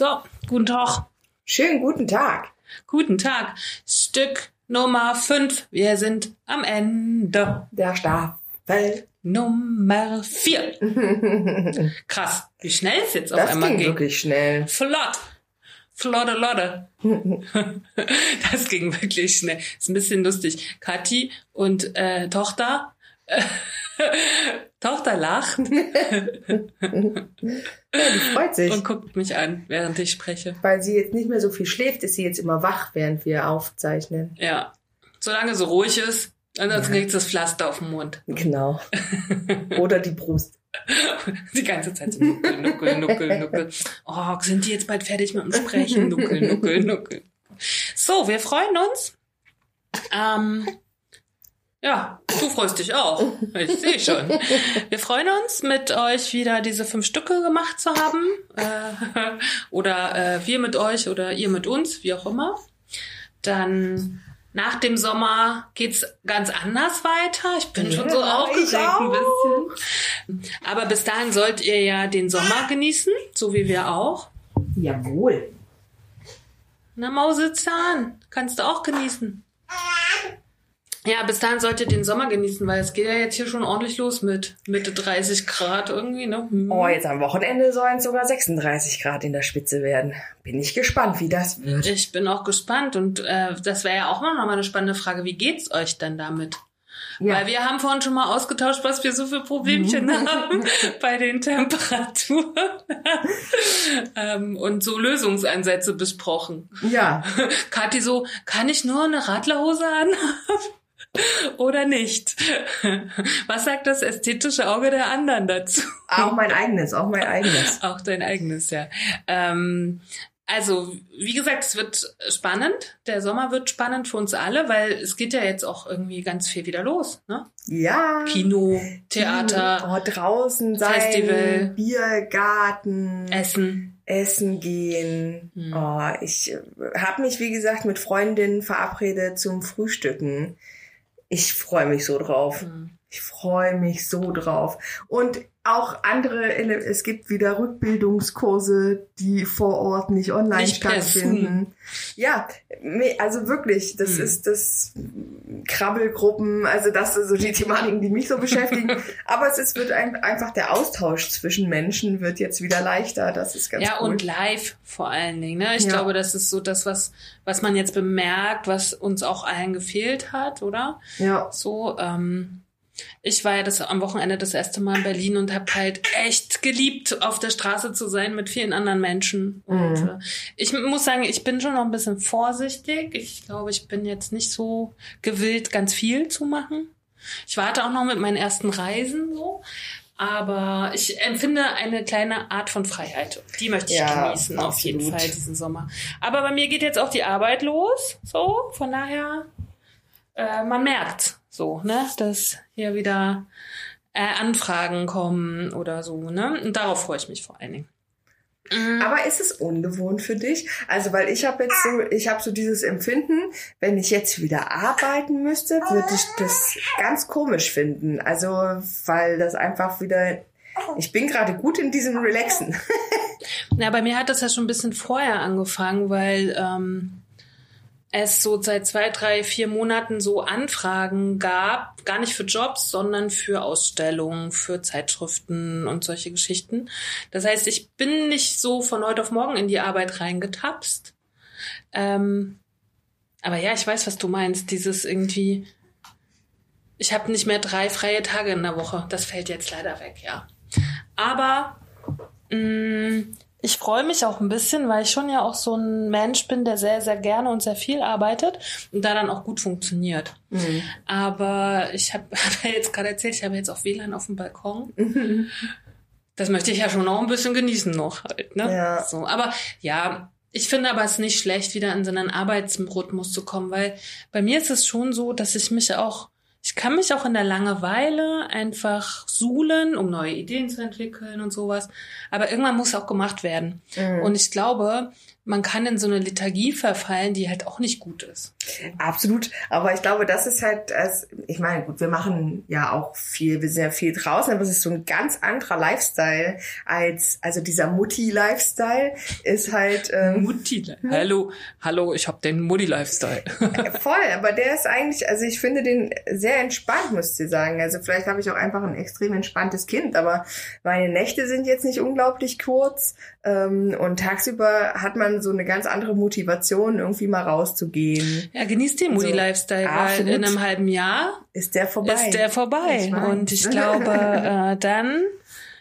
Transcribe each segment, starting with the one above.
So, guten Tag. Schönen guten Tag. Guten Tag. Stück Nummer 5. Wir sind am Ende. Der Staffel. Nummer 4. Krass, wie schnell es jetzt auf Das einmal ging ging. wirklich schnell. Flott. Flotte Lotte. das ging wirklich schnell. Ist ein bisschen lustig. Kathi und äh, Tochter. Tochter lacht Ja, die freut sich. und guckt mich an, während ich spreche. Weil sie jetzt nicht mehr so viel schläft, ist sie jetzt immer wach, während wir aufzeichnen. Ja. Solange so ruhig ist, ansonsten kriegt das Pflaster auf den Mund. Genau. Oder die Brust. Die ganze Zeit so nuckel, nuckel, nuckel, nuckel. Oh, sind die jetzt bald fertig mit dem Sprechen? Nuckel, nuckel, nuckel. So, wir freuen uns. Ähm, ja, du freust dich auch. Ich sehe schon. Wir freuen uns, mit euch wieder diese fünf Stücke gemacht zu haben. Äh, oder äh, wir mit euch oder ihr mit uns, wie auch immer. Dann nach dem Sommer geht's ganz anders weiter. Ich bin schon so Ja, aufgeregt ein bisschen. Aber bis dahin sollt ihr ja den Sommer genießen, so wie wir auch. Jawohl. Na, Mausezahn, kannst du auch genießen. Ja, bis dahin sollt ihr den Sommer genießen, weil es geht ja jetzt hier schon ordentlich los mit Mitte 30 Grad irgendwie, ne? Hm. Oh, jetzt am Wochenende sollen es sogar 36 Grad in der Spitze werden. Bin ich gespannt, wie das wird. Ich bin auch gespannt und äh, das wäre ja auch mal noch mal eine spannende Frage. Wie geht's euch denn damit? Ja. Weil wir haben vorhin schon mal ausgetauscht, was wir so für Problemchen haben bei den Temperaturen ähm, und so Lösungsansätze besprochen. Ja, Kathi so, kann ich nur eine Radlerhose anhaben? Oder nicht? Was sagt das ästhetische Auge der anderen dazu? auch mein eigenes, auch mein eigenes. Auch dein eigenes, ja. Ähm, also, wie gesagt, es wird spannend. Der Sommer wird spannend für uns alle, weil es geht ja jetzt auch irgendwie ganz viel wieder los. Ne? Ja. Kino, Theater, Oh, draußen sein, Festival. Biergarten, Essen. essen gehen. Hm. Oh, ich habe mich, wie gesagt, mit Freundinnen verabredet zum Frühstücken. Ich freue mich so drauf. Hm. Ich freue mich so drauf. Und auch andere, es gibt wieder Rückbildungskurse, die vor Ort nicht online Nicht stattfinden. Ja, also wirklich, das Hm. ist das Krabbelgruppen, also das sind so die Thematiken, die mich so beschäftigen. Aber es ist, wird ein, einfach der Austausch zwischen Menschen wird jetzt wieder leichter. Das ist ganz Ja, cool. und live vor allen Dingen. Ne? Ich Ja. glaube, das ist so das, was, was man jetzt bemerkt, was uns auch allen gefehlt hat, oder? ja. So, ähm, ich war ja das am Wochenende das erste Mal in Berlin und habe halt echt geliebt, auf der Straße zu sein mit vielen anderen Menschen. Und Mhm. äh, ich muss sagen, ich bin schon noch ein bisschen vorsichtig. Ich glaube, ich bin jetzt nicht so gewillt, ganz viel zu machen. Ich warte auch noch mit meinen ersten Reisen so. Aber ich empfinde eine kleine Art von Freiheit. Die möchte ich Ja, genießen, auf jeden absolut. Fall, diesen Sommer. Aber bei mir geht jetzt auch die Arbeit los. So, von daher äh, man merkt so, ne, dass hier wieder äh, Anfragen kommen oder so, ne? Und darauf freue ich mich vor allen Dingen. Mhm. Aber ist es ungewohnt für dich? Also, weil ich habe jetzt so, ich habe so dieses Empfinden, wenn ich jetzt wieder arbeiten müsste, würde ich das ganz komisch finden. Also, weil das einfach wieder, ich bin gerade gut in diesem Relaxen. Ja, bei mir hat das ja schon ein bisschen vorher angefangen, weil ähm, es so seit zwei, drei, vier Monaten so Anfragen gab, gar nicht für Jobs, sondern für Ausstellungen, für Zeitschriften und solche Geschichten. Das heißt, ich bin nicht so von heute auf morgen in die Arbeit reingetapst. Ähm, aber ja, ich weiß, was du meinst. Dieses irgendwie, ich habe nicht mehr drei freie Tage in der Woche. Das fällt jetzt leider weg, ja. Aber mh, ich freue mich auch ein bisschen, weil ich schon ja auch so ein Mensch bin, der sehr, sehr gerne und sehr viel arbeitet und da dann auch gut funktioniert. Aber ich habe hab ja jetzt gerade erzählt, ich habe jetzt auch WLAN auf dem Balkon. das möchte ich ja schon noch ein bisschen genießen noch halt, ne? Ja. So, aber ja, ich finde aber es nicht schlecht, wieder in so einen Arbeitsrhythmus zu kommen, weil bei mir ist es schon so, dass ich mich auch, ich kann mich auch in der Langeweile einfach suhlen, um neue Ideen zu entwickeln und sowas. Aber irgendwann muss auch gemacht werden. Mhm. Und ich glaube, man kann in so eine Lethargie verfallen, die halt auch nicht gut ist. Absolut. Aber ich glaube, das ist halt, als, ich meine, gut, wir machen ja auch viel, wir sind ja viel draußen, aber es ist so ein ganz anderer Lifestyle als, also dieser Mutti-Lifestyle ist halt, ähm, Mutti, hallo, hallo, ich habe den Mutti-Lifestyle. voll, aber der ist eigentlich, also ich finde den sehr entspannt, muss ich dir sagen. Also vielleicht habe ich auch einfach ein extrem entspanntes Kind, aber meine Nächte sind jetzt nicht unglaublich kurz und tagsüber hat man so eine ganz andere Motivation, irgendwie mal rauszugehen. Ja, genießt den Moody-Lifestyle, weil absolut. in einem halben Jahr Ist der vorbei? ist der vorbei. Ich weiß. und ich glaube, äh, dann,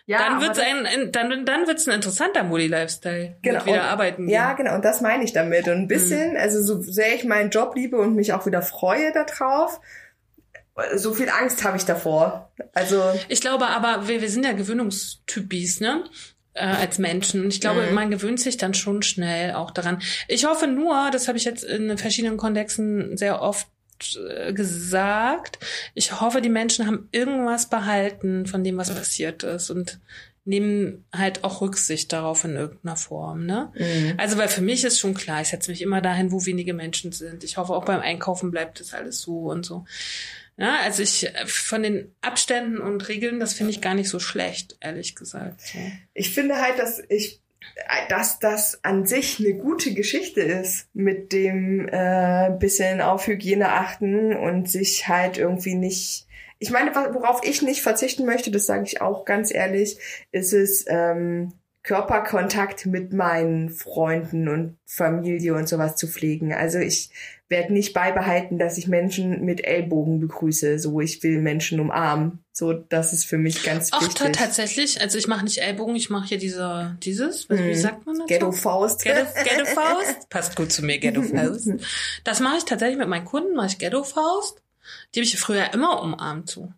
Ja, dann wird's ein, ein, dann, dann wird's ein interessanter Moody-Lifestyle. Genau. Mit wieder und, arbeiten gehen. Ja, genau. Und das meine ich damit. Und ein bisschen, also so sehr ich meinen Job liebe und mich auch wieder freue darauf, so viel Angst habe ich davor. Also, Ich glaube aber, wir, wir sind ja Gewöhnungstypis, ne? Äh, als Menschen. Und ich glaube, Mhm. man gewöhnt sich dann schon schnell auch daran. Ich hoffe nur, das habe ich jetzt in verschiedenen Kontexten sehr oft äh, gesagt, ich hoffe, die Menschen haben irgendwas behalten von dem, was passiert ist und nehmen halt auch Rücksicht darauf in irgendeiner Form, ne? Mhm. Also, weil für mich ist schon klar, ich setze mich immer dahin, wo wenige Menschen sind. Ich hoffe, auch beim Einkaufen bleibt das alles so und so. Ja, also ich äh, von den Abständen und Regeln, das finde ich gar nicht so schlecht, ehrlich gesagt. So. ich finde halt, dass ich, dass das an sich eine gute Geschichte ist, mit dem äh, bisschen auf Hygiene achten und sich halt irgendwie nicht. Ich meine, worauf ich nicht verzichten möchte, das sage ich auch ganz ehrlich, ist es ähm, Körperkontakt mit meinen Freunden und Familie und sowas zu pflegen. Also ich werde nicht beibehalten, dass ich Menschen mit Ellbogen begrüße. So, ich will Menschen umarmen. So, das ist für mich ganz Ach, wichtig. ta- tatsächlich. Also ich mache nicht Ellbogen, ich mache hier diese, dieses, wie Mhm. sagt man das? Ghetto Faust. Ghetto, Ghetto Faust. Passt gut zu mir, Ghetto Faust. Das mache ich tatsächlich mit meinen Kunden, mache ich Ghetto Faust. Die habe ich früher immer umarmt zu.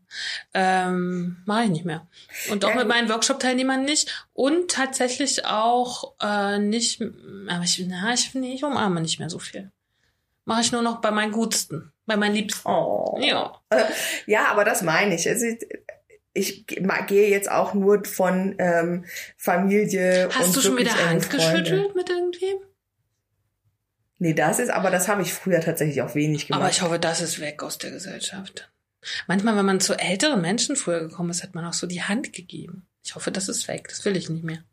Ähm, mache ich nicht mehr. Und auch Ja, mit meinen Workshop-Teilnehmern nicht. Und tatsächlich auch äh, nicht, aber ich, na, ich, nee, ich umarme nicht mehr so viel. Mache ich nur noch bei meinen Gutsten, bei meinen Liebsten. Oh. Ja. Ja, aber das meine ich. Also ich, gehe jetzt auch nur von ähm, Familie und Hast du schon wieder Hand geschüttelt mit irgendwem? Nee, das ist, aber das habe ich früher tatsächlich auch wenig gemacht. Aber ich hoffe, das ist weg aus der Gesellschaft. Manchmal, wenn man zu älteren Menschen früher gekommen ist, hat man auch so die Hand gegeben. Ich hoffe, das ist weg. Das will ich nicht mehr.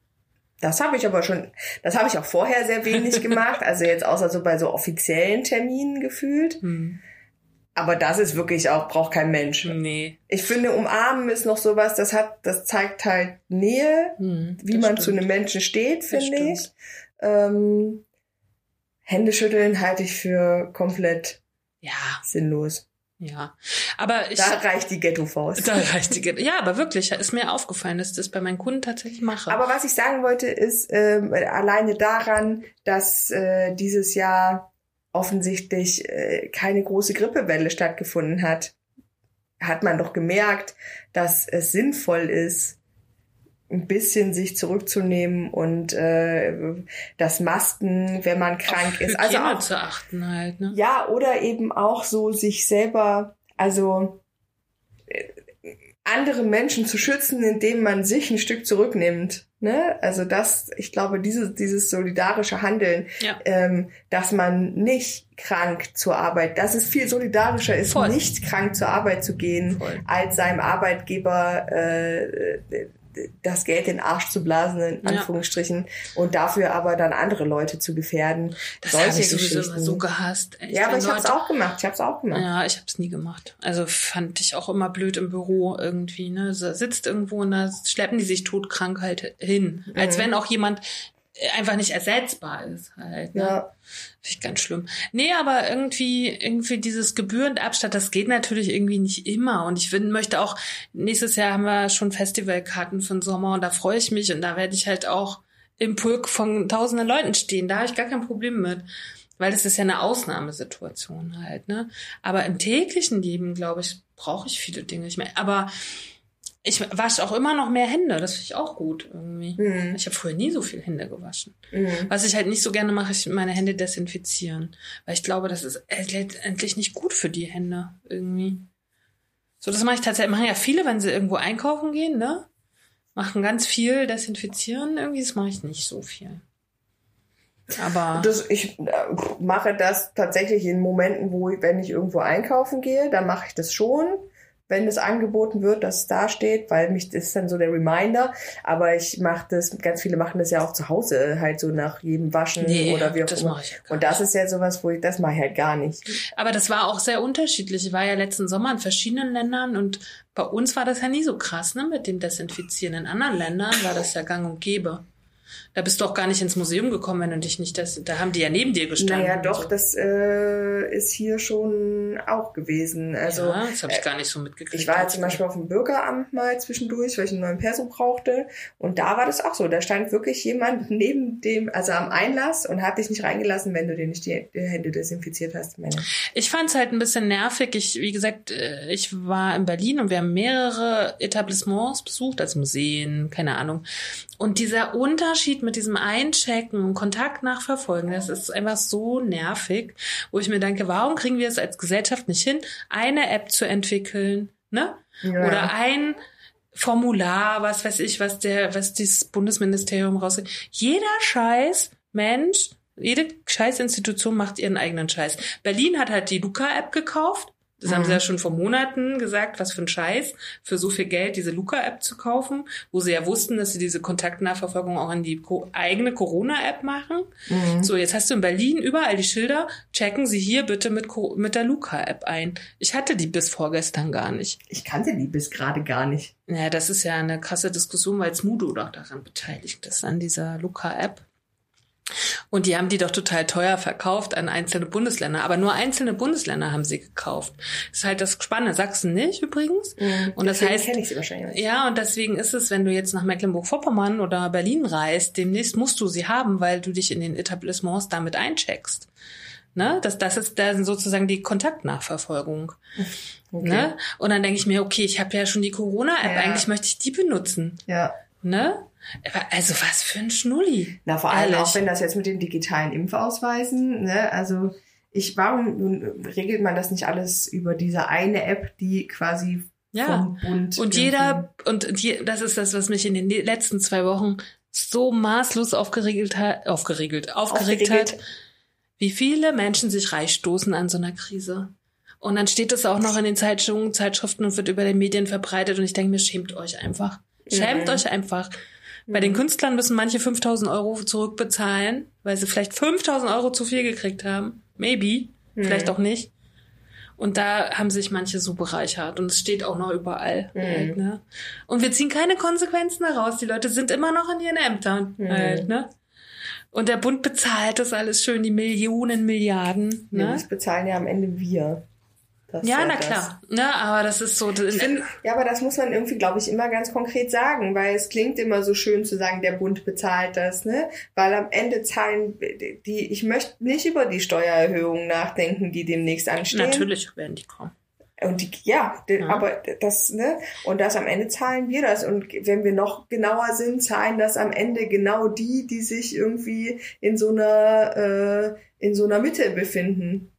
Das habe ich aber schon, das habe ich auch vorher sehr wenig gemacht. Also jetzt außer so bei so offiziellen Terminen gefühlt. Hm. Aber das ist wirklich auch, braucht kein Mensch. Nee. Ich finde, umarmen ist noch sowas, das hat, das zeigt halt Nähe, Hm, wie man zu stimmt. einem Menschen steht, finde ich. Ähm, Hände schütteln halte ich für komplett Ja, sinnlos. Ja. Aber ich. Da reicht die Ghetto-Faust. Da reicht die Ge- Ja, aber wirklich, ist mir aufgefallen, dass ich das bei meinen Kunden tatsächlich mache. Aber was ich sagen wollte, ist ähm, alleine daran, dass äh, dieses Jahr offensichtlich äh, keine große Grippewelle stattgefunden hat, hat man doch gemerkt, dass es sinnvoll ist, ein bisschen sich zurückzunehmen und äh, das Masken, wenn man krank Auf ist. Also Hygiene auch zu achten halt, ne? Ja, oder eben auch so sich selber, also äh, andere Menschen zu schützen, indem man sich ein Stück zurücknimmt. Ne? Also das, ich glaube, dieses, dieses solidarische Handeln, Ja. ähm, dass man nicht krank zur Arbeit, dass es viel solidarischer ist, Voll. nicht krank zur Arbeit zu gehen, Voll. als seinem Arbeitgeber äh, das Geld in den Arsch zu blasen, in Ja. Anführungsstrichen, und dafür aber dann andere Leute zu gefährden. Das habe ich sowieso immer so gehasst. Echt, Ja, aber ich habe es auch gemacht. Ich habe es auch gemacht. Ja, ich habe es nie gemacht. Also fand ich auch immer blöd im Büro irgendwie. Ne, so sitzt irgendwo und da schleppen die sich todkrank halt hin, als Mhm. wenn auch jemand einfach nicht ersetzbar ist halt. Ne? Ja. Finde ich ganz schlimm. Nee, aber irgendwie, irgendwie dieses gebührend Abstand, das geht natürlich irgendwie nicht immer. Und ich find, möchte auch, nächstes Jahr haben wir schon Festivalkarten für den Sommer und da freue ich mich und da werde ich halt auch im Pulk von tausenden Leuten stehen. Da habe ich gar kein Problem mit. Weil das ist ja eine Ausnahmesituation halt, ne? Aber im täglichen Leben, glaube ich, brauche ich viele Dinge nicht mehr. Aber Ich wasche auch immer noch mehr Hände, das finde ich auch gut irgendwie. Mhm. Ich habe früher nie so viel Hände gewaschen. Mhm. Was ich halt nicht so gerne mache, ich meine Hände desinfizieren. Weil ich glaube, das ist letztendlich nicht gut für die Hände irgendwie. So, das mache ich tatsächlich. Machen ja viele, wenn sie irgendwo einkaufen gehen, ne? Machen ganz viel desinfizieren irgendwie. Das mache ich nicht so viel. Aber Das, ich äh, mache das tatsächlich in Momenten, wo ich, wenn ich irgendwo einkaufen gehe, dann mache ich das schon, wenn es angeboten wird, dass es da steht, weil mich das ist dann so der Reminder. Aber ich mache das, ganz viele machen das ja auch zu Hause, halt so nach jedem Waschen Nee, oder wie auch das immer. ich ja Und das ist ja sowas, wo ich das mache ich halt gar nicht. Aber das war auch sehr unterschiedlich. Ich war ja letzten Sommer in verschiedenen Ländern und bei uns war das ja nie so krass, ne, mit dem Desinfizieren. In anderen Ländern war das ja gang und gäbe. Da bist du auch gar nicht ins Museum gekommen, wenn du dich nicht das, da haben die ja neben dir gestanden. Naja, doch, so. das äh, ist hier schon auch gewesen. Also ja, das habe ich gar nicht so mitgekriegt. Ich war jetzt zum Beispiel auf dem Bürgeramt mal zwischendurch, weil ich einen neuen Perso brauchte. Und da war das auch so. Da stand wirklich jemand neben dem, also am Einlass und hat dich nicht reingelassen, wenn du dir nicht die, die Hände desinfiziert hast. Meine. Ich fand es halt ein bisschen nervig. Ich, wie gesagt, äh, ich war in Berlin und wir haben mehrere Etablissements besucht, also Museen, keine Ahnung. Und dieser Unterschied mit diesem Einchecken und Kontakt nachverfolgen, das ist einfach so nervig, wo ich mir denke, warum kriegen wir es als Gesellschaft nicht hin, eine App zu entwickeln, ne? Ja. Oder ein Formular, was weiß ich, was der, was dieses Bundesministerium rausgeht. Jeder Scheiß Mensch, jede Scheißinstitution macht ihren eigenen Scheiß. Berlin hat halt die Luca-App gekauft. Das haben sie ja schon vor Monaten gesagt, was für ein Scheiß, für so viel Geld diese Luca-App zu kaufen, wo sie ja wussten, dass sie diese Kontaktnachverfolgung auch an die Co eigene Corona-App machen. So, jetzt hast du in Berlin überall die Schilder, checken Sie hier bitte mit, Co mit der Luca-App ein. Ich hatte die bis vorgestern gar nicht. Ich kannte die bis gerade gar nicht. Ja, das ist ja eine krasse Diskussion, weil Smudo doch daran beteiligt ist, an dieser Luca-App. Und die haben die doch total teuer verkauft an einzelne Bundesländer. Aber nur einzelne Bundesländer haben sie gekauft. Das ist halt das Spannende. Sachsen nicht übrigens. Und das Deswegen heißt, kenne ich sie wahrscheinlich nicht. ja, und deswegen ist es, wenn du jetzt nach Mecklenburg-Vorpommern oder Berlin reist, demnächst musst du sie haben, weil du dich in den Etablissements damit eincheckst. Ne? Das, das ist dann sozusagen die Kontaktnachverfolgung. Okay. Ne? Und dann denke ich mir, okay, ich habe ja schon die Corona-App, Ja. eigentlich möchte ich die benutzen. Ja. Ne? Also was für ein Schnulli. Na, vor allem Ehrlich. auch wenn das jetzt mit den digitalen Impfausweisen, ne, also ich, warum regelt man das nicht alles über diese eine App, die quasi Ja. vom Bund Und jeder, und je, das ist das, was mich in den letzten zwei Wochen so maßlos aufgeregelt hat, aufgeregelt, aufgeregt Aufgeregelt. hat, wie viele Menschen sich reich stoßen an so einer Krise. Und dann steht es auch noch in den Zeitschriften, Zeitschriften und wird über den Medien verbreitet und ich denke mir, schämt euch einfach. Schämt Mhm. euch einfach. Bei den Künstlern müssen manche 5000 Euro zurückbezahlen, weil sie vielleicht 5000 Euro zu viel gekriegt haben. Maybe. Vielleicht auch nicht. Und da haben sich manche so bereichert. Und es steht auch noch überall. Halt, ne? Und wir ziehen keine Konsequenzen daraus. Die Leute sind immer noch in ihren Ämtern. Halt, ne? Und der Bund bezahlt das alles schön, die Millionen, Milliarden. Ja, Ne? das bezahlen ja am Ende wir. Das Ja, na das. klar. Ne? Aber das ist so. Ja, aber das muss man irgendwie, glaube ich, immer ganz konkret sagen, weil es klingt immer so schön zu sagen, der Bund bezahlt das, ne? Weil am Ende zahlen die, ich möchte nicht über die Steuererhöhungen nachdenken, die demnächst anstehen. Natürlich werden die kommen. Und die, ja, Ja. aber das, ne? Und das am Ende zahlen wir das. Und wenn wir noch genauer sind, zahlen das am Ende genau die, die sich irgendwie in so einer, äh, in so einer Mitte befinden.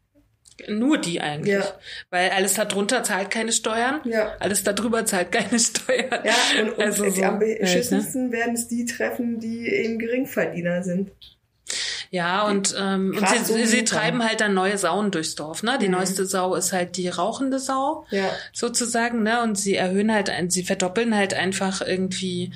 Nur die eigentlich. Ja. Weil alles darunter zahlt keine Steuern. Ja. Alles darüber zahlt keine Steuern. Ja, und, und Also so, am halt, ne? beschissensten werden es die treffen, die eben Geringverdiener sind. Ja, und, ähm, und sie, sie, sie treiben halt dann neue Sauen durchs Dorf. Ne? Die Mhm. neueste Sau ist halt die rauchende Sau, Ja. sozusagen. Ne? Und sie erhöhen halt, ein, sie verdoppeln halt einfach irgendwie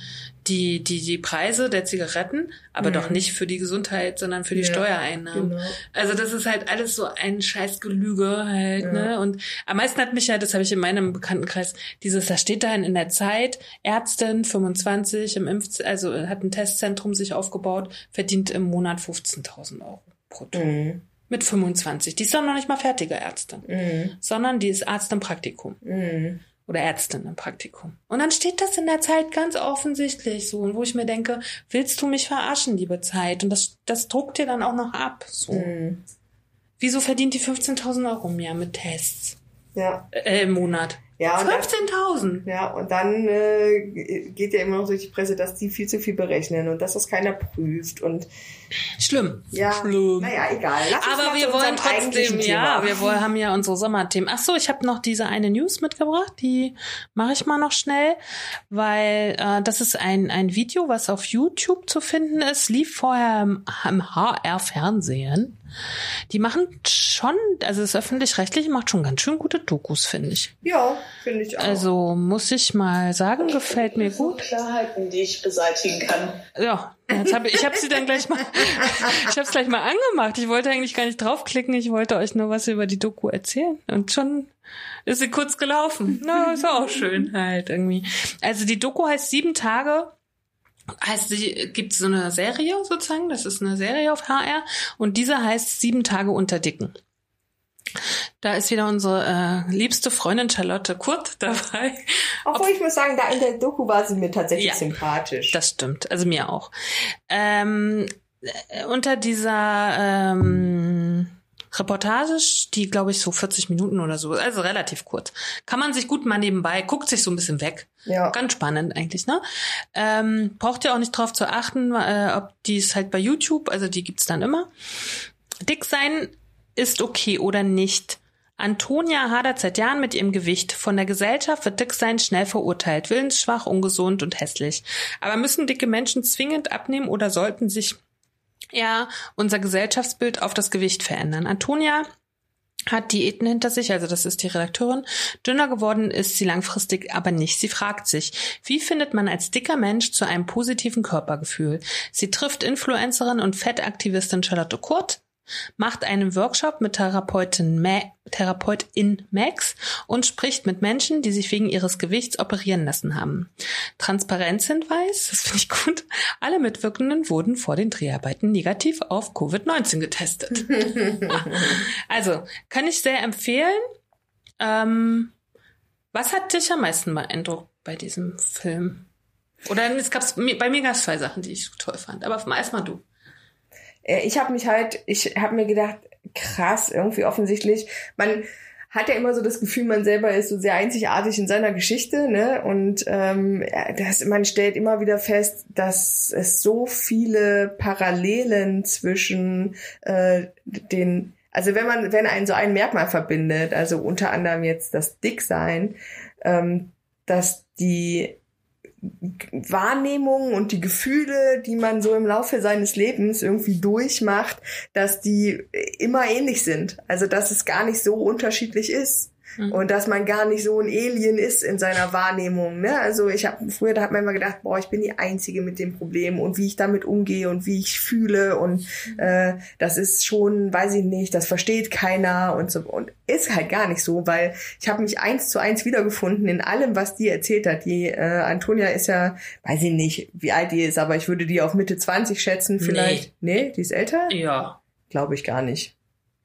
die, die, die Preise der Zigaretten, aber Mhm. doch nicht für die Gesundheit, sondern für die Ja, Steuereinnahmen. genau. Also das ist halt alles so ein scheiß Gelüge halt, Ja. ne? Und am meisten hat mich ja, das habe ich in meinem Bekanntenkreis, dieses, da steht dann in der Zeit, Ärztin, 25, im Impf, also hat ein Testzentrum sich aufgebaut, verdient im Monat 15.000 Euro brutto. Mhm. Mit 25. Die ist doch noch nicht mal fertige Ärztin, Mhm. sondern die ist Arzt im Praktikum Mhm. Oder Ärztin im Praktikum. Und dann steht das in der Zeit ganz offensichtlich so, und wo ich mir denke, willst du mich verarschen, liebe Zeit? Und das, das druckt dir dann auch noch ab. So. Mhm. Wieso verdient die 15.000 Euro im Jahr mit Tests? Ja. Äh, im Monat. Ja, und dann- 15.000. Ja, und dann äh, geht ja immer noch durch die Presse, dass die viel zu viel berechnen und dass das keiner prüft. Und Schlimm. ja, Schlimm. naja, egal. Lass Aber wir wollen trotzdem, ja, Thema. wir wollen, haben ja unsere Sommerthemen. Ach so, ich habe noch diese eine News mitgebracht, die mache ich mal noch schnell, weil äh, das ist ein, ein Video, was auf YouTube zu finden ist, lief vorher im, im HR-Fernsehen. Die machen schon, also das Öffentlich-Rechtliche macht schon ganz schön gute Dokus, finde ich. Ja, finde ich auch. Also muss ich mal sagen, gefällt mir gut. Klarheiten, die ich beseitigen kann. Ja, jetzt hab ich, ich habe sie dann gleich mal, ich habe es gleich mal angemacht. Ich wollte eigentlich gar nicht draufklicken. Ich wollte euch nur was über die Doku erzählen und schon ist sie kurz gelaufen. Na, ist auch schön halt irgendwie. Also die Doku heißt sieben Tage. Heißt, die gibt so eine Serie sozusagen. Das ist eine Serie auf HR und diese heißt sieben Tage unter Dicken. Da ist wieder unsere äh, liebste Freundin Charlotte Kurt dabei. Obwohl ich muss sagen, da in der Doku war sie mir tatsächlich Ja. sympathisch. Das stimmt, also mir auch. Ähm, äh, unter dieser ähm, Reportage, die glaube ich so 40 Minuten oder so, also relativ kurz, kann man sich gut mal nebenbei, guckt sich so ein bisschen weg. ja. Ganz spannend eigentlich, ne? Ähm, braucht ihr auch nicht drauf zu achten, äh, ob die ist halt bei YouTube, also die gibt's dann immer. Dick sein ist okay oder nicht. Antonia hadert seit Jahren mit ihrem Gewicht. Von der Gesellschaft wird Dicksein schnell verurteilt. Willensschwach, ungesund und hässlich. Aber müssen dicke Menschen zwingend abnehmen oder sollten sich ja unser Gesellschaftsbild auf das Gewicht verändern? Antonia hat Diäten hinter sich, also das ist die Redakteurin. Dünner geworden ist sie langfristig aber nicht. Sie fragt sich, wie findet man als dicker Mensch zu einem positiven Körpergefühl? Sie trifft Influencerin und Fettaktivistin Charlotte Kurt, macht einen Workshop mit Therapeutin Ma Therapeutin Max und spricht mit Menschen, die sich wegen ihres Gewichts operieren lassen haben. Transparenzhinweis, das finde ich gut. Alle Mitwirkenden wurden vor den Dreharbeiten negativ auf Covid-19 getestet. also, kann ich sehr empfehlen. Ähm, was hat dich am meisten beeindruckt bei diesem Film? Oder es gab's, bei mir gab es zwei Sachen, die ich toll fand. Aber erstmal du. Äh, ich habe mich halt, ich habe mir gedacht, krass, irgendwie offensichtlich, man hat ja immer so das Gefühl, man selber ist so sehr einzigartig in seiner Geschichte, ne? Und ähm, ja, das, man stellt immer wieder fest, dass es so viele Parallelen zwischen äh, den, also wenn man, wenn einen so ein Merkmal verbindet, also unter anderem jetzt das Dicksein, ähm, dass die Wahrnehmungen und die Gefühle, die man so im Laufe seines Lebens irgendwie durchmacht, dass die immer ähnlich sind. Also dass es gar nicht so unterschiedlich ist. Mhm. Und dass man gar nicht so ein Alien ist in seiner Wahrnehmung. Ne? Also ich habe früher, da hat man immer gedacht, boah, ich bin die Einzige mit dem Problem und wie ich damit umgehe und wie ich fühle und äh, das ist schon, weiß ich nicht, das versteht keiner und so und ist halt gar nicht so, weil ich habe mich eins zu eins wiedergefunden in allem, was die erzählt hat. Die äh, Antonia ist ja, weiß ich nicht, wie alt die ist, aber ich würde die auf Mitte 20 schätzen vielleicht. Nee, die ist älter? Ja. Glaube ich gar nicht.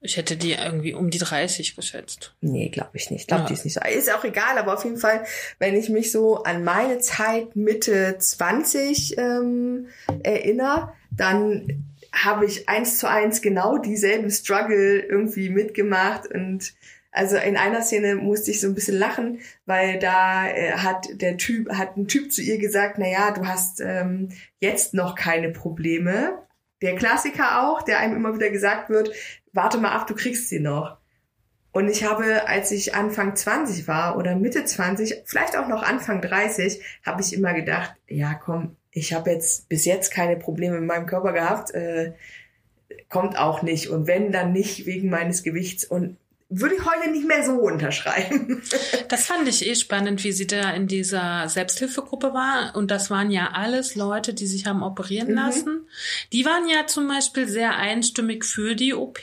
Ich hätte die irgendwie um die 30 geschätzt. Nee, glaube ich nicht. Glaube Ja. die ist nicht so. Ist auch egal, aber auf jeden Fall, wenn ich mich so an meine Zeit Mitte 20 ähm, erinnere, dann habe ich eins zu eins genau dieselben Struggle irgendwie mitgemacht und also in einer Szene musste ich so ein bisschen lachen, weil da äh, hat der Typ, hat ein Typ zu ihr gesagt, na ja, du hast ähm, jetzt noch keine Probleme. Der Klassiker auch, der einem immer wieder gesagt wird, warte mal ab, du kriegst sie noch. Und ich habe, als ich Anfang 20 war oder Mitte 20, vielleicht auch noch Anfang 30, habe ich immer gedacht, ja komm, ich habe jetzt bis jetzt keine Probleme mit meinem Körper gehabt, äh, kommt auch nicht. Und wenn, dann nicht wegen meines Gewichts. Und würde ich heute nicht mehr so unterschreiben. Das fand ich eh spannend, wie sie da in dieser Selbsthilfegruppe war. Und das waren ja alles Leute, die sich haben operieren Mhm. lassen. Die waren ja zum Beispiel sehr einstimmig für die OP,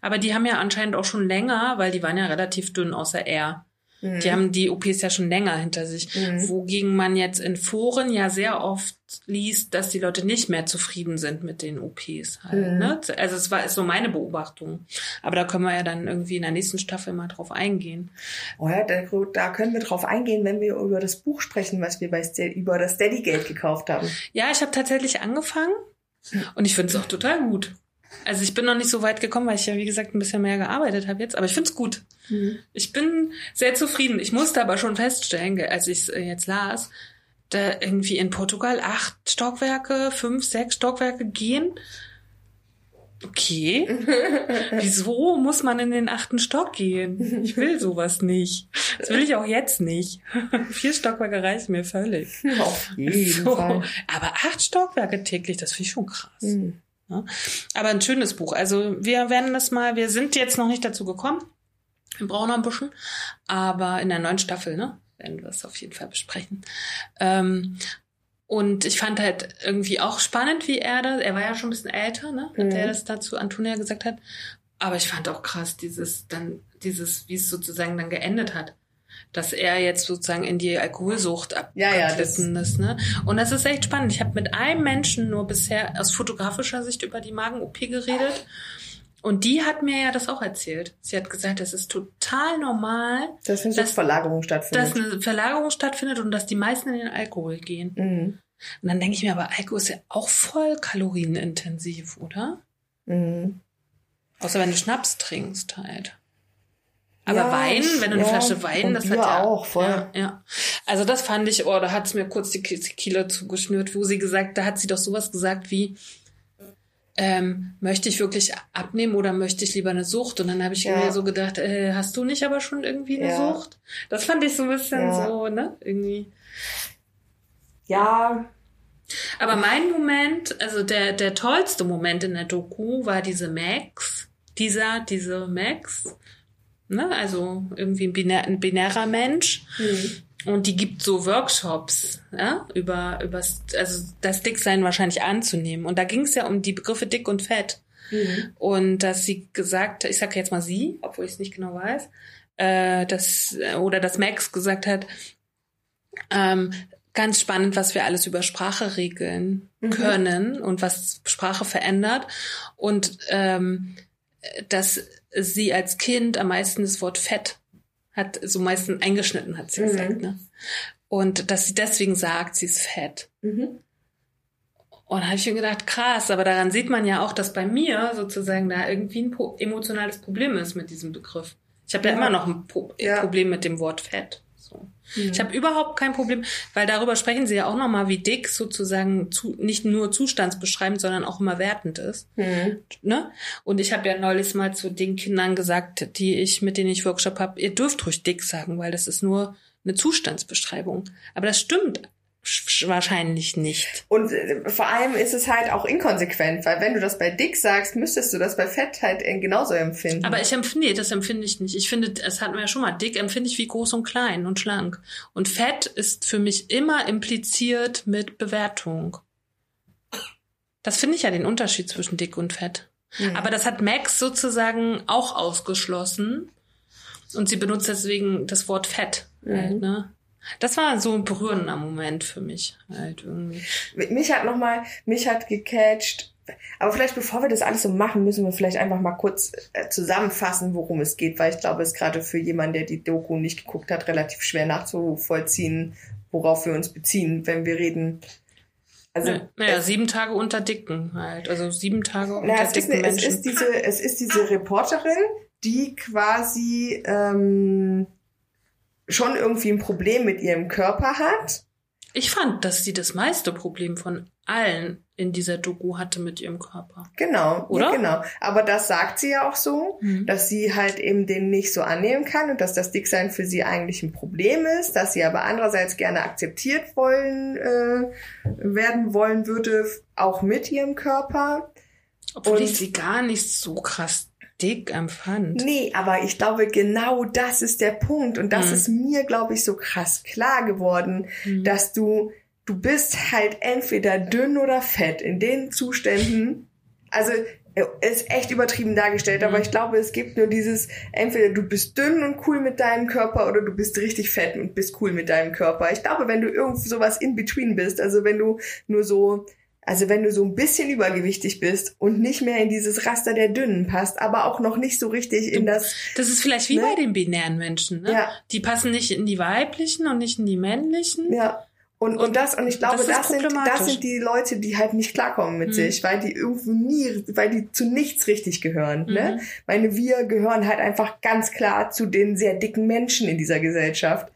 aber die haben ja anscheinend auch schon länger, weil die waren ja relativ dünn, außer er. Die haben die OPs ja schon länger hinter sich. Mhm. Wogegen man jetzt in Foren ja sehr oft liest, dass die Leute nicht mehr zufrieden sind mit den OPs halt. Mhm. Ne? Also es war ist so meine Beobachtung. Aber da können wir ja dann irgendwie in der nächsten Staffel mal drauf eingehen. Oh ja, da, da können wir drauf eingehen, wenn wir über das Buch sprechen, was wir bei Ste über das Steady Geld gekauft haben. Ja, ich habe tatsächlich angefangen und ich finde es auch total gut. Also ich bin noch nicht so weit gekommen, weil ich ja, wie gesagt, ein bisschen mehr gearbeitet habe jetzt. Aber ich find's gut. Mhm. Ich bin sehr zufrieden. Ich musste aber schon feststellen, als ich es jetzt las, da irgendwie in Portugal acht Stockwerke, fünf, sechs Stockwerke gehen. Okay. Wieso muss man in den achten Stock gehen? Ich will sowas nicht. Das will ich auch jetzt nicht. Vier Stockwerke reichen mir völlig. Auf jeden So. Fall. Aber acht Stockwerke täglich, das finde ich schon krass. Mhm. Ja. Aber ein schönes Buch. Also wir werden das mal, wir sind jetzt noch nicht dazu gekommen. Wir brauchen noch ein bisschen. Aber in der neuen Staffel, ne? Werden wir es auf jeden Fall besprechen. Ähm, und ich fand halt irgendwie auch spannend, wie er das, er war ja schon ein bisschen älter, ne? Hat Mhm. er das dazu Antonia gesagt hat. Aber ich fand auch krass, dieses, dann, dieses, wie es sozusagen dann geendet hat. Dass er jetzt sozusagen in die Alkoholsucht Ja, ja, abgeglitten ist, ne? Und das ist echt spannend. Ich habe mit einem Menschen nur bisher aus fotografischer Sicht über die Magen-OP geredet. Und die hat mir ja das auch erzählt. Sie hat gesagt, es ist total normal, Dass eine Das- Verlagerung dass stattfindet. eine Verlagerung stattfindet und dass die meisten in den Alkohol gehen. Mhm. Und dann denke ich mir, aber Alkohol ist ja auch voll kalorienintensiv, oder? Mhm. Außer wenn du Schnaps trinkst halt. Aber Ja, Wein, wenn du eine ja, Flasche Wein, das Bier hat ja auch, voll. Ja, ja. Also das fand ich, oh, da hat's mir kurz die Kieler zugeschnürt, wo sie gesagt, da hat sie doch sowas gesagt wie, ähm, möchte ich wirklich abnehmen oder möchte ich lieber eine Sucht? Und dann habe ich Ja. mir so gedacht, äh, hast du nicht aber schon irgendwie eine Ja. Sucht? Das fand ich so ein bisschen Ja. so, ne? Irgendwie. Ja, Aber mein Moment, also der, der tollste Moment in der Doku war diese Max, dieser, diese Max, ne, also irgendwie ein, binär, ein binärer Mensch. Mhm. Und die gibt so Workshops, ja, über, über, also das Dicksein wahrscheinlich anzunehmen. Und da ging es ja um die Begriffe dick und fett. Mhm. Und dass sie gesagt, ich sage jetzt mal sie, obwohl ich es nicht genau weiß, äh, dass, oder dass Max gesagt hat, ähm, ganz spannend, was wir alles über Sprache regeln Mhm. können und was Sprache verändert. Und ähm, dass sie als Kind am meisten das Wort fett hat, so meistens eingeschnitten, hat sie Mhm. gesagt. Ne? Und dass sie deswegen sagt, sie ist fett. Mhm. Und da habe ich mir gedacht, krass, aber daran sieht man ja auch, dass bei mir sozusagen da irgendwie ein emotionales Problem ist mit diesem Begriff. Ich habe ja. Ja. immer noch ein po Ja. Problem mit dem Wort Fett. Mhm. Ich habe überhaupt kein Problem, weil darüber sprechen sie ja auch nochmal, wie dick sozusagen zu, nicht nur zustandsbeschreibend, sondern auch immer wertend ist. Mhm. Ne? Und ich habe ja neulich mal zu den Kindern gesagt, die ich, mit denen ich Workshop habe, ihr dürft ruhig dick sagen, weil das ist nur eine Zustandsbeschreibung. Aber das stimmt wahrscheinlich nicht. Und äh, vor allem ist es halt auch inkonsequent, weil wenn du das bei dick sagst, müsstest du das bei Fett halt genauso empfinden. Aber ich empfinde, nee, das empfinde ich nicht. Ich finde, das hatten wir ja schon mal, dick empfinde ich wie groß und klein und schlank. Und Fett ist für mich immer impliziert mit Bewertung. Das finde ich ja den Unterschied zwischen dick und fett. Mhm. Aber das hat Max sozusagen auch ausgeschlossen. Und sie benutzt deswegen das Wort Fett. Halt, Mhm. ne? Das war so ein berührender Moment für mich halt irgendwie. mich hat noch mal, mich hat gecatcht. Aber vielleicht bevor wir das alles so machen, müssen wir vielleicht einfach mal kurz äh, zusammenfassen, worum es geht, weil ich glaube, es ist gerade für jemanden, der die Doku nicht geguckt hat, relativ schwer nachzuvollziehen, worauf wir uns beziehen, wenn wir reden. Also Ja, naja, es, sieben Tage unter Dicken halt. Also sieben Tage unter na, es, ist dicken eine, es Menschen. ist diese, es ist diese Reporterin, die quasi ähm, schon irgendwie ein Problem mit ihrem Körper hat. Ich fand, dass sie das meiste Problem von allen in dieser Doku hatte mit ihrem Körper. Genau, Oder? Ja, genau. Aber das sagt sie ja auch so, Mhm. dass sie halt eben den nicht so annehmen kann und dass das Dicksein für sie eigentlich ein Problem ist, dass sie aber andererseits gerne akzeptiert wollen äh, werden wollen würde, auch mit ihrem Körper. Obwohl Und- ich sie gar nicht so krass dick empfand. Nee, aber ich glaube, genau das ist der Punkt. Und das Mhm. ist mir, glaube ich, so krass klar geworden, Mhm. dass du, du bist halt entweder dünn oder fett. In den Zuständen, also äh, ist echt übertrieben dargestellt, Mhm. aber ich glaube, es gibt nur dieses, entweder du bist dünn und cool mit deinem Körper oder du bist richtig fett und bist cool mit deinem Körper. Ich glaube, wenn du irgendwie sowas in between bist, also wenn du nur so, also wenn du so ein bisschen übergewichtig bist und nicht mehr in dieses Raster der Dünnen passt, aber auch noch nicht so richtig in das, Das ist vielleicht wie Ne? bei den binären Menschen. Ne? Ja. Die passen nicht in die weiblichen und nicht in die männlichen. ja. Und, und das, und ich glaube, das das, sind, das sind die Leute, die halt nicht klarkommen mit sich, weil die irgendwo nie, weil die zu nichts richtig gehören. Ne? Meine, wir gehören halt einfach ganz klar zu den sehr dicken Menschen in dieser Gesellschaft.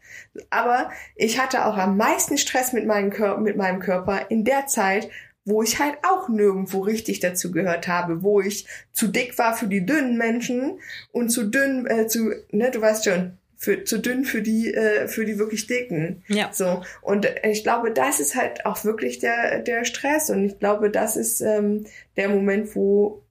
Aber ich hatte auch am meisten Stress mit meinem, Kör mit meinem Körper in der Zeit, wo ich halt auch nirgendwo richtig dazu gehört habe, wo ich zu dick war für die dünnen Menschen und zu dünn, äh, zu, ne, du weißt schon, für, zu dünn für die, äh, für die wirklich dicken. Ja. So. Und ich glaube, das ist halt auch wirklich der, der Stress. Und ich glaube, das ist ähm, der Moment, wo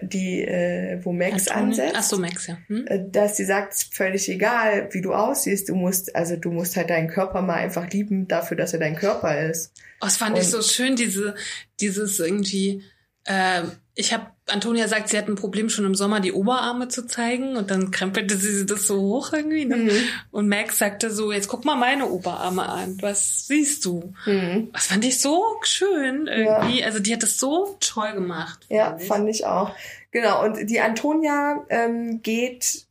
die, äh, wo Max Antonin- ansetzt. Ach so, Max, ja. Hm? äh, Dass sie sagt, völlig egal, wie du aussiehst. Du musst, also du musst halt deinen Körper mal einfach lieben dafür, dass er dein Körper ist. Oh, das fand ich Und- so schön, diese, dieses irgendwie, äh, ich habe, Antonia sagt, sie hat ein Problem schon im Sommer die Oberarme zu zeigen und dann krempelte sie das so hoch irgendwie. Ne? Mhm. Und Max sagte so, jetzt guck mal meine Oberarme an, was siehst du? Mhm. Das fand ich so schön irgendwie. Also die hat das so toll gemacht. Ja, fand ich. fand ich auch. Genau, und die Antonia ähm, geht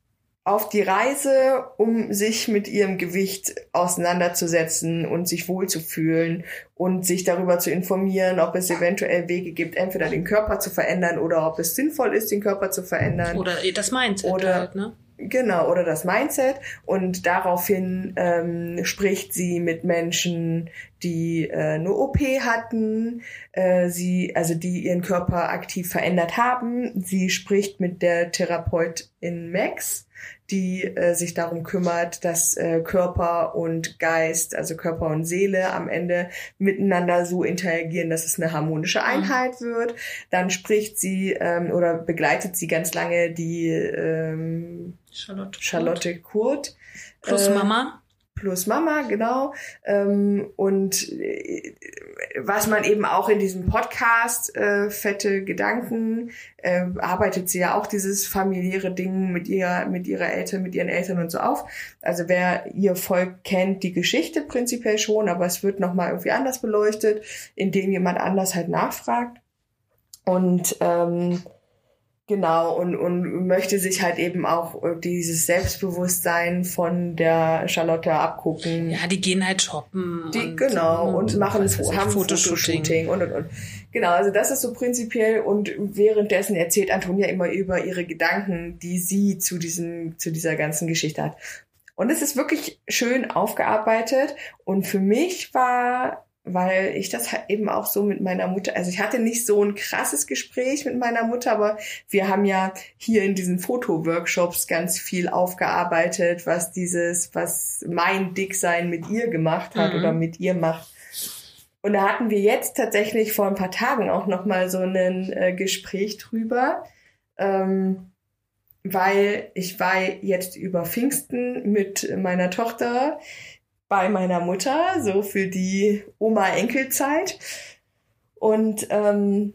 auf die Reise, um sich mit ihrem Gewicht auseinanderzusetzen und sich wohlzufühlen und sich darüber zu informieren, ob es eventuell Wege gibt, entweder den Körper zu verändern oder ob es sinnvoll ist, den Körper zu verändern. Oder das Mindset Oder- halt, ne? Genau, oder das Mindset. Und daraufhin ähm, spricht sie mit Menschen, die äh, eine OP hatten, äh, sie, also die ihren Körper aktiv verändert haben. Sie spricht mit der Therapeutin Max, die äh, sich darum kümmert, dass äh, Körper und Geist, also Körper und Seele am Ende miteinander so interagieren, dass es eine harmonische Einheit wird. Dann spricht sie ähm, oder begleitet sie ganz lange die ähm, Charlotte. Charlotte Kurt. Plus äh, Mama. Plus Mama, genau. Ähm, und äh, was man eben auch in diesem Podcast, äh, Fette Gedanken, äh, arbeitet sie ja auch dieses familiäre Ding mit ihrer, mit ihrer Eltern, mit ihren Eltern und so auf. Also wer ihr Volk kennt, die Geschichte prinzipiell schon, aber es wird nochmal irgendwie anders beleuchtet, indem jemand anders halt nachfragt. Und ähm, Genau, und, und möchte sich halt eben auch äh, dieses Selbstbewusstsein von der Charlotte abgucken. Ja, die gehen halt shoppen. Die, und, genau, und, machen weiß ich, haben Fotoshooting und, und, und. Genau, also das ist so prinzipiell und währenddessen erzählt Antonia immer über ihre Gedanken, die sie zu diesem, zu dieser ganzen Geschichte hat. Und es ist wirklich schön aufgearbeitet und für mich war weil ich das halt eben auch so mit meiner Mutter, also ich hatte nicht so ein krasses Gespräch mit meiner Mutter, aber wir haben ja hier in diesen Fotoworkshops ganz viel aufgearbeitet, was dieses, was mein Dicksein mit ihr gemacht hat Mhm. oder mit ihr macht. Und da hatten wir jetzt tatsächlich vor ein paar Tagen auch noch mal so ein äh, Gespräch drüber, ähm, weil ich war jetzt über Pfingsten mit meiner Tochter bei meiner Mutter, so für die Oma-Enkelzeit. Und ähm,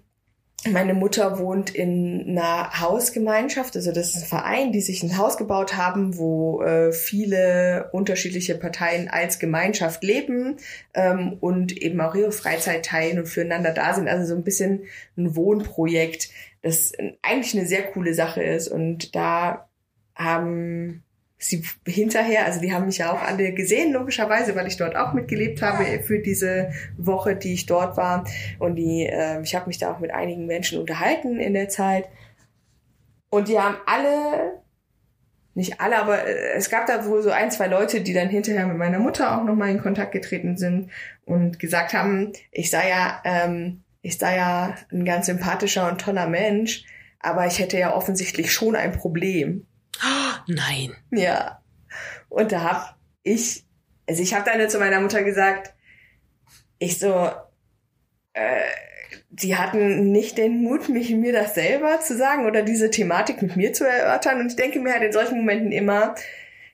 meine Mutter wohnt in einer Hausgemeinschaft, also das ist ein Verein, die sich ein Haus gebaut haben, wo äh, viele unterschiedliche Parteien als Gemeinschaft leben ähm, und eben auch ihre Freizeit teilen und füreinander da sind. Also so ein bisschen ein Wohnprojekt, das eigentlich eine sehr coole Sache ist. Und da haben sie hinterher, also die haben mich ja auch alle gesehen, logischerweise, weil ich dort auch mitgelebt habe für diese Woche, die ich dort war. Und die, äh, ich habe mich da auch mit einigen Menschen unterhalten in der Zeit. Und die haben alle, nicht alle, aber äh, es gab da wohl so ein, zwei Leute, die dann hinterher mit meiner Mutter auch nochmal in Kontakt getreten sind und gesagt haben, ich sei ja, ähm, ich sei ja ein ganz sympathischer und toller Mensch, aber ich hätte ja offensichtlich schon ein Problem. Nein. Ja. Und da hab ich, also ich habe dann zu meiner Mutter gesagt, ich so, äh, die hatten nicht den Mut, mich mir das selber zu sagen oder diese Thematik mit mir zu erörtern. Und ich denke mir halt in solchen Momenten immer,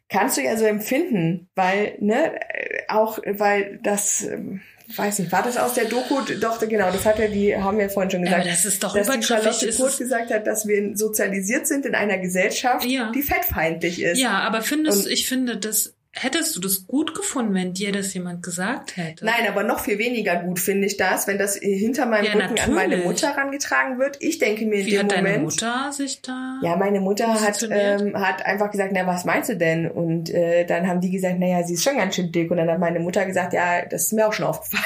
kannst du ja so empfinden, weil, ne, äh, auch, weil das, ähm, weiß nicht, war das aus der Doku? Doch, genau, das hat ja die, haben wir vorhin schon Ja, gesagt. aber das ist doch dass die. Charlotte Kurt es, gesagt hat, dass wir sozialisiert sind in einer Gesellschaft, Ja. die fettfeindlich ist. ja, aber findest, Und- ich finde, das hättest du das gut gefunden, wenn dir das jemand gesagt hätte? Nein, aber noch viel weniger gut finde ich das, wenn das hinter meinem Ja, Rücken an meine natürlich. Mutter rangetragen wird. Ich denke mir in Wie dem hat Moment. deine Mutter sich da? Ja, meine Mutter hat, ähm, hat einfach gesagt, na, was meinst du denn? Und äh, dann haben die gesagt, naja, sie ist schon ganz schön dick. Und dann hat meine Mutter gesagt, ja, das ist mir auch schon aufgefallen.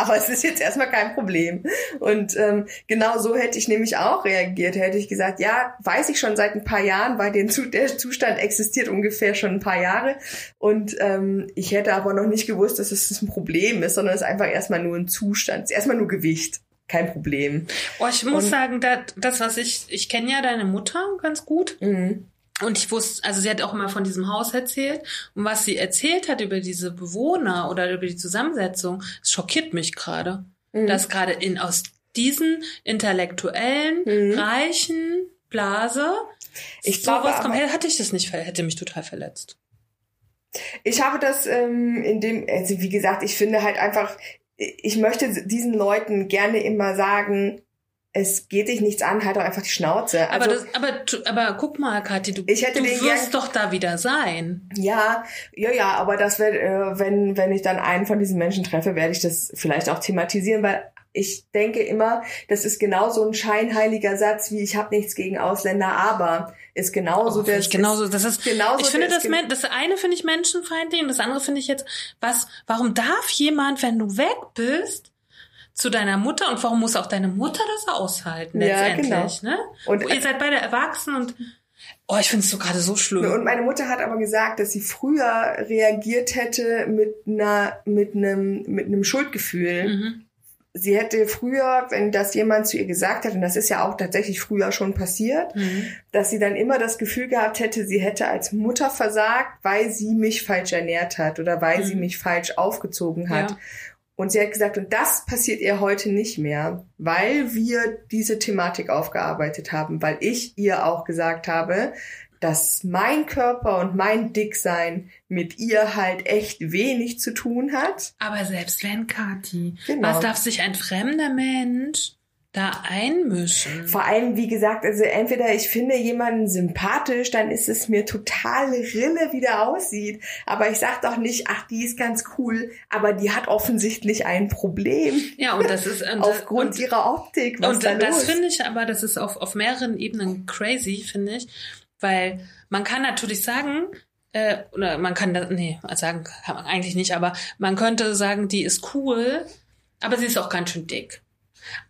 Aber es ist jetzt erstmal kein Problem. Und ähm, genau so hätte ich nämlich auch reagiert. Hätte ich gesagt, ja, weiß ich schon seit ein paar Jahren, weil den Zu der Zustand existiert ungefähr schon ein paar Jahre. Und ähm, ich hätte aber noch nicht gewusst, dass es ein Problem ist, sondern es ist einfach erstmal nur ein Zustand. Es ist erstmal nur Gewicht. Kein Problem. Oh, ich muss Und- sagen, das, das, was ich, ich kenne ja deine Mutter ganz gut. Mhm. Und ich wusste, also sie hat auch immer von diesem Haus erzählt. Und was sie erzählt hat über diese Bewohner oder über die Zusammensetzung, das schockiert mich gerade. Mhm. Dass gerade in aus diesen intellektuellen, Mhm. reichen Blase Ich glaube sowas kommt. Hätte ich das nicht, hätte mich total verletzt. Ich habe das ähm, in dem, also wie gesagt, ich finde halt einfach, ich möchte diesen Leuten gerne immer sagen, es geht dich nichts an, halt doch einfach die Schnauze. Aber, Also, das, aber, aber guck mal, Kathi, du, Ich hätte du wirst gern- doch da wieder sein. ja, ja, ja, aber das wird, äh, wenn, wenn ich dann einen von diesen Menschen treffe, werde ich das vielleicht auch thematisieren, weil ich denke immer, das ist genau so ein scheinheiliger Satz wie ich habe nichts gegen Ausländer, aber ist genauso Oh, das. ich genauso, das ist, genauso ich finde das, das eine finde ich menschenfeindlich und das andere finde ich jetzt, was, warum darf jemand, wenn du weg bist, zu deiner Mutter und warum muss auch deine Mutter das aushalten Ja, letztendlich, ne? Und- Und ihr seid beide erwachsen und oh, ich finde es so gerade so schlimm. Und meine Mutter hat aber gesagt, dass sie früher reagiert hätte mit einer, mit einem, mit einem Schuldgefühl. mhm. Sie hätte früher, wenn das jemand zu ihr gesagt hat, und das ist ja auch tatsächlich früher schon passiert, Mhm. dass sie dann immer das Gefühl gehabt hätte, sie hätte als Mutter versagt, weil sie mich falsch ernährt hat oder weil Mhm. sie mich falsch aufgezogen hat. Ja. Und sie hat gesagt, und das passiert ihr heute nicht mehr, weil wir diese Thematik aufgearbeitet haben, weil ich ihr auch gesagt habe, dass mein Körper und mein Dicksein mit ihr halt echt wenig zu tun hat. Aber selbst wenn, Kathi, Genau. was darf sich ein fremder Mensch da einmischen? Vor allem, wie gesagt, also entweder ich finde jemanden sympathisch, dann ist es mir total Rille, wie der aussieht. Aber ich sag doch nicht, ach, die ist ganz cool, aber die hat offensichtlich ein Problem Ja, und das ist und, aufgrund und, ihrer Optik. Was und da das finde ich aber, das ist auf, auf mehreren Ebenen crazy, finde ich. Weil man kann natürlich sagen, äh, oder man kann das, nee, sagen kann man eigentlich nicht, aber man könnte sagen, die ist cool, aber sie ist auch ganz schön dick.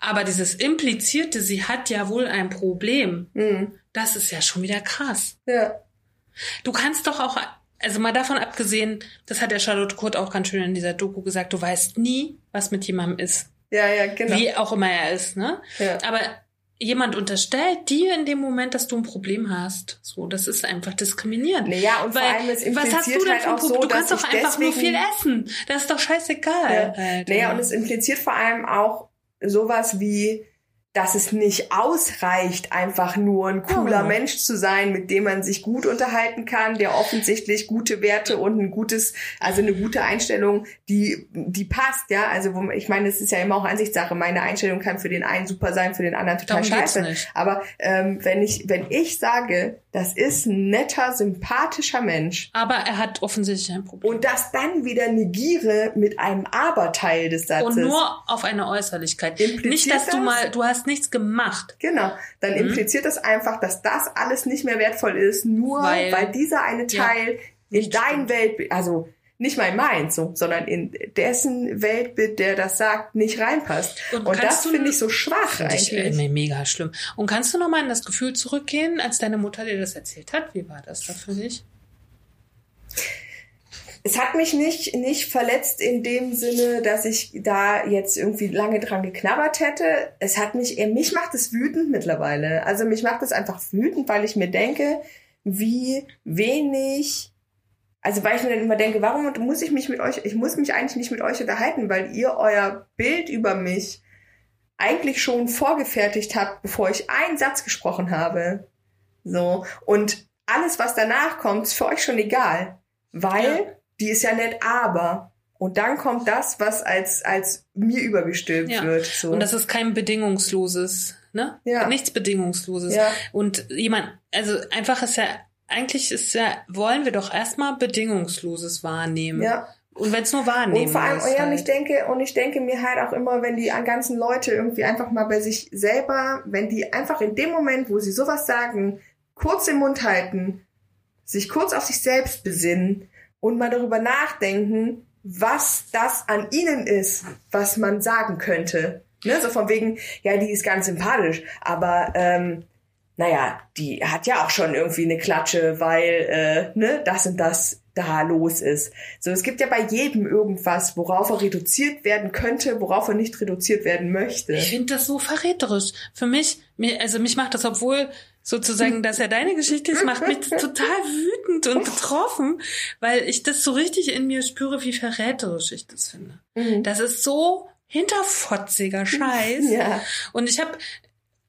Aber dieses implizierte, sie hat ja wohl ein Problem, Hm, das ist ja schon wieder krass. ja. Du kannst doch auch, also mal davon abgesehen, das hat der Charlotte Kurt auch ganz schön in dieser Doku gesagt, du weißt nie, was mit jemandem ist. Ja, ja, genau. Wie auch immer er ist, ne? Ja. Aber jemand unterstellt dir in dem Moment, dass du ein Problem hast. So, das ist einfach diskriminierend. Naja, und vor allem, es was hast du impliziert denn halt auch so, du kannst doch einfach nur viel essen. Das ist doch scheißegal. Alter. Naja, und es impliziert vor allem auch sowas wie, dass es nicht ausreicht, einfach nur ein cooler Ja. Mensch zu sein, mit dem man sich gut unterhalten kann, der offensichtlich gute Werte und ein gutes, also eine gute Einstellung, die, die passt, ja. Also, wo, ich meine, es ist ja immer auch Ansichtssache. Meine Einstellung kann für den einen super sein, für den anderen total Darum scheiße. Aber ähm, wenn ich, wenn ich sage, das ist ein netter, sympathischer Mensch, Aber er hat offensichtlich ein Problem. und das dann wieder negiere mit einem Aber-Teil des Satzes. Und nur auf eine Äußerlichkeit. Impliziert nicht, dass du das? mal, du hast nichts gemacht. Genau, dann Mhm. impliziert das einfach, dass das alles nicht mehr wertvoll ist, nur Weil- weil, dieser eine Ja, Teil in nicht dein Weltbild, also nicht mal in meins, so, sondern in dessen Weltbild, der das sagt, nicht reinpasst. Und Und, das finde ich so schwach Finde ich eigentlich. äh, mega schlimm. Und kannst du noch mal in das Gefühl zurückgehen, als deine Mutter dir das erzählt hat? Wie war das da für dich? Es hat mich nicht, nicht verletzt in dem Sinne, dass ich da jetzt irgendwie lange dran geknabbert hätte. Es hat mich, mich macht es wütend mittlerweile. Also mich macht es einfach wütend, weil ich mir denke, wie wenig, also weil ich mir dann immer denke, warum muss ich mich mit euch, ich muss mich eigentlich nicht mit euch unterhalten, weil ihr euer Bild über mich eigentlich schon vorgefertigt habt, bevor ich einen Satz gesprochen habe. So. Und alles, was danach kommt, ist für euch schon egal. Weil Ja. Die ist ja nett, aber. Und dann kommt das, was als, als mir übergestülpt Ja. wird. So. Und das ist kein bedingungsloses, ne? Ja. Nichts bedingungsloses. Ja. Und jemand, also einfach ist ja eigentlich ist ja, wollen wir doch erstmal bedingungsloses wahrnehmen. Ja. Und wenn es nur wahrnehmen Und vor allem, ist, ja, und halt. ich denke, und ich denke mir halt auch immer, wenn die ganzen Leute irgendwie einfach mal bei sich selber, wenn die einfach in dem Moment, wo sie sowas sagen, kurz den Mund halten, sich kurz auf sich selbst besinnen und mal darüber nachdenken, was das an ihnen ist, was man sagen könnte. Ne? So von wegen, ja, die ist ganz sympathisch, aber ähm, naja, die hat ja auch schon irgendwie eine Klatsche, weil äh, ne, das und das da los ist. So, es gibt ja bei jedem irgendwas, worauf er reduziert werden könnte, worauf er nicht reduziert werden möchte. Ich finde das so verräterisch. Für mich, mir, also mich macht das, obwohl sozusagen, dass er deine Geschichte ist, macht mich total wütend und betroffen, weil ich das so richtig in mir spüre, wie verräterisch ich das finde. Mhm. Das ist so hinterfotziger Scheiß. Ja. Und ich habe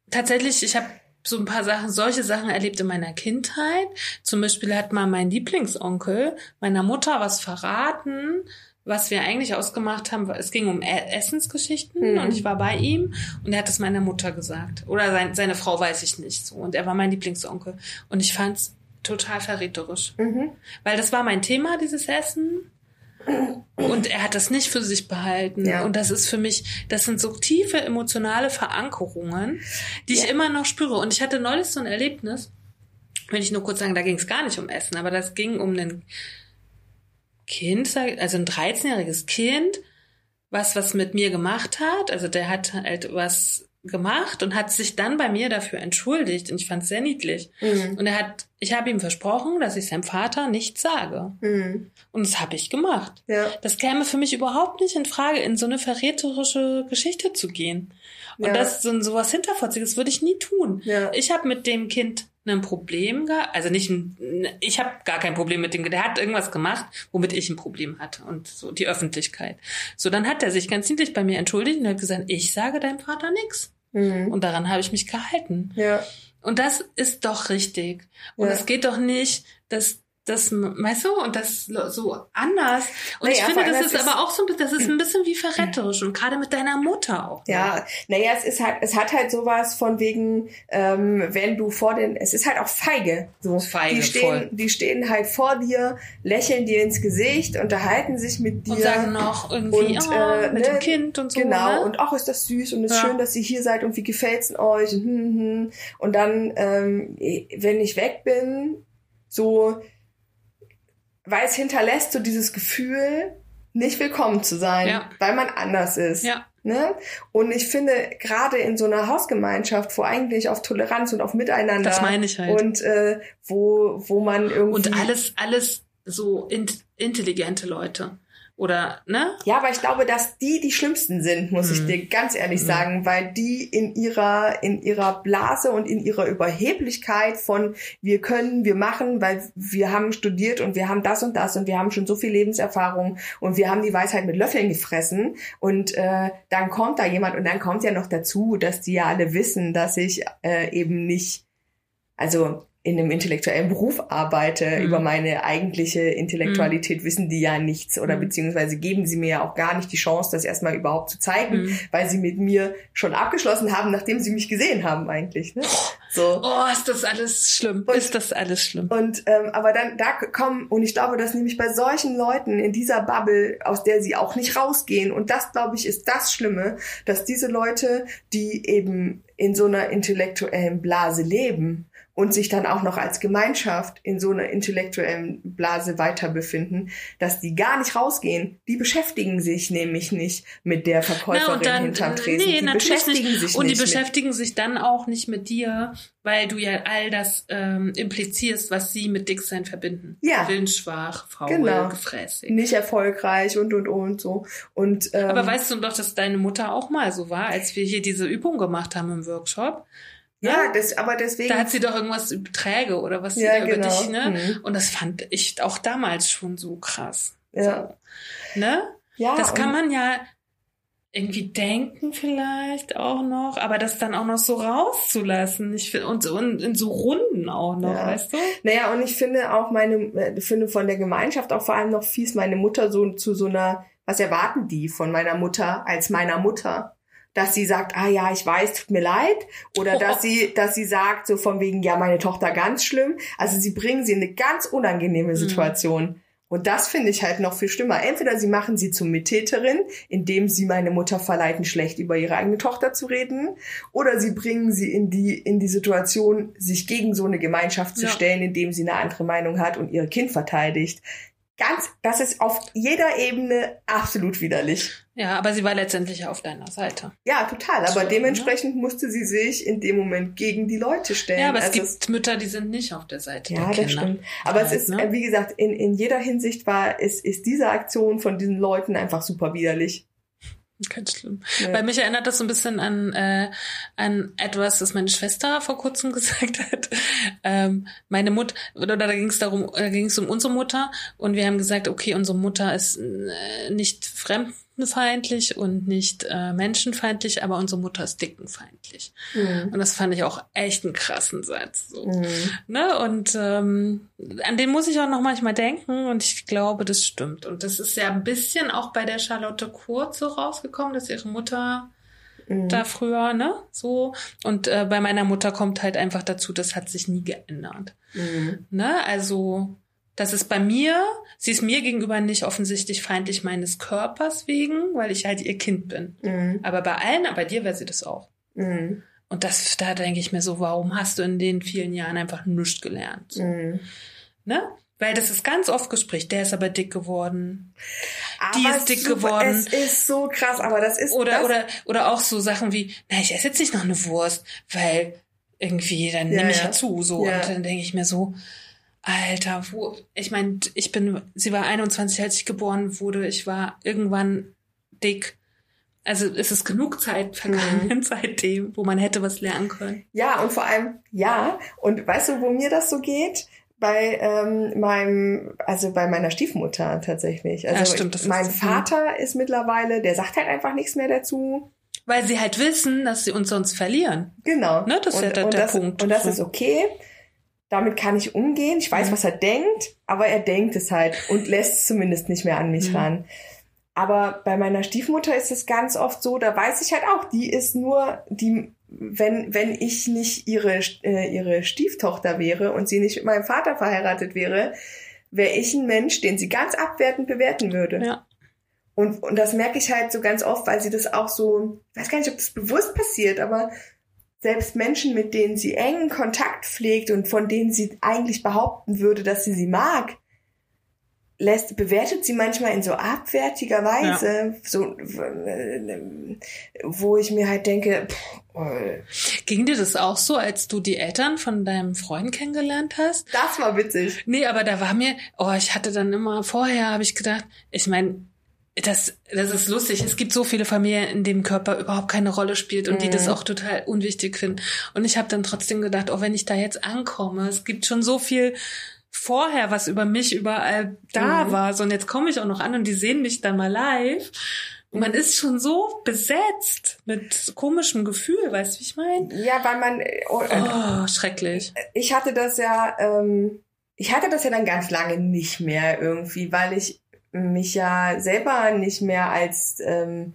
tatsächlich, ich habe so ein paar Sachen, solche Sachen erlebt in meiner Kindheit. Zum Beispiel hat mal mein Lieblingsonkel meiner Mutter was verraten, was wir eigentlich ausgemacht haben. Es ging um E- Essensgeschichten Mhm. und ich war bei ihm und er hat es meiner Mutter gesagt. Oder sein, seine Frau weiß ich nicht so. Und er war mein Lieblingsonkel. Und ich fand's total verräterisch. Mhm. Weil das war mein Thema, dieses Essen. Und er hat das nicht für sich behalten. Ja. Und das ist für mich, das sind so tiefe emotionale Verankerungen, die ich Ja. immer noch spüre. Und ich hatte neulich so ein Erlebnis, will ich nur kurz sagen, da ging es gar nicht um Essen, aber das ging um ein Kind, also ein 13-jähriges Kind, was was mit mir gemacht hat. Also der hat halt was gemacht und hat sich dann bei mir dafür entschuldigt. Und ich fand es sehr niedlich. Mhm. Und er hat, ich habe ihm versprochen, dass ich seinem Vater nichts sage. Mhm. Und das habe ich gemacht. Ja. Das käme für mich überhaupt nicht in Frage, in so eine verräterische Geschichte zu gehen. Und Ja. das so sowas hinterfotziges würde ich nie tun. Ja. Ich habe mit dem Kind ein Problem gehabt, also nicht ein, ich habe gar kein Problem mit dem Kind. Der hat irgendwas gemacht, womit ich ein Problem hatte und so die Öffentlichkeit. So dann hat er sich ganz niedlich bei mir entschuldigt und hat gesagt, ich sage deinem Vater nichts. Mhm. Und daran habe ich mich gehalten. Ja. Und das ist doch richtig. Und Ja. es geht doch nicht, dass das, weißt du, und das so anders. Und Naja, ich finde, das ist ist- aber auch so ein bisschen, das ist ein bisschen wie verräterisch und gerade mit deiner Mutter auch. ne? Ja, naja, es ist halt, es hat halt sowas von wegen, ähm, wenn du vor den, es ist halt auch feige. So, Feige, die stehen, voll. die stehen halt vor dir, lächeln dir ins Gesicht, unterhalten sich mit dir Und sagen noch irgendwie, Und, oh, äh, mit ne, dem Kind und so. Genau, ne? und auch ist das süß und es ist Ja. schön, dass ihr hier seid und wie gefällt's euch und, hm, hm. und dann, ähm, wenn ich weg bin, so, weil es hinterlässt so dieses Gefühl, nicht willkommen zu sein, Ja. weil man anders ist. Ja. Ne? Und ich finde, gerade in so einer Hausgemeinschaft, wo eigentlich auf Toleranz und auf Miteinander Das meine ich halt. und äh, wo, wo man irgendwie Und alles, alles so in, intelligente Leute. Oder, ne? Ja, aber ich glaube, dass die die schlimmsten sind, muss ich Mhm. dir ganz ehrlich sagen, weil die in ihrer in ihrer Blase und in ihrer Überheblichkeit von wir können, wir machen, weil wir haben studiert und wir haben das und das und wir haben schon so viel Lebenserfahrung und wir haben die Weisheit mit Löffeln gefressen und äh, dann kommt da jemand und dann kommt ja noch dazu, dass die ja alle wissen, dass ich äh, eben nicht also in einem intellektuellen Beruf arbeite, Mhm. über meine eigentliche Intellektualität wissen die ja nichts oder Mhm. beziehungsweise geben sie mir ja auch gar nicht die Chance, das erstmal überhaupt zu zeigen, Mhm. weil sie mit mir schon abgeschlossen haben, nachdem sie mich gesehen haben eigentlich. Ne? So. Oh, ist das alles schlimm. Und- ist das alles schlimm. Und ähm, aber dann da kommen und ich glaube, dass nämlich bei solchen Leuten in dieser Bubble, aus der sie auch nicht rausgehen und das glaube ich ist das Schlimme, dass diese Leute, die eben in so einer intellektuellen Blase leben und sich dann auch noch als Gemeinschaft in so einer intellektuellen Blase weiter befinden, dass die gar nicht rausgehen. Die beschäftigen sich nämlich nicht mit der Verkäuferin hinterm Tresen. nee, die beschäftigen nicht. sich Und die nicht mit- beschäftigen sich dann auch nicht mit dir, weil du ja all das ähm, implizierst, was sie mit Dicksein verbinden. Ja. Willensschwach, faul, Genau. gefräßig. nicht erfolgreich und und und so. Und ähm, Aber weißt du doch, dass deine Mutter auch mal so war, als wir hier diese Übung gemacht haben im Workshop? Ja, das, aber deswegen. Da hat sie doch irgendwas über Träge oder was sie Ja, da über genau. dich, ne? Mhm. Und das fand ich auch damals schon so krass. ja. So, ne? ja, Das kann und- man ja irgendwie denken vielleicht auch noch, aber das dann auch noch so rauszulassen. Ich find, und, so in, in so Runden auch noch, Ja. weißt du? Naja, und ich finde auch meine, äh, finde von der Gemeinschaft auch vor allem noch fies, meine Mutter so zu so einer, was erwarten die von meiner Mutter als meiner Mutter? Dass sie sagt, ah ja, ich weiß, tut mir leid, oder dass sie, dass sie sagt so von wegen, ja, meine Tochter ganz schlimm. Also sie bringen sie in eine ganz unangenehme Situation. Mhm. Und das finde ich halt noch viel schlimmer. Entweder sie machen sie zum Mittäterin, indem sie meine Mutter verleiten, schlecht über ihre eigene Tochter zu reden, oder sie bringen sie in die, in die Situation, sich gegen so eine Gemeinschaft zu ja. stellen, indem sie eine andere Meinung hat und ihr Kind verteidigt ganz, das ist auf jeder Ebene absolut widerlich. Ja, aber sie war letztendlich auf deiner Seite. Ja, total. Aber so, dementsprechend ne? musste sie sich in dem Moment gegen die Leute stellen. Ja, aber es also gibt es, Mütter, die sind nicht auf der Seite ja, der Kinder. das stimmt. Aber halt, es ist, ne? wie gesagt, in, in jeder Hinsicht war, ist, ist diese Aktion von diesen Leuten einfach super widerlich. Ganz schlimm. Ja. Weil mich erinnert das so ein bisschen an, äh, an etwas, das meine Schwester vor kurzem gesagt hat. Ähm, meine Mutter, oder da ging es darum, da ging es um unsere Mutter und wir haben gesagt, okay, unsere Mutter ist äh, nicht fremd fremdenfeindlich und nicht äh, menschenfeindlich, aber unsere Mutter ist dickenfeindlich. Mhm. Und das fand ich auch echt einen krassen Satz. So. Mhm. Ne? Und ähm, an den muss ich auch noch manchmal denken und ich glaube, das stimmt. Und das ist ja ein bisschen auch bei der Charlotte Kurz so rausgekommen, dass ihre Mutter mhm. da früher, ne? So. Und äh, bei meiner Mutter kommt halt einfach dazu, das hat sich nie geändert. Mhm. Ne? Also das ist bei mir, sie ist mir gegenüber nicht offensichtlich feindlich meines Körpers wegen, weil ich halt ihr Kind bin. Mhm. Aber bei allen, bei dir wäre sie das auch. Mhm. Und das, da denke ich mir so, warum hast du in den vielen Jahren einfach nichts gelernt? Mhm. Ne? Weil das ist ganz oft Gespräch. Der ist aber dick geworden. Aber die ist dick super, geworden. Es ist so krass, aber das ist oder das oder oder auch so Sachen wie, na ich esse jetzt nicht noch eine Wurst, weil irgendwie dann ja, nehme ich ja, ja zu so ja. und dann denke ich mir so, Alter, wo, ich meine, ich bin, sie war 21, als ich geboren wurde. Ich war irgendwann dick. Also es ist genug Zeit vergangen mhm. seitdem, wo man hätte was lernen können. Ja, und vor allem, ja. Und weißt du, wo mir das so geht? Bei ähm, meinem, also bei meiner Stiefmutter tatsächlich. Also ja, stimmt, das mein Vater ist mittlerweile, der sagt halt einfach nichts mehr dazu. Weil sie halt wissen, dass sie uns sonst verlieren. Genau. Ne, das ist ja der, der das, Punkt. Und das ist okay damit kann ich umgehen. Ich weiß, mhm. was er denkt, aber er denkt es halt und lässt es zumindest nicht mehr an mich mhm. ran. Aber bei meiner Stiefmutter ist es ganz oft so, da weiß ich halt auch, die ist nur die, wenn, wenn ich nicht ihre, äh, ihre Stieftochter wäre und sie nicht mit meinem Vater verheiratet wäre, wäre ich ein Mensch, den sie ganz abwertend bewerten würde. Ja. Und, und das merke ich halt so ganz oft, weil sie das auch so, weiß gar nicht, ob das bewusst passiert, aber selbst Menschen, mit denen sie engen Kontakt pflegt und von denen sie eigentlich behaupten würde, dass sie sie mag, lässt, bewertet sie manchmal in so abwertiger Weise, ja. so, wo ich mir halt denke, pff, oh. Ging dir das auch so, als du die Eltern von deinem Freund kennengelernt hast? Das war witzig. Nee, aber da war mir, oh, ich hatte dann immer vorher, habe ich gedacht, ich meine, das, das ist lustig. Es gibt so viele Familien, in denen Körper überhaupt keine Rolle spielt und mhm. die das mhm. auch total unwichtig finden. Und ich habe dann trotzdem gedacht, oh, wenn ich da jetzt ankomme, es gibt schon so viel vorher, was über mich überall da mhm. war. So, und jetzt komme ich auch noch an und die sehen mich dann mal live. Und man ist schon so besetzt mit komischem Gefühl, weißt du, wie ich meine? Ja, weil man. Oh, oh, schrecklich. Ich hatte das ja, ähm, ich hatte das ja dann ganz lange nicht mehr irgendwie, weil ich mich ja selber nicht mehr als, ähm,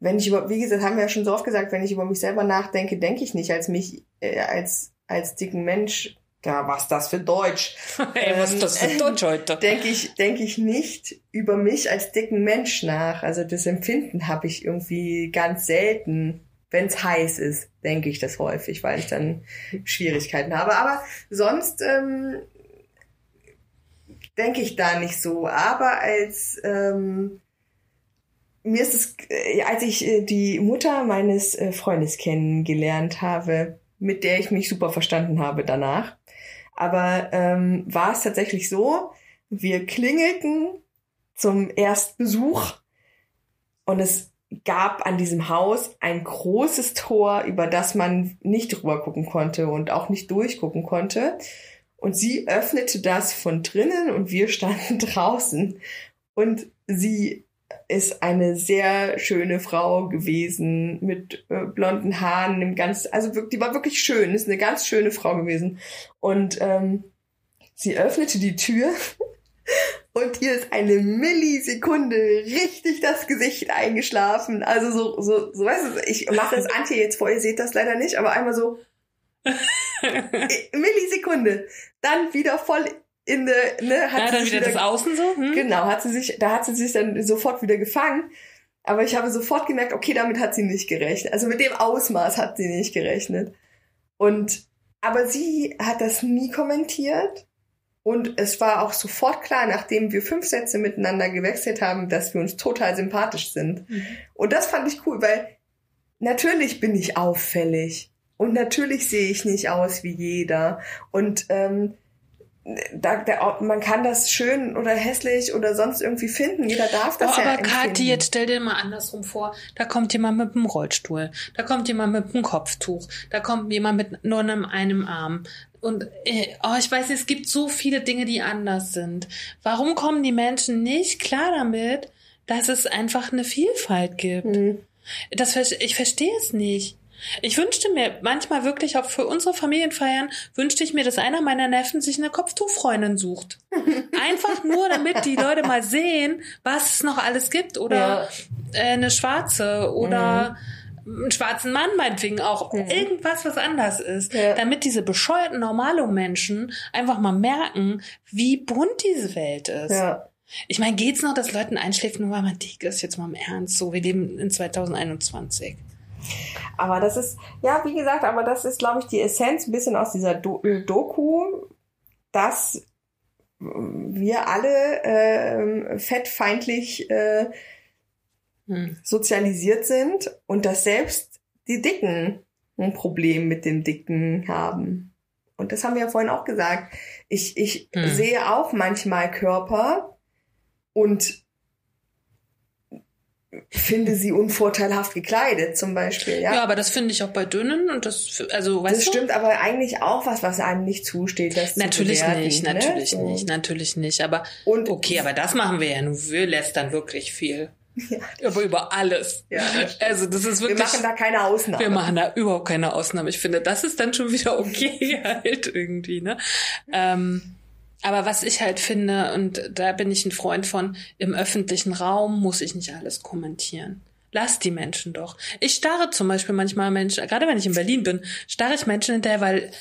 wenn ich über, wie gesagt, haben wir ja schon so oft gesagt, wenn ich über mich selber nachdenke, denke ich nicht als mich, äh, als, als dicken Mensch. Ja, was das für Deutsch? Hey, was ist das für ähm, Deutsch heute? denke ich, denke ich nicht über mich als dicken Mensch nach. Also das Empfinden habe ich irgendwie ganz selten. Wenn es heiß ist, denke ich das häufig, weil ich dann Schwierigkeiten habe. Aber sonst ähm, denke ich da nicht so. Aber als ähm, mir ist es, äh, als ich äh, die Mutter meines äh, Freundes kennengelernt habe, mit der ich mich super verstanden habe danach. Aber ähm, war es tatsächlich so, wir klingelten zum Erstbesuch und es gab an diesem Haus ein großes Tor, über das man nicht rüber gucken konnte und auch nicht durchgucken konnte. Und sie öffnete das von drinnen und wir standen draußen. Und sie ist eine sehr schöne Frau gewesen mit äh, blonden Haaren, im ganz, also wirklich, die war wirklich schön, ist eine ganz schöne Frau gewesen. Und ähm, sie öffnete die Tür und ihr ist eine Millisekunde richtig das Gesicht eingeschlafen. Also so, so, so weißt du, ich mache das Antje jetzt vor, ihr seht das leider nicht, aber einmal so Millisekunde. Dann wieder voll in der, ne, hat Ja, sie dann sich wieder das Außen so. Hm? Genau, hat sie sich, da hat sie sich dann sofort wieder gefangen. Aber ich habe sofort gemerkt, okay, damit hat sie nicht gerechnet. Also mit dem Ausmaß hat sie nicht gerechnet. Und, aber sie hat das nie kommentiert. Und es war auch sofort klar, nachdem wir fünf Sätze miteinander gewechselt haben, dass wir uns total sympathisch sind. Mhm. Und das fand ich cool, weil natürlich bin ich auffällig. Und natürlich sehe ich nicht aus wie jeder. Und ähm, da, da, man kann das schön oder hässlich oder sonst irgendwie finden. Jeder darf das Oh, ja aber Kathi, jetzt stell dir mal andersrum vor. Da kommt jemand mit einem Rollstuhl. Da kommt jemand mit einem Kopftuch. Da kommt jemand mit nur einem, einem Arm. Und äh, oh, ich weiß, es gibt so viele Dinge, die anders sind. Warum kommen die Menschen nicht klar damit, dass es einfach eine Vielfalt gibt? Hm. Das, ich verstehe es nicht. Ich wünschte mir manchmal wirklich auch für unsere Familienfeiern, wünschte ich mir, dass einer meiner Neffen sich eine Kopftuchfreundin sucht. Einfach nur, damit die Leute mal sehen, was es noch alles gibt. Oder äh, eine schwarze oder einen schwarzen Mann meinetwegen auch. Irgendwas, was anders ist. Ja. Damit diese bescheuerten Normalo-Menschen einfach mal merken, wie bunt diese Welt ist. Ja. Ich meine, geht's noch, dass Leuten einschläft, nur weil man dick ist? Jetzt mal im Ernst. So, wir leben in 2021. Aber das ist, ja, wie gesagt, aber das ist, glaube ich, die Essenz ein bisschen aus dieser Do Doku, dass wir alle ähm, fettfeindlich äh, Hm. sozialisiert sind und dass selbst die Dicken ein Problem mit dem Dicken haben. Und das haben wir ja vorhin auch gesagt. Ich, ich Hm. sehe auch manchmal Körper und finde sie unvorteilhaft gekleidet, zum Beispiel. Ja, Ja, aber das finde ich auch bei dünnen und das, also, weißt das du? stimmt aber eigentlich auch was, was einem nicht zusteht. Das zu Natürlich bewerten, nicht, ne? natürlich So. nicht, natürlich nicht. Aber Und okay, aber das machen wir ja nur. Wir lästern wirklich viel. Aber über alles. Ja, das also das ist wir wirklich. machen da keine Ausnahme. wir machen da überhaupt keine Ausnahme. Ich finde, das ist dann schon wieder okay halt irgendwie, ne? Ähm, aber was ich halt finde, und da bin ich ein Freund von, im öffentlichen Raum muss ich nicht alles kommentieren. Lass die Menschen doch. Ich starre zum Beispiel manchmal Menschen, gerade wenn ich in Berlin bin, starre ich Menschen hinterher, weil,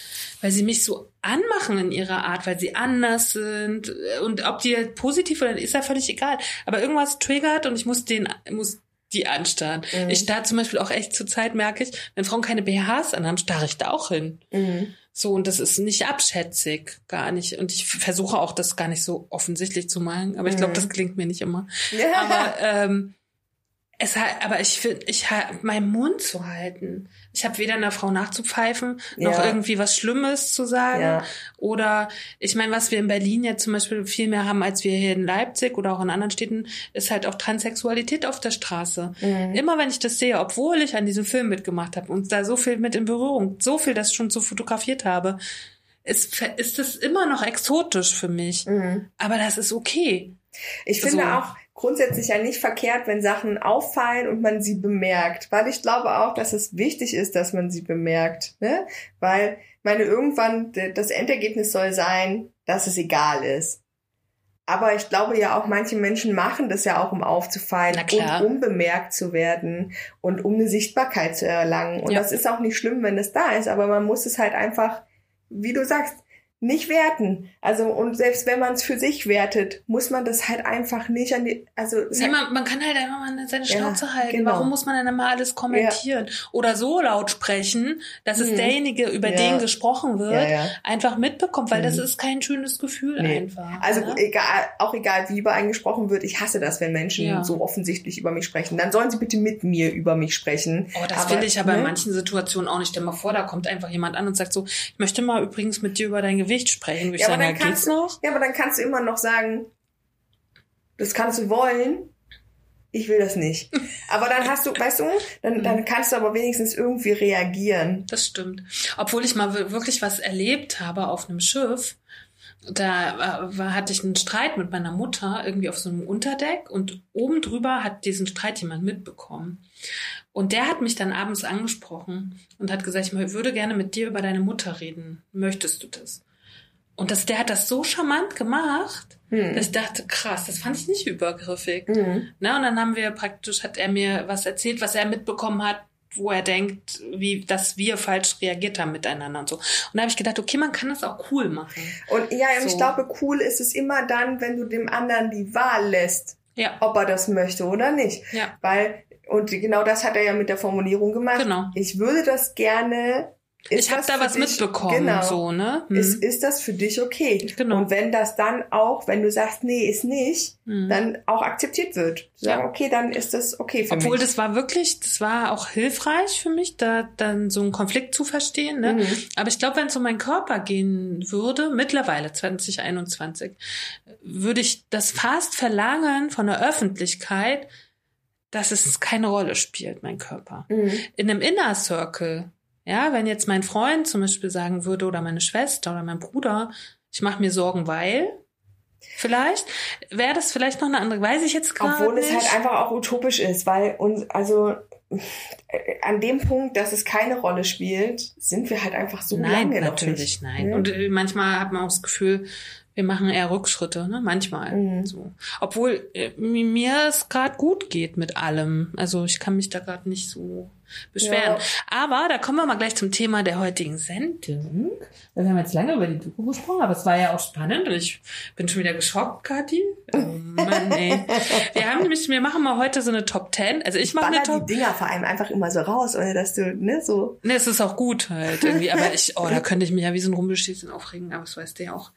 weil sie mich so anmachen in ihrer Art, weil sie anders sind. Und ob die positiv oder ist ja völlig egal. Aber irgendwas triggert und ich muss den, muss die anstarren. Mhm. Ich starre zum Beispiel auch echt zur Zeit, merke ich, wenn Frauen keine BHs anhaben, starre ich da auch hin. Mhm. So, und das ist nicht abschätzig, gar nicht. Und ich versuche auch, das gar nicht so offensichtlich zu machen, aber ich glaube, Mhm. das klingt mir nicht immer. Ja. Aber ähm, es hat, aber ich finde, ich habe meinen Mund zu halten. Ich habe weder einer Frau nachzupfeifen, noch Ja. irgendwie was Schlimmes zu sagen. Ja. Oder ich meine, was wir in Berlin jetzt zum Beispiel viel mehr haben, als wir hier in Leipzig oder auch in anderen Städten, ist halt auch Transsexualität auf der Straße. Mhm. Immer wenn ich das sehe, obwohl ich an diesem Film mitgemacht habe und da so viel mit in Berührung, so viel das schon so fotografiert habe, ist, ist das immer noch exotisch für mich. Mhm. Aber das ist okay. Ich finde So. auch grundsätzlich ja nicht verkehrt, wenn Sachen auffallen und man sie bemerkt, weil ich glaube auch, dass es wichtig ist, dass man sie bemerkt, ne? Weil, meine, irgendwann das Endergebnis soll sein, dass es egal ist. Aber ich glaube ja auch, manche Menschen machen das ja auch, um aufzufallen und um bemerkt zu werden und um eine Sichtbarkeit zu erlangen. Und Ja. das ist auch nicht schlimm, wenn es da ist, aber man muss es halt einfach, wie du sagst, nicht werten. Also, und selbst wenn man es für sich wertet, muss man das halt einfach nicht an die, also, es Nee, man, man kann halt einfach mal seine Ja, Schnauze halten. genau. Warum muss man dann immer alles kommentieren? Oder so laut sprechen, dass es Mhm. derjenige, über Ja. den gesprochen wird, Ja, ja. einfach mitbekommt, weil das Mhm. ist kein schönes Gefühl Nee. einfach. Also ne? egal, auch egal, wie über einen gesprochen wird, ich hasse das, wenn Menschen Ja. so offensichtlich über mich sprechen. Dann sollen sie bitte mit mir über mich sprechen. Oh, das finde ich aber in ne? manchen Situationen auch nicht. Stell mal vor, da kommt einfach jemand an und sagt so, ich möchte mal übrigens mit dir über dein Gewicht sprechen. Würde ich Ja, aber sagen, dann ja, kannst geht's noch? Ja, aber dann kannst du immer noch sagen, das kannst du wollen. Ich will das nicht. Aber dann hast du, weißt du, dann, dann kannst du aber wenigstens irgendwie reagieren. Das stimmt. Obwohl ich mal wir- wirklich was erlebt habe auf einem Schiff. Da äh, war, hatte ich einen Streit mit meiner Mutter irgendwie auf so einem Unterdeck und oben drüber hat diesen Streit jemand mitbekommen. Und der hat mich dann abends angesprochen und hat gesagt, ich würde gerne mit dir über deine Mutter reden. Möchtest du das? Und das, der hat das so charmant gemacht, Hm. dass ich dachte, krass, das fand ich nicht übergriffig. Mhm. Ne? Und dann haben wir praktisch, hat er mir was erzählt, was er mitbekommen hat, wo er denkt, wie, dass wir falsch reagiert haben miteinander und so. Und da habe ich gedacht, okay, man kann das auch cool machen. Und ja, und ich So. glaube, cool ist es immer dann, wenn du dem anderen die Wahl lässt, Ja, ob er das möchte oder nicht. ja, Weil, und genau das hat er ja mit der Formulierung gemacht. genau. Ich würde das gerne. Ist Ich habe da was dich- mitbekommen, Genau. so, ne? Hm. Ist, ist das für dich okay? Genau. Und wenn das dann auch, wenn du sagst, nee, ist nicht, Hm. dann auch akzeptiert wird. Sagen, Ja. okay, dann ist das okay für Obwohl mich. das war wirklich, das war auch hilfreich für mich, da dann so einen Konflikt zu verstehen. Ne? Mhm. Aber ich glaube, wenn es um meinen Körper gehen würde, mittlerweile 2021, würde ich das fast verlangen von der Öffentlichkeit, dass es keine Rolle spielt, mein Körper. Mhm. In einem Inner Circle, ja, wenn jetzt mein Freund zum Beispiel sagen würde oder meine Schwester oder mein Bruder, ich mache mir Sorgen, weil vielleicht wäre das vielleicht noch eine andere, weiß ich jetzt gerade Obwohl nicht. es halt einfach auch utopisch ist, weil uns, also äh, an dem Punkt, dass es keine Rolle spielt, sind wir halt einfach so Nein, lange noch natürlich nicht. nein. Ne? Und äh, manchmal hat man auch das Gefühl, wir machen eher Rückschritte, ne? Manchmal. Mhm. So. Obwohl äh, mi- mir es gerade gut geht mit allem. Also ich kann mich da gerade nicht so beschweren. Ja. Aber da kommen wir mal gleich zum Thema der heutigen Sendung. Wir haben jetzt lange über die Doku gesprochen, aber es war ja auch spannend und ich bin schon wieder geschockt, Kathi. Oh Mann, ey. Wir haben nämlich, wir machen mal heute so eine Top 10. Also ich mache eine Top die Dinger vor allem einfach immer so raus, ohne dass du, ne, so. Ne, es ist auch gut halt irgendwie, aber ich, oh, da könnte ich mich ja wie so ein Rumpelstilzchen aufregen, aber das weiß der auch.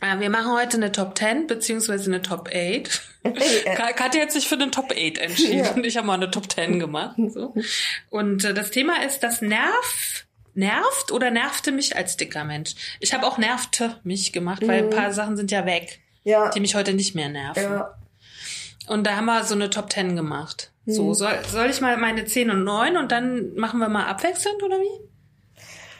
Äh, Wir machen heute eine Top 10 beziehungsweise eine Top 8. Ka- Katja hat sich für eine Top 8 entschieden. Ja. Ich habe mal eine Top 10 gemacht. So. Und äh, das Thema ist, das Nerv, nervt oder nervte mich als dicker Mensch. Ich habe auch nervte mich gemacht, weil ein paar Sachen sind ja weg, Ja. die mich heute nicht mehr nerven. ja. Und da haben wir so eine Top 10 gemacht. So, soll, soll ich mal meine 10 und 9 und dann machen wir mal abwechselnd oder wie?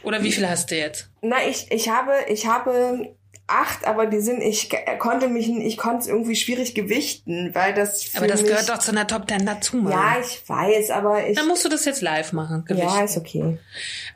Oder wie viel hast du jetzt? Na, ich, ich habe, ich habe acht, aber die sind, ich ge- konnte mich, ich konnte es irgendwie schwierig gewichten, weil das Aber das mich, gehört doch zu einer Top 10 dazu, Mann. Ja, ich weiß, aber ich, Dann musst du das jetzt live machen, Gewicht. ja, ist okay.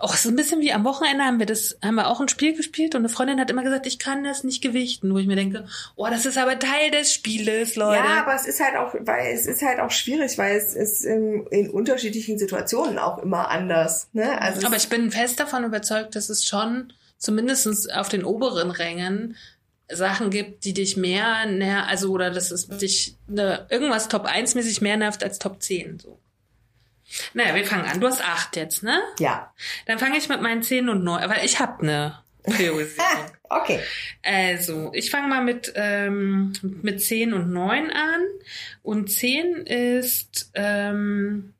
Och, so ein bisschen wie am Wochenende haben wir das, haben wir auch ein Spiel gespielt und eine Freundin hat immer gesagt, ich kann das nicht gewichten, wo ich mir denke, oh, das ist aber Teil des Spieles, Leute. Ja, aber es ist halt auch, weil es ist halt auch schwierig, weil es ist in, in unterschiedlichen Situationen auch immer anders. Ne? Also Aber ich bin fest davon überzeugt, dass es schon zumindest auf den oberen Rängen Sachen gibt, die dich mehr ner also oder dass es dich ne, irgendwas Top 1 mäßig mehr nervt als Top 10. So. Naja, wir fangen an. Du hast acht jetzt, ne? ja. Dann fange ich mit meinen 10 und 9, weil ich habe eine Priorisierung. Okay. Also, ich fange mal mit, ähm, mit 10 und 9 an. Und 10 ist, ähm,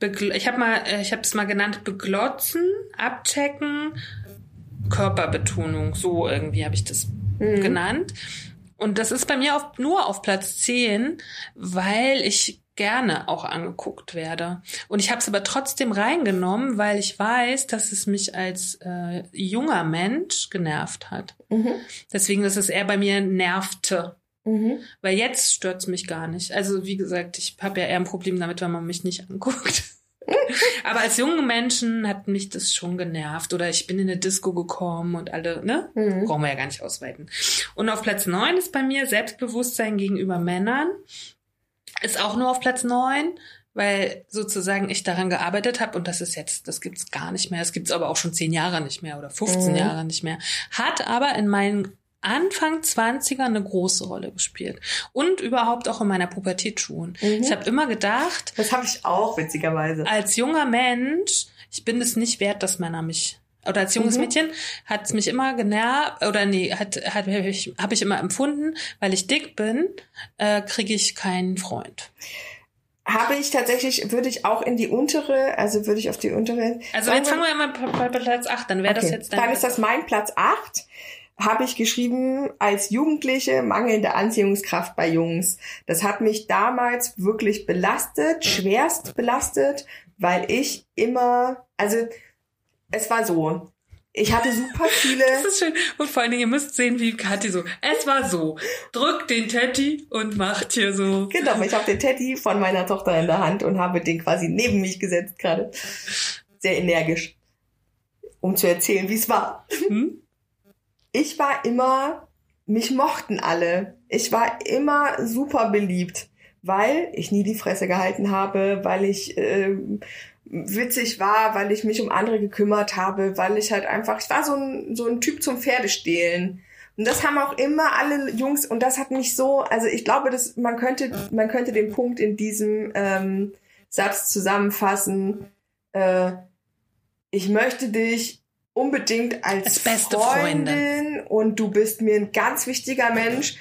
ich habe mal, äh, ich habe es mal genannt, beglotzen, abchecken, Körperbetonung. So irgendwie habe ich das genannt. Und das ist bei mir auf, nur auf Platz 10, weil ich gerne auch angeguckt werde. Und ich habe es aber trotzdem reingenommen, weil ich weiß, dass es mich als äh, junger Mensch genervt hat. Mhm. Deswegen ist es eher bei mir nervte. Mhm. Weil jetzt stört's mich gar nicht. Also wie gesagt, ich habe ja eher ein Problem damit, wenn man mich nicht anguckt. Aber als junge Menschen hat mich das schon genervt. Oder ich bin in eine Disco gekommen und alle, ne? Mhm. Brauchen wir ja gar nicht ausweiten. Und auf Platz neun ist bei mir Selbstbewusstsein gegenüber Männern. Ist auch nur auf Platz neun, weil sozusagen ich daran gearbeitet habe und das ist jetzt, das gibt's gar nicht mehr. Das gibt's aber auch schon zehn Jahre nicht mehr oder 15 Mhm. Jahre nicht mehr. Hat aber in meinen Anfang 20er eine große Rolle gespielt. Und überhaupt auch in meiner Pubertät schon. Mhm. Ich habe immer gedacht, Das habe ich auch, witzigerweise. als junger Mensch, ich bin es nicht wert, dass Männer mich oder als junges Mhm. Mädchen hat es mich immer genervt oder nee, hat hat hab ich, hab ich immer empfunden, weil ich dick bin, äh, kriege ich keinen Freund. Habe ich tatsächlich, würde ich auch in die untere, also würde ich auf die untere. Also jetzt fangen wir mal bei, Platz 8, dann wäre das Okay, jetzt dein Dann ist das mein Platz 8. Habe ich geschrieben als Jugendliche mangelnde Anziehungskraft bei Jungs. Das hat mich damals wirklich belastet, schwerst belastet, weil ich immer, also es war so, ich hatte super viele. Das ist schön. Und vor allen Dingen, ihr müsst sehen, wie Kathi so, es war so, drückt den Teddy und macht hier so. Genau, ich habe den Teddy von meiner Tochter in der Hand und habe den quasi neben mich gesetzt gerade. Sehr energisch. Um zu erzählen, wie es war. Hm? Ich war immer, mich mochten alle. Ich war immer super beliebt, weil ich nie die Fresse gehalten habe, weil ich äh, witzig war, weil ich mich um andere gekümmert habe, weil ich halt einfach, ich war so ein, so ein Typ zum Pferdestehlen. Und das haben auch immer alle Jungs, und das hat mich so, also ich glaube, dass man könnte, man könnte den Punkt in diesem ähm, Satz zusammenfassen, äh, ich möchte dich unbedingt als, Als beste Freundin, Freundin. und du bist mir ein ganz wichtiger Mensch.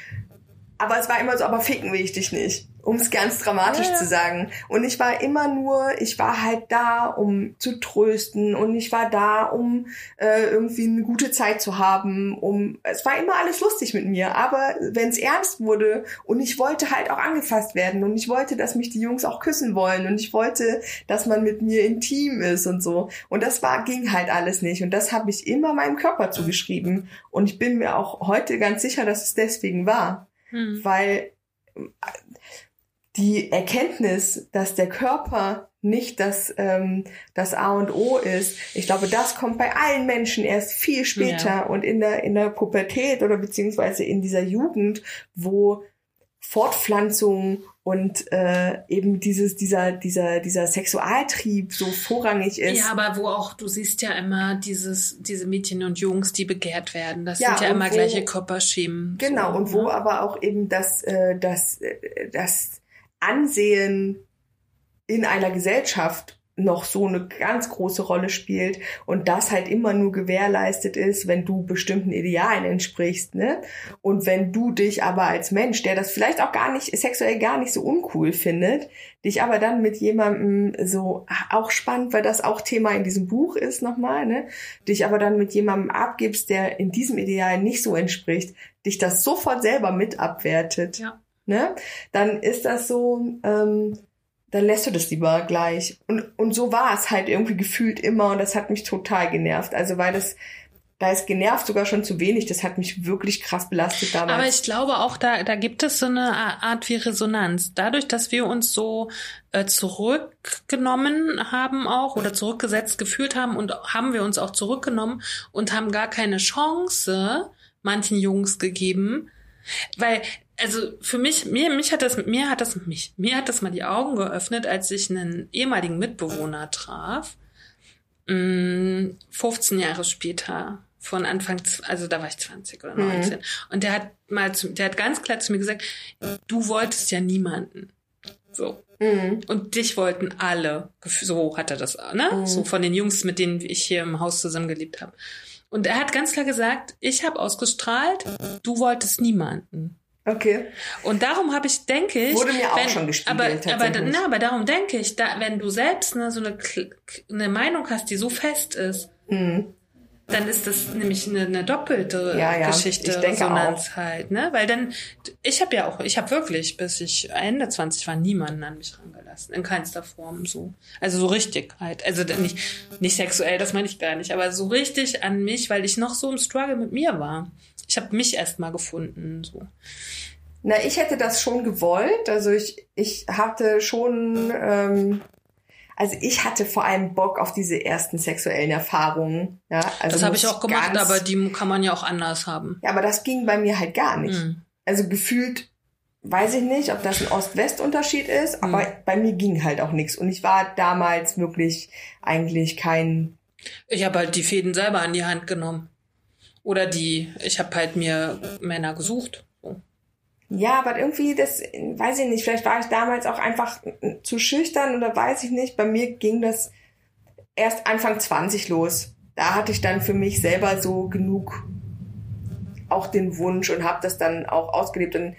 Aber es war immer so, aber ficken will ich dich nicht. Um es ganz dramatisch zu sagen. Und ich war immer nur, ich war halt da, um zu trösten und ich war da, um äh, irgendwie eine gute Zeit zu haben. Um es war immer alles lustig mit mir. Aber wenn es ernst wurde und ich wollte halt auch angefasst werden und ich wollte, dass mich die Jungs auch küssen wollen und ich wollte, dass man mit mir intim ist und so. Und das war ging halt alles nicht. Und das habe ich immer meinem Körper zugeschrieben. Und ich bin mir auch heute ganz sicher, dass es deswegen war Hm. weil die Erkenntnis, dass der Körper nicht das, ähm, das A und O ist, ich glaube, das kommt bei allen Menschen erst viel später Ja. und in der, in der Pubertät oder beziehungsweise in dieser Jugend, wo Fortpflanzung und äh, eben dieses, dieser, dieser, dieser Sexualtrieb so vorrangig ist. Ja, aber wo auch, du siehst ja immer dieses, diese Mädchen und Jungs, die begehrt werden. Das Ja, sind ja immer wo- gleiche Körperschemen. Genau, so, und wo ne? aber auch eben das, äh, das, äh, das Ansehen in einer Gesellschaft noch so eine ganz große Rolle spielt und das halt immer nur gewährleistet ist, wenn du bestimmten Idealen entsprichst, ne? Und wenn du dich aber als Mensch, der das vielleicht auch gar nicht sexuell gar nicht so uncool findet, dich aber dann mit jemandem so auch spannend, weil das auch Thema in diesem Buch ist nochmal, ne? Dich aber dann mit jemandem abgibst, der in diesem Ideal nicht so entspricht, dich das sofort selber mit abwertet, Ja. Ne? Dann ist das so, ähm, dann lässt du das lieber gleich. Und, und so war es halt irgendwie gefühlt immer und das hat mich total genervt. Also weil das, da ist genervt sogar schon zu wenig, das hat mich wirklich krass belastet damals. Aber ich glaube auch, da, da gibt es so eine Art wie Resonanz. Dadurch, dass wir uns so äh, zurückgenommen haben auch oder zurückgesetzt gefühlt haben und haben wir uns auch zurückgenommen und haben gar keine Chance manchen Jungs gegeben. Weil, also für mich, mir, mich hat das, mir hat das, mich, mir hat das mal die Augen geöffnet, als ich einen ehemaligen Mitbewohner traf. mh, 15 Jahre später, von Anfang, also da war ich 20 oder 19. Und der hat mal, zu, der hat ganz klar zu mir gesagt, du wolltest ja niemanden. So. Mhm. Und dich wollten alle. So hat er das, ne? Mhm. So von den Jungs, mit denen ich hier im Haus zusammen gelebt habe. Und er hat ganz klar gesagt, ich habe ausgestrahlt, du wolltest niemanden. Okay. Und darum habe ich, denke ich, Wurde mir auch schon gespiegelt, aber, aber, na, aber darum denke ich, da, wenn du selbst ne, so eine, eine Meinung hast, die so fest ist, Mhm. dann ist das nämlich eine, eine doppelte Ja, ja, Geschichte, ich denke Resonanz halt, ne? Weil dann, ich habe ja auch, ich habe wirklich, bis ich Ende 20 war, niemanden an mich rangelassen, in keinster Form so. Also so richtig halt, also nicht, nicht sexuell, das meine ich gar nicht, aber so richtig an mich, weil ich noch so im Struggle mit mir war. Ich habe mich erst mal gefunden, so. Na, ich hätte das schon gewollt. Also ich, ich hatte schon, ähm, also ich hatte vor allem Bock auf diese ersten sexuellen Erfahrungen. Ja, also das habe ich auch gemacht, ganz- aber die kann man ja auch anders haben. Ja, aber das ging bei mir halt gar nicht. Mhm. Also gefühlt, weiß ich nicht, ob das ein Ost-West-Unterschied ist, aber Mhm. bei mir ging halt auch nichts. Und ich war damals wirklich eigentlich kein, Ich habe halt die Fäden selber an die Hand genommen. Oder die, ich habe halt mir Männer gesucht. Ja, aber irgendwie, das, weiß ich nicht, vielleicht war ich damals auch einfach zu schüchtern oder weiß ich nicht. Bei mir ging das erst Anfang 20 los. Da hatte ich dann für mich selber so genug auch den Wunsch und habe das dann auch ausgelebt. Und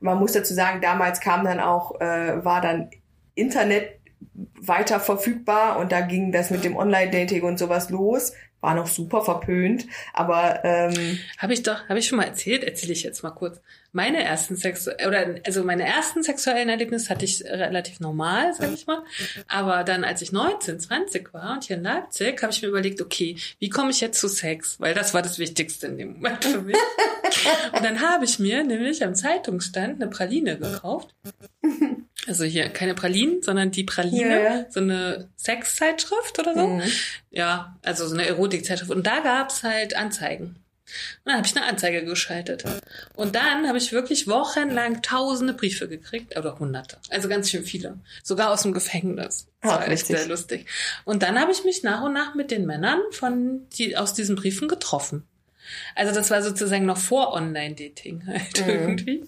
man muss dazu sagen, damals kam dann auch, äh, war dann Internet weiter verfügbar und da ging das mit dem Online-Dating und sowas los. War noch super verpönt, aber ähm, Habe ich doch, habe ich schon mal erzählt, erzähle ich jetzt mal kurz. Meine ersten Sexu oder also meine ersten sexuellen Erlebnisse hatte ich relativ normal, sag ich mal. Aber dann, als ich 19, 20 war und hier in Leipzig, habe ich mir überlegt, okay, wie komme ich jetzt zu Sex? Weil das war das Wichtigste in dem Moment für mich. und dann habe ich mir nämlich am Zeitungsstand eine Praline gekauft. Also hier keine Pralinen, sondern die Praline, ja. so eine Sexzeitschrift oder so. Mhm. Ja, also so eine Erotikzeitschrift. Und da gab's halt Anzeigen Und dann habe ich eine Anzeige geschaltet. Und dann habe ich wirklich wochenlang tausende Briefe gekriegt, oder hunderte. Also ganz schön viele. Sogar aus dem Gefängnis. Das war echt witzig. sehr lustig. Und dann habe ich mich nach und nach mit den Männern von die, aus diesen Briefen getroffen. Also das war sozusagen noch vor Online-Dating halt Mhm. irgendwie.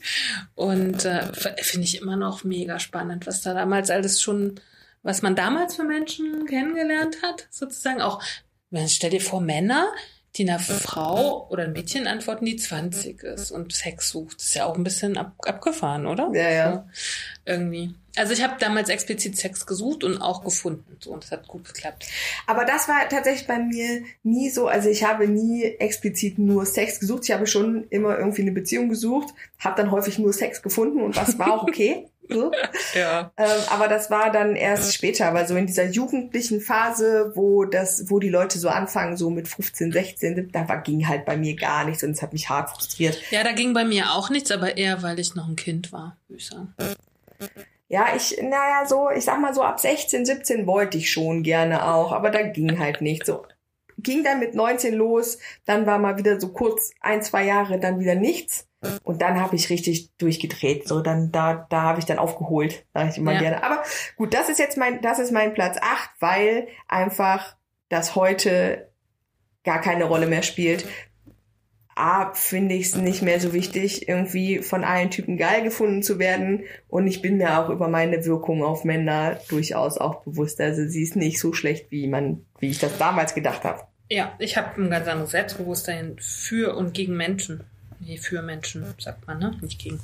Und äh, finde ich immer noch mega spannend, was da damals alles schon, was man damals für Menschen kennengelernt hat, sozusagen. Auch, wenn- stell dir vor, Männer, die einer Frau oder ein Mädchen antworten, die 20 ist und Sex sucht. Das ist ja auch ein bisschen ab, abgefahren, oder? Ja, ja. So, irgendwie. Also ich habe damals explizit Sex gesucht und auch gefunden. So, und das hat gut geklappt. Aber das war tatsächlich bei mir nie so. Also ich habe nie explizit nur Sex gesucht. Ich habe schon immer irgendwie eine Beziehung gesucht, habe dann häufig nur Sex gefunden und das war auch okay. so. Ja. ähm, aber das war dann erst später, weil so in dieser jugendlichen Phase, wo das, wo die Leute so anfangen, so mit 15, 16, da war, ging halt bei mir gar nichts und es hat mich hart frustriert. Ja, da ging bei mir auch nichts, aber eher, weil ich noch ein Kind war, würde ich sagen. Ja, ich, naja, so, ich sag mal so ab 16, 17 wollte ich schon gerne auch, aber da ging halt nicht so. Ging dann mit 19 los, dann war mal wieder so kurz ein, zwei Jahre dann wieder nichts. Und dann habe ich richtig durchgedreht. So, dann, da, da habe ich dann aufgeholt, sag ich immer Ja. gerne. Aber gut, das ist jetzt mein, das ist mein Platz 8, weil einfach das heute gar keine Rolle mehr spielt. A, finde ich es nicht mehr so wichtig, irgendwie von allen Typen geil gefunden zu werden. Und ich bin mir auch über meine Wirkung auf Männer durchaus auch bewusst. Also sie ist nicht so schlecht, wie man, wie ich das damals gedacht habe. Ja, ich habe ein ganz anderes Selbstbewusstsein für und gegen Menschen. Nee, für Menschen, sagt man, ne? Nicht gegen.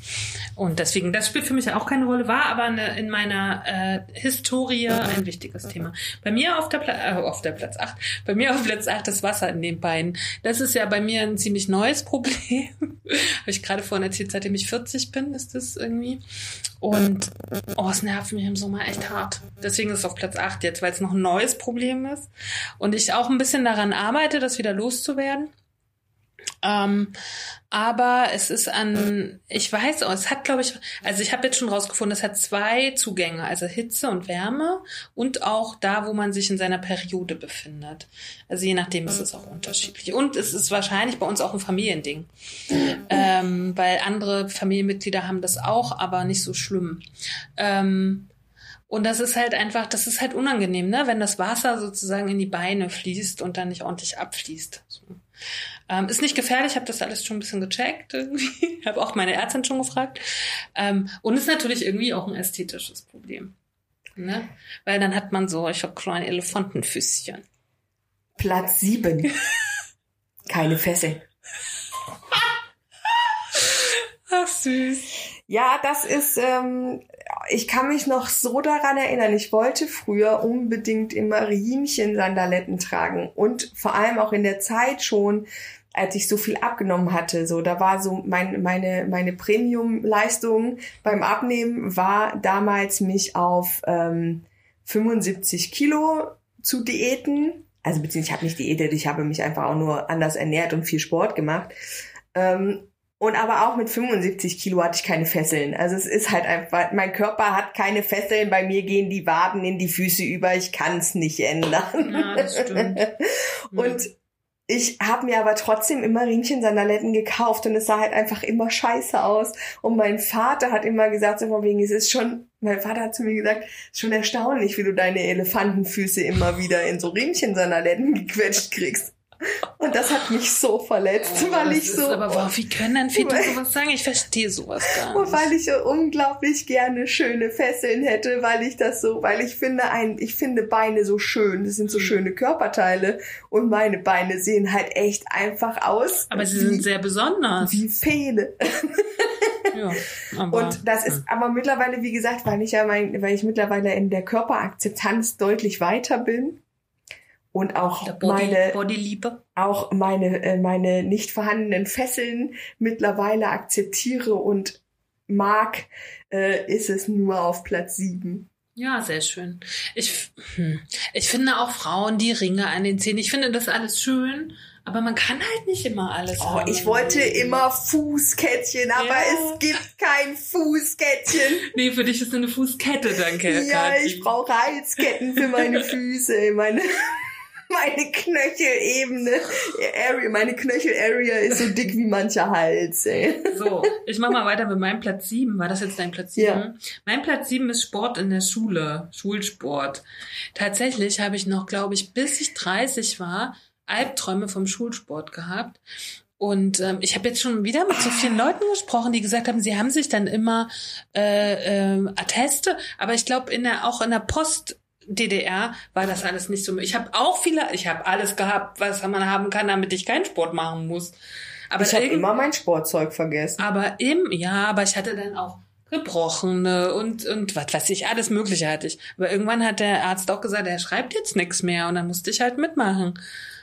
Und deswegen, das spielt für mich auch keine Rolle, war aber eine, in meiner äh, Historie ein wichtiges Thema. Bei mir auf der, Pla äh, auf der Platz 8, bei mir auf Platz 8 das Wasser in den Beinen. Das ist ja bei mir ein ziemlich neues Problem. Habe ich gerade vorhin erzählt, seitdem ich 40 bin, ist das irgendwie. Und oh, es nervt mich im Sommer echt hart. Deswegen ist es auf Platz 8 jetzt, weil es noch ein neues Problem ist. Und ich auch ein bisschen daran arbeite, das wieder loszuwerden. Ähm, aber es ist an, ich weiß auch, es hat, glaube ich, also ich habe jetzt schon rausgefunden, es hat zwei Zugänge, also Hitze und Wärme und auch da, wo man sich in seiner Periode befindet. Also je nachdem ist es auch unterschiedlich. Und es ist wahrscheinlich bei uns auch ein Familiending, ähm, weil andere Familienmitglieder haben das auch, aber nicht so schlimm. Ähm, und das ist halt einfach, das ist halt unangenehm, ne? wenn das Wasser sozusagen in die Beine fließt und dann nicht ordentlich abfließt. So. Ähm, ist nicht gefährlich, habe das alles schon ein bisschen gecheckt irgendwie. habe auch meine Ärztin schon gefragt. Ähm, und ist natürlich irgendwie auch ein ästhetisches Problem. Ne? Weil dann hat man so, ich habe kleine Elefantenfüßchen. Platz 7. Keine Fesseln. Ach süß. Ja, das ist, ähm, ich kann mich noch so daran erinnern. Ich wollte früher unbedingt immer Riemchen-Sandaletten tragen und vor allem auch in der Zeit schon, als ich so viel abgenommen hatte. So, da war so mein, meine, meine Premium-Leistung beim Abnehmen war damals mich auf ähm, 75 Kilo zu diäten. Also beziehungsweise ich habe nicht diätet, ich habe mich einfach auch nur anders ernährt und viel Sport gemacht. Ähm, und aber auch mit 75 Kilo hatte ich keine Fesseln. Also es ist halt einfach, mein Körper hat keine Fesseln, bei mir gehen die Waden in die Füße über, ich kann es nicht ändern. Ja, das stimmt. Und ich habe mir aber trotzdem immer Riemchen-Sandaletten gekauft und es sah halt einfach immer scheiße aus. Und mein Vater hat immer gesagt, so von wegen, es ist schon, mein Vater hat zu mir gesagt, es ist schon erstaunlich, wie du deine Elefantenfüße immer wieder in so Riemchen-Sandaletten gequetscht kriegst. Und das hat mich so verletzt, weil Oh, Das ich so, aber wow, wie können denn Väter Weil- sowas sagen? Ich verstehe sowas gar Und nicht. weil ich so unglaublich gerne schöne Fesseln hätte, weil ich das so, weil ich finde ein, ich finde Beine so schön. Das sind so Mhm. schöne Körperteile und meine Beine sehen halt echt einfach aus. aber sie wie, sind sehr besonders. wie Pfähle. Ja, aber, Und das ist aber mittlerweile, wie gesagt, weil ich ja mein, weil ich mittlerweile in der Körperakzeptanz deutlich weiter bin und auch Body, meine Bodyliebe. auch meine, äh, meine nicht vorhandenen Fesseln mittlerweile akzeptiere und mag, äh, ist es nur auf Platz sieben. Ja, sehr schön. Ich, hm, ich finde auch Frauen, die Ringe an den Zähnen, ich finde das alles schön, aber man kann halt nicht immer alles Oh, haben. ich wollte immer Fußkettchen, aber Ja. es gibt kein Fußkettchen. Nee, für dich ist eine Fußkette, danke. Ja, ich brauche Halsketten für meine Füße. Meine meine Knöchelebene, Area, meine Knöchel-Area ist so dick wie mancher Hals, ey. So, ich mach mal weiter mit meinem Platz 7. War das jetzt dein Platz 7? Ja. Mein Platz 7 ist Sport in der Schule, Schulsport. Tatsächlich habe ich noch, glaube ich, bis ich 30 war, Albträume vom Schulsport gehabt. Und ähm, ich habe jetzt schon wieder mit so vielen Leuten gesprochen, die gesagt haben, sie haben sich dann immer äh, äh, Atteste, aber ich glaube in der auch in der Post DDR war das alles nicht so. Ich habe auch viele, ich habe alles gehabt, was man haben kann, damit ich keinen Sport machen muss. Aber Ich habe immer mein Sportzeug vergessen. aber im, ja, aber ich hatte dann auch gebrochene und, und was weiß ich, alles Mögliche hatte ich. Aber irgendwann hat der Arzt auch gesagt, er schreibt jetzt nichts mehr und dann musste ich halt mitmachen.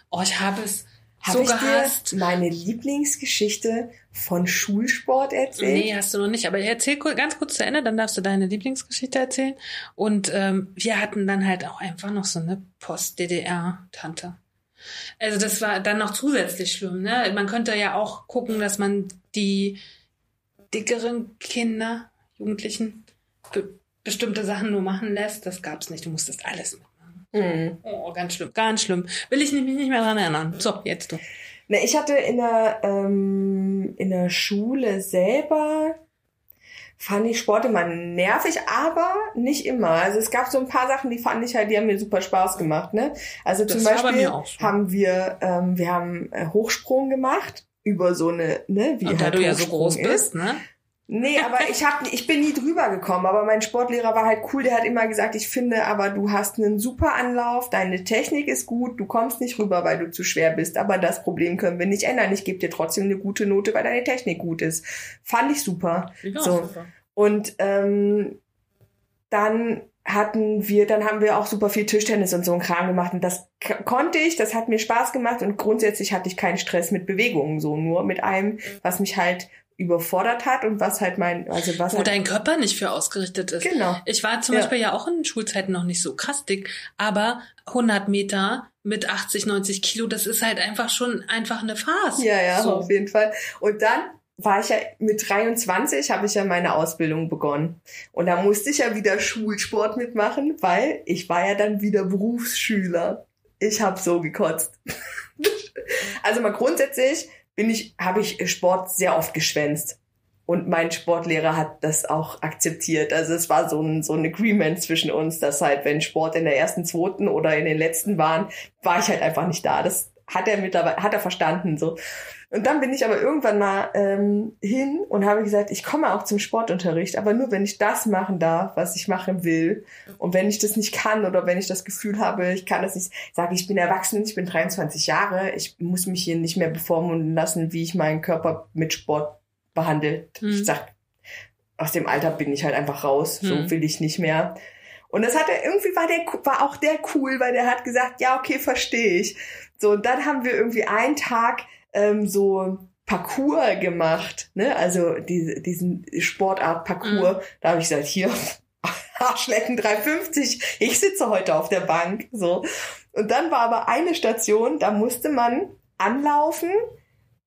Oh, ich habe es Hab so ich gehasst. dir meine Lieblingsgeschichte von Schulsport erzählt? Nee, hast du noch nicht. Aber erzähl ganz kurz zu Ende, dann darfst du deine Lieblingsgeschichte erzählen. Und ähm, wir hatten dann halt auch einfach noch so eine Post-DDR-Tante. Also das war dann noch zusätzlich schlimm. Ne? Man könnte ja auch gucken, dass man die dickeren Kinder, Jugendlichen, be bestimmte Sachen nur machen lässt. Das gab's nicht. Du musstest alles mitmachen. Hm. Oh, ganz schlimm, ganz schlimm. Will ich mich nicht mehr dran erinnern. So, jetzt du. Ne, ich hatte in der, ähm, in der Schule selber, fand ich Sport immer nervig, aber nicht immer. Also es gab so ein paar Sachen, die fand ich halt, die haben mir super Spaß gemacht. Ne? Also zum Das bei Beispiel haben wir, ähm, wir haben äh, Hochsprung gemacht über so eine, ne, wie Und da halt du ja so groß ist. bist, ne? Nee, aber ich hab, ich bin nie drüber gekommen. Aber mein Sportlehrer war halt cool. Der hat immer gesagt, ich finde, aber du hast einen super Anlauf, deine Technik ist gut, du kommst nicht rüber, weil du zu schwer bist. Aber das Problem können wir nicht ändern. Ich gebe dir trotzdem eine gute Note, weil deine Technik gut ist. Fand ich super. Ja, So. super. Und ähm, dann hatten wir, dann haben wir auch super viel Tischtennis und so einen Kram gemacht und das konnte ich, das hat mir Spaß gemacht und grundsätzlich hatte ich keinen Stress mit Bewegungen, so nur mit allem, was mich halt überfordert hat und was halt mein, also was Wo halt, dein Körper nicht für ausgerichtet ist. genau. Ich war zum Ja. Beispiel ja auch in den Schulzeiten noch nicht so krass dick, aber 100 Meter mit 80, 90 Kilo, das ist halt einfach schon einfach eine Farce. Ja, ja, So. auf jeden Fall. Und dann war ich ja mit 23 habe ich ja meine Ausbildung begonnen. Und da musste ich ja wieder Schulsport mitmachen, weil ich war ja dann wieder Berufsschüler. Ich habe so gekotzt. also mal grundsätzlich bin ich habe ich Sport sehr oft geschwänzt. Und mein Sportlehrer hat das auch akzeptiert. Also es war so ein, so ein Agreement zwischen uns, dass halt, wenn Sport in der ersten, zweiten oder in den letzten waren, war ich halt einfach nicht da. Das hat er mittlerweile, hat er verstanden, so. Und dann bin ich aber irgendwann mal ähm, hin und habe gesagt, ich komme auch zum Sportunterricht, aber nur wenn ich das machen darf, was ich machen will. Und wenn ich das nicht kann oder wenn ich das Gefühl habe, ich kann das nicht, sage ich, bin erwachsen, ich bin 23 Jahre, ich muss mich hier nicht mehr bevormunden lassen, wie ich meinen Körper mit Sport behandelt. Mhm. Ich sag, aus dem Alter bin ich halt einfach raus, Mhm. so will ich nicht mehr. Und das hat er, irgendwie war der, war auch der cool, weil der hat gesagt, ja, okay, verstehe ich. So, und dann haben wir irgendwie einen Tag ähm, so Parcours gemacht, ne? Also diese, diesen Sportart Parcours. Da habe ich gesagt, hier, Arschlecken 350, ich sitze heute auf der Bank. So. Und dann war aber eine Station, da musste man anlaufen,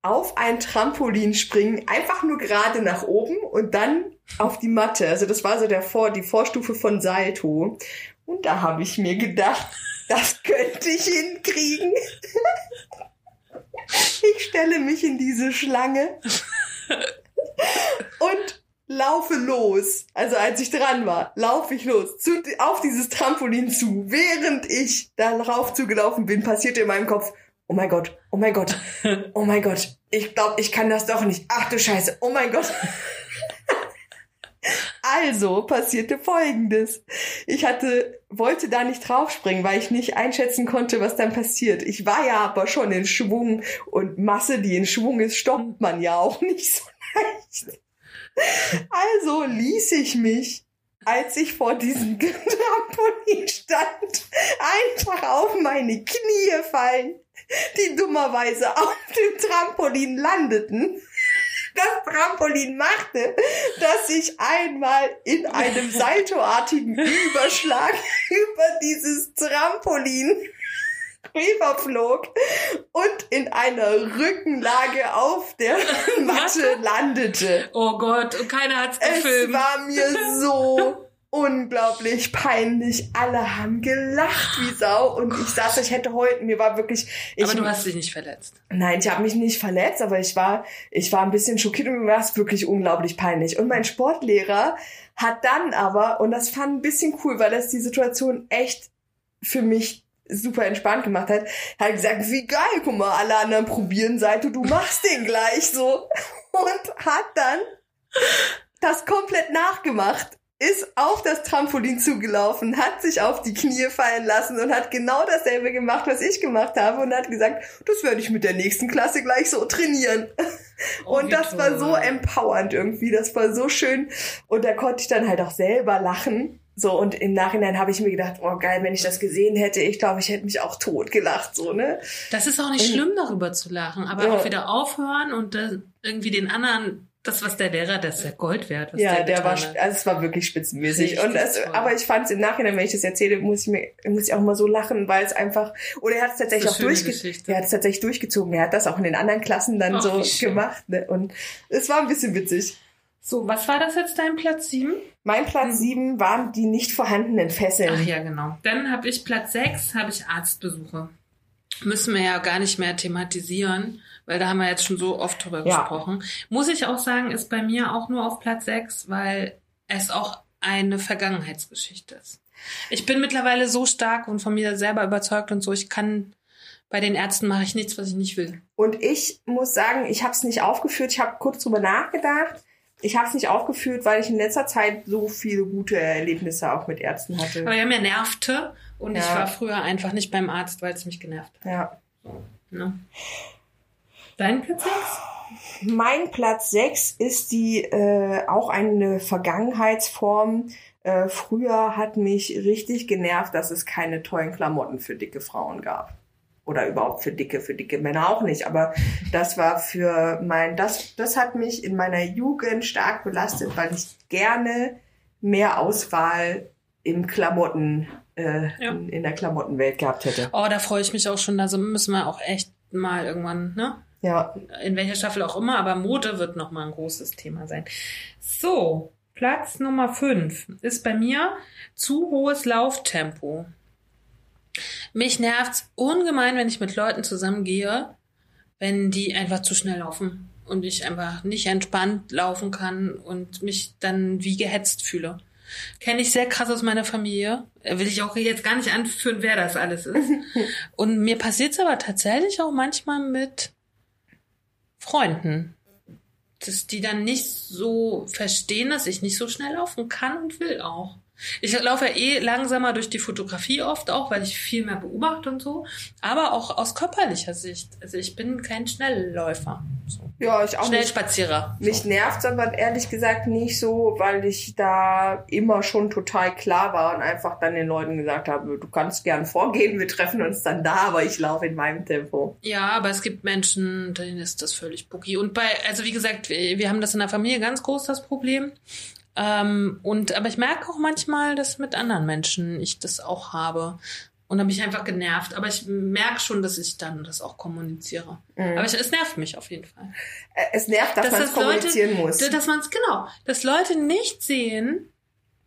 auf ein Trampolin springen, einfach nur gerade nach oben und dann auf die Matte. Also das war so der Vor, die Vorstufe von Salto. Und da habe ich mir gedacht, das könnte ich hinkriegen. Ich stelle mich in diese Schlange und laufe los. Also als ich dran war, laufe ich los zu, auf dieses Trampolin zu. Während ich darauf zugelaufen bin, passierte in meinem Kopf, oh mein Gott, oh mein Gott, oh mein Gott, ich glaube, ich kann das doch nicht. Ach du Scheiße, oh mein Gott. Also passierte Folgendes. Ich hatte, wollte da nicht draufspringen, weil ich nicht einschätzen konnte, was dann passiert. Ich war ja aber schon in Schwung und Masse, die in Schwung ist, stoppt man ja auch nicht so leicht. Also ließ ich mich, als ich vor diesem Trampolin stand, einfach auf meine Knie fallen, die dummerweise auf dem Trampolin landeten das Trampolin machte, dass ich einmal in einem saltoartigen Überschlag über dieses Trampolin rüberflog und in einer Rückenlage auf der Matte landete. Oh Gott, und keiner hat's Es gefilmt. war mir so unglaublich peinlich. Alle haben gelacht wie Sau und ich saß, ich hätte heute, mir war wirklich. Ich, aber du hast dich nicht verletzt. Nein, ich habe mich nicht verletzt, aber ich war, ich war ein bisschen schockiert und mir war es wirklich unglaublich peinlich. Und mein Sportlehrer hat dann aber, und das fand ein bisschen cool, weil das die Situation echt für mich super entspannt gemacht hat, hat gesagt, wie geil, guck mal, alle anderen probieren Seite, du machst den gleich so. Und hat dann das komplett nachgemacht ist auf das Trampolin zugelaufen, hat sich auf die Knie fallen lassen und hat genau dasselbe gemacht, was ich gemacht habe und hat gesagt, das werde ich mit der nächsten Klasse gleich so trainieren. Oh, und das toll. war so empowernd irgendwie, das war so schön und da konnte ich dann halt auch selber lachen. So, und im Nachhinein habe ich mir gedacht, oh geil, wenn ich das gesehen hätte, ich glaube, ich hätte mich auch tot gelacht, so, ne? Das ist auch nicht schlimm, darüber zu lachen, aber ja. auch wieder aufhören und irgendwie den anderen das, was der Lehrer, das ist ja Gold wert. Was ja, der, der war, also es war wirklich spitzenmäßig. und es, aber ich fand es im Nachhinein, wenn ich das erzähle, muss ich mir, muss ich auch immer so lachen, weil es einfach, oder er hat es tatsächlich auch durchgezogen. Er hat es tatsächlich durchgezogen. Er hat das auch in den anderen Klassen dann Ach, so gemacht, ne? Und es war ein bisschen witzig. So, was war das jetzt dein Platz sieben? Mein Platz hm. sieben waren die nicht vorhandenen Fesseln. Ach ja, genau. Dann habe ich Platz sechs, habe ich Arztbesuche. Müssen wir ja gar nicht mehr thematisieren weil da haben wir jetzt schon so oft drüber ja. gesprochen. Muss ich auch sagen, ist bei mir auch nur auf Platz 6, weil es auch eine Vergangenheitsgeschichte ist. Ich bin mittlerweile so stark und von mir selber überzeugt und so, ich kann bei den Ärzten mache ich nichts, was ich nicht will. Und ich muss sagen, ich habe es nicht aufgeführt. Ich habe kurz drüber nachgedacht. Ich habe es nicht aufgeführt, weil ich in letzter Zeit so viele gute Erlebnisse auch mit Ärzten hatte. Aber ja, mir nervte und ja. ich war früher einfach nicht beim Arzt, weil es mich genervt hat. Ja. Ne? Dein Platz 6? Mein Platz 6 ist die äh, auch eine Vergangenheitsform. Äh, früher hat mich richtig genervt, dass es keine tollen Klamotten für dicke Frauen gab. Oder überhaupt für dicke, für dicke Männer auch nicht. Aber das war für mein, das, das hat mich in meiner Jugend stark belastet, weil ich gerne mehr Auswahl im Klamotten, äh, ja. in, in, der Klamottenwelt gehabt hätte. Oh, da freue ich mich auch schon. Also müssen wir auch echt mal irgendwann, ne? Ja. In welcher Staffel auch immer, aber Mode wird nochmal ein großes Thema sein. So, Platz Nummer 5 ist bei mir zu hohes Lauftempo. Mich nervt's ungemein, wenn ich mit Leuten zusammengehe, wenn die einfach zu schnell laufen und ich einfach nicht entspannt laufen kann und mich dann wie gehetzt fühle. Kenne ich sehr krass aus meiner Familie. Will ich auch jetzt gar nicht anführen, wer das alles ist. und mir passiert's aber tatsächlich auch manchmal mit Freunden. Dass die dann nicht so verstehen, dass ich nicht so schnell laufen kann und will auch. Ich laufe ja eh langsamer durch die Fotografie oft auch, weil ich viel mehr beobachte und so. Aber auch aus körperlicher Sicht. Also ich bin kein Schnellläufer. So. Ja, ich auch Schnellspazierer. Nicht. Mich so. nervt aber ehrlich gesagt nicht so, weil ich da immer schon total klar war und einfach dann den Leuten gesagt habe, du kannst gern vorgehen, wir treffen uns dann da, aber ich laufe in meinem Tempo. Ja, aber es gibt Menschen, denen ist das völlig boogie. Und bei, also wie gesagt, wir haben das in der Familie ganz groß, das Problem. Ähm, und aber ich merke auch manchmal, dass mit anderen Menschen ich das auch habe. Und dann bin ich einfach genervt. Aber ich merke schon, dass ich dann das auch kommuniziere. Mhm. Aber ich, es nervt mich auf jeden Fall. Äh, es nervt, dass, dass man es kommunizieren Leute, muss. Dass man es, genau, dass Leute nicht sehen,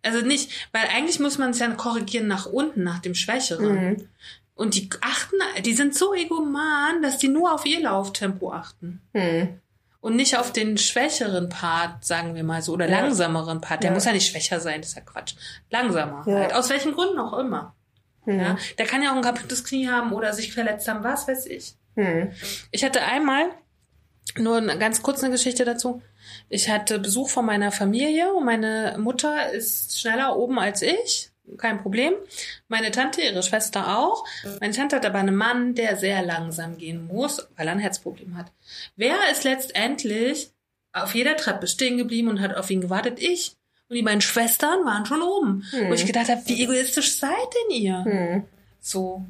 also nicht, weil eigentlich muss man es ja korrigieren nach unten, nach dem Schwächeren. Mhm. Und die achten, die sind so egoman, dass die nur auf ihr Lauftempo achten. Mhm und nicht auf den schwächeren Part, sagen wir mal so, oder ja. langsameren Part. Der ja. muss ja nicht schwächer sein, das ist ja Quatsch. Langsamer ja. halt. Aus welchen Gründen auch immer. Mhm. Ja. Der kann ja auch ein kaputtes Knie haben oder sich verletzt haben, was weiß ich. Mhm. Ich hatte einmal, nur eine ganz kurze Geschichte dazu. Ich hatte Besuch von meiner Familie und meine Mutter ist schneller oben als ich kein Problem. Meine Tante, ihre Schwester auch. Meine Tante hat aber einen Mann, der sehr langsam gehen muss, weil er ein Herzproblem hat. Wer ist letztendlich auf jeder Treppe stehen geblieben und hat auf ihn gewartet? Ich. Und die beiden Schwestern waren schon oben. Hm. Wo ich gedacht habe, wie egoistisch seid denn ihr? Hm. So.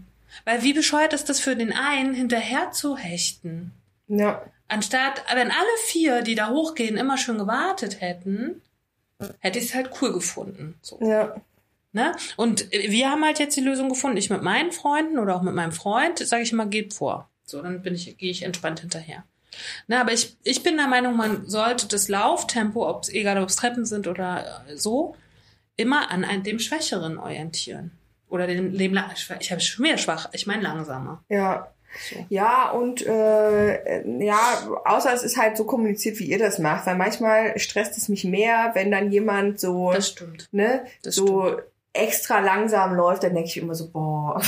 Weil wie bescheuert ist das für den einen, hinterher zu hechten? Ja. Anstatt, wenn alle vier, die da hochgehen, immer schön gewartet hätten, hätte ich es halt cool gefunden. So. Ja. Ne? Und wir haben halt jetzt die Lösung gefunden. Ich mit meinen Freunden oder auch mit meinem Freund, sage ich immer, geht vor. So, dann bin ich, gehe ich entspannt hinterher. Ne, aber ich, ich bin der Meinung, man sollte das Lauftempo, ob's, egal ob es Treppen sind oder äh, so, immer an einem, dem Schwächeren orientieren. Oder dem, dem ich habe schon mehr schwach, ich meine langsamer. Ja. So. Ja, und äh, ja, außer es ist halt so kommuniziert, wie ihr das macht, weil manchmal stresst es mich mehr, wenn dann jemand so, Das stimmt. ne, Das so extra langsam läuft, dann denke ich immer so, boah.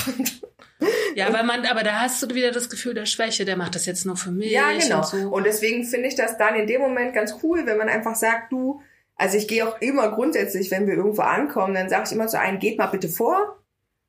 Ja, weil man, aber da hast du wieder das Gefühl der Schwäche, der macht das jetzt nur für mich. Ja, genau. Und so. Und deswegen finde ich das dann in dem Moment ganz cool, wenn man einfach sagt, du, also ich gehe auch immer grundsätzlich, wenn wir irgendwo ankommen, dann sage ich immer zu einem, geht mal bitte vor.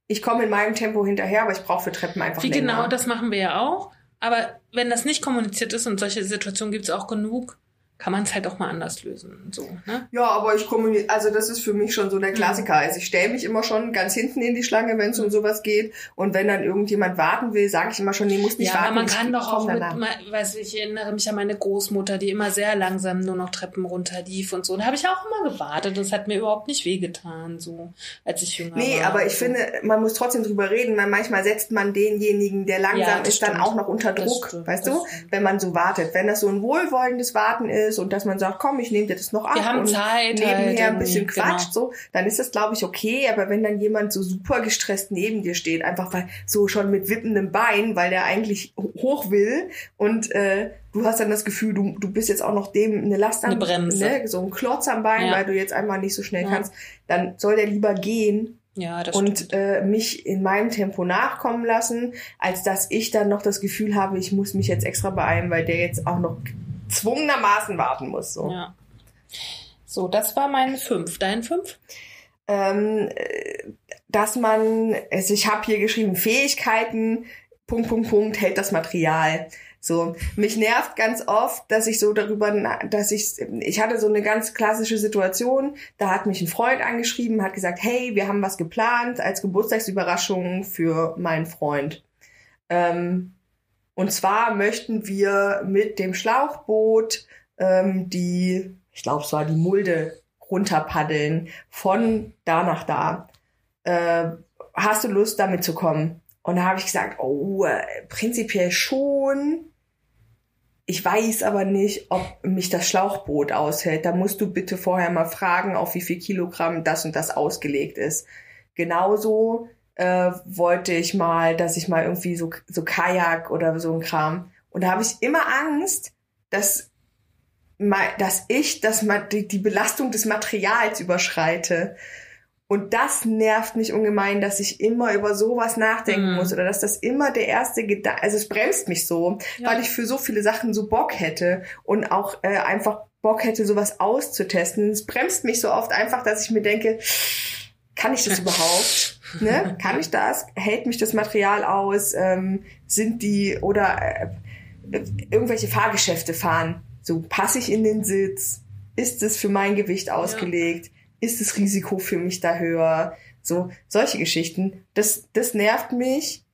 Ich komme in meinem Tempo hinterher, aber ich brauche für Treppen einfach Wie länger. genau, das machen wir ja auch. Aber wenn das nicht kommuniziert ist und solche Situationen gibt es auch genug, kann man es halt auch mal anders lösen. So, ne? Ja, aber ich kommuniziere, also das ist für mich schon so der Klassiker. Also ich stelle mich immer schon ganz hinten in die Schlange, wenn es um sowas geht. Und wenn dann irgendjemand warten will, sage ich immer schon, nee, muss nicht Ja, warten. aber man ich kann doch auch mit, mal- weiß ich, erinnere mich an meine Großmutter, die immer sehr langsam nur noch Treppen runterlief und so. Da habe ich auch immer gewartet. Das hat mir überhaupt nicht wehgetan, so als ich jünger war. Nee, aber ich so. finde, man muss trotzdem drüber reden, weil manchmal setzt man denjenigen, der langsam Ja, ist, dann stimmt. auch noch unter Druck, stimmt, weißt du, stimmt. wenn man so wartet. Wenn das so ein wohlwollendes Warten ist und dass man sagt, komm, ich nehme dir das noch ab Wir haben und Zeit nebenher halt ein bisschen irgendwie, quatscht, so, dann ist das, glaube ich, okay. Aber wenn dann jemand so super gestresst neben dir steht, einfach weil so schon mit wippendem Bein, weil der eigentlich hoch will und äh, du hast dann das Gefühl, du, du bist jetzt auch noch dem eine Last am Eine Bremse. Ne, so ein Klotz am Bein, Ja. weil du jetzt einmal nicht so schnell Ja. kannst, dann soll der lieber gehen Ja, das und stimmt. äh, mich in meinem Tempo nachkommen lassen, als dass ich dann noch das Gefühl habe, ich muss mich jetzt extra beeilen, weil der jetzt auch noch zwungenermaßen warten muss. So. Ja. So, das war mein fünf. Dein fünf? Ähm, äh, dass man, also ich habe hier geschrieben, Fähigkeiten, Punkt, Punkt, Punkt, hält das Material. So, mich nervt ganz oft, dass ich so darüber, dass ich, ich hatte so eine ganz klassische Situation, da hat mich ein Freund angeschrieben, hat gesagt, hey, wir haben was geplant als Geburtstagsüberraschung für meinen Freund. Ähm, und zwar möchten wir mit dem Schlauchboot ähm, die, ich glaube, es war die Mulde runterpaddeln von da nach da. Äh, hast du Lust, damit zu kommen? Und da habe ich gesagt, oh, äh, prinzipiell schon. Ich weiß aber nicht, ob mich das Schlauchboot aushält. Da musst du bitte vorher mal fragen, auf wie viel Kilogramm das und das ausgelegt ist. Genauso äh, wollte ich mal, dass ich mal irgendwie so, so Kajak oder so ein Kram. Und da habe ich immer Angst, dass, dass ich das, ma- die, die Belastung des Materials überschreite. Und das nervt mich ungemein, dass ich immer über sowas nachdenken Mhm. muss oder dass das immer der erste Gedanke, also es bremst mich so, Ja. weil ich für so viele Sachen so Bock hätte und auch äh, einfach Bock hätte, sowas auszutesten. Es bremst mich so oft einfach, dass ich mir denke, kann ich das überhaupt? Ne? Kann ich das? Hält mich das Material aus? Ähm, sind die oder äh, irgendwelche Fahrgeschäfte fahren? So passe ich in den Sitz? Ist es für mein Gewicht ausgelegt? Ist das Risiko für mich da höher? So solche Geschichten. Das das nervt mich,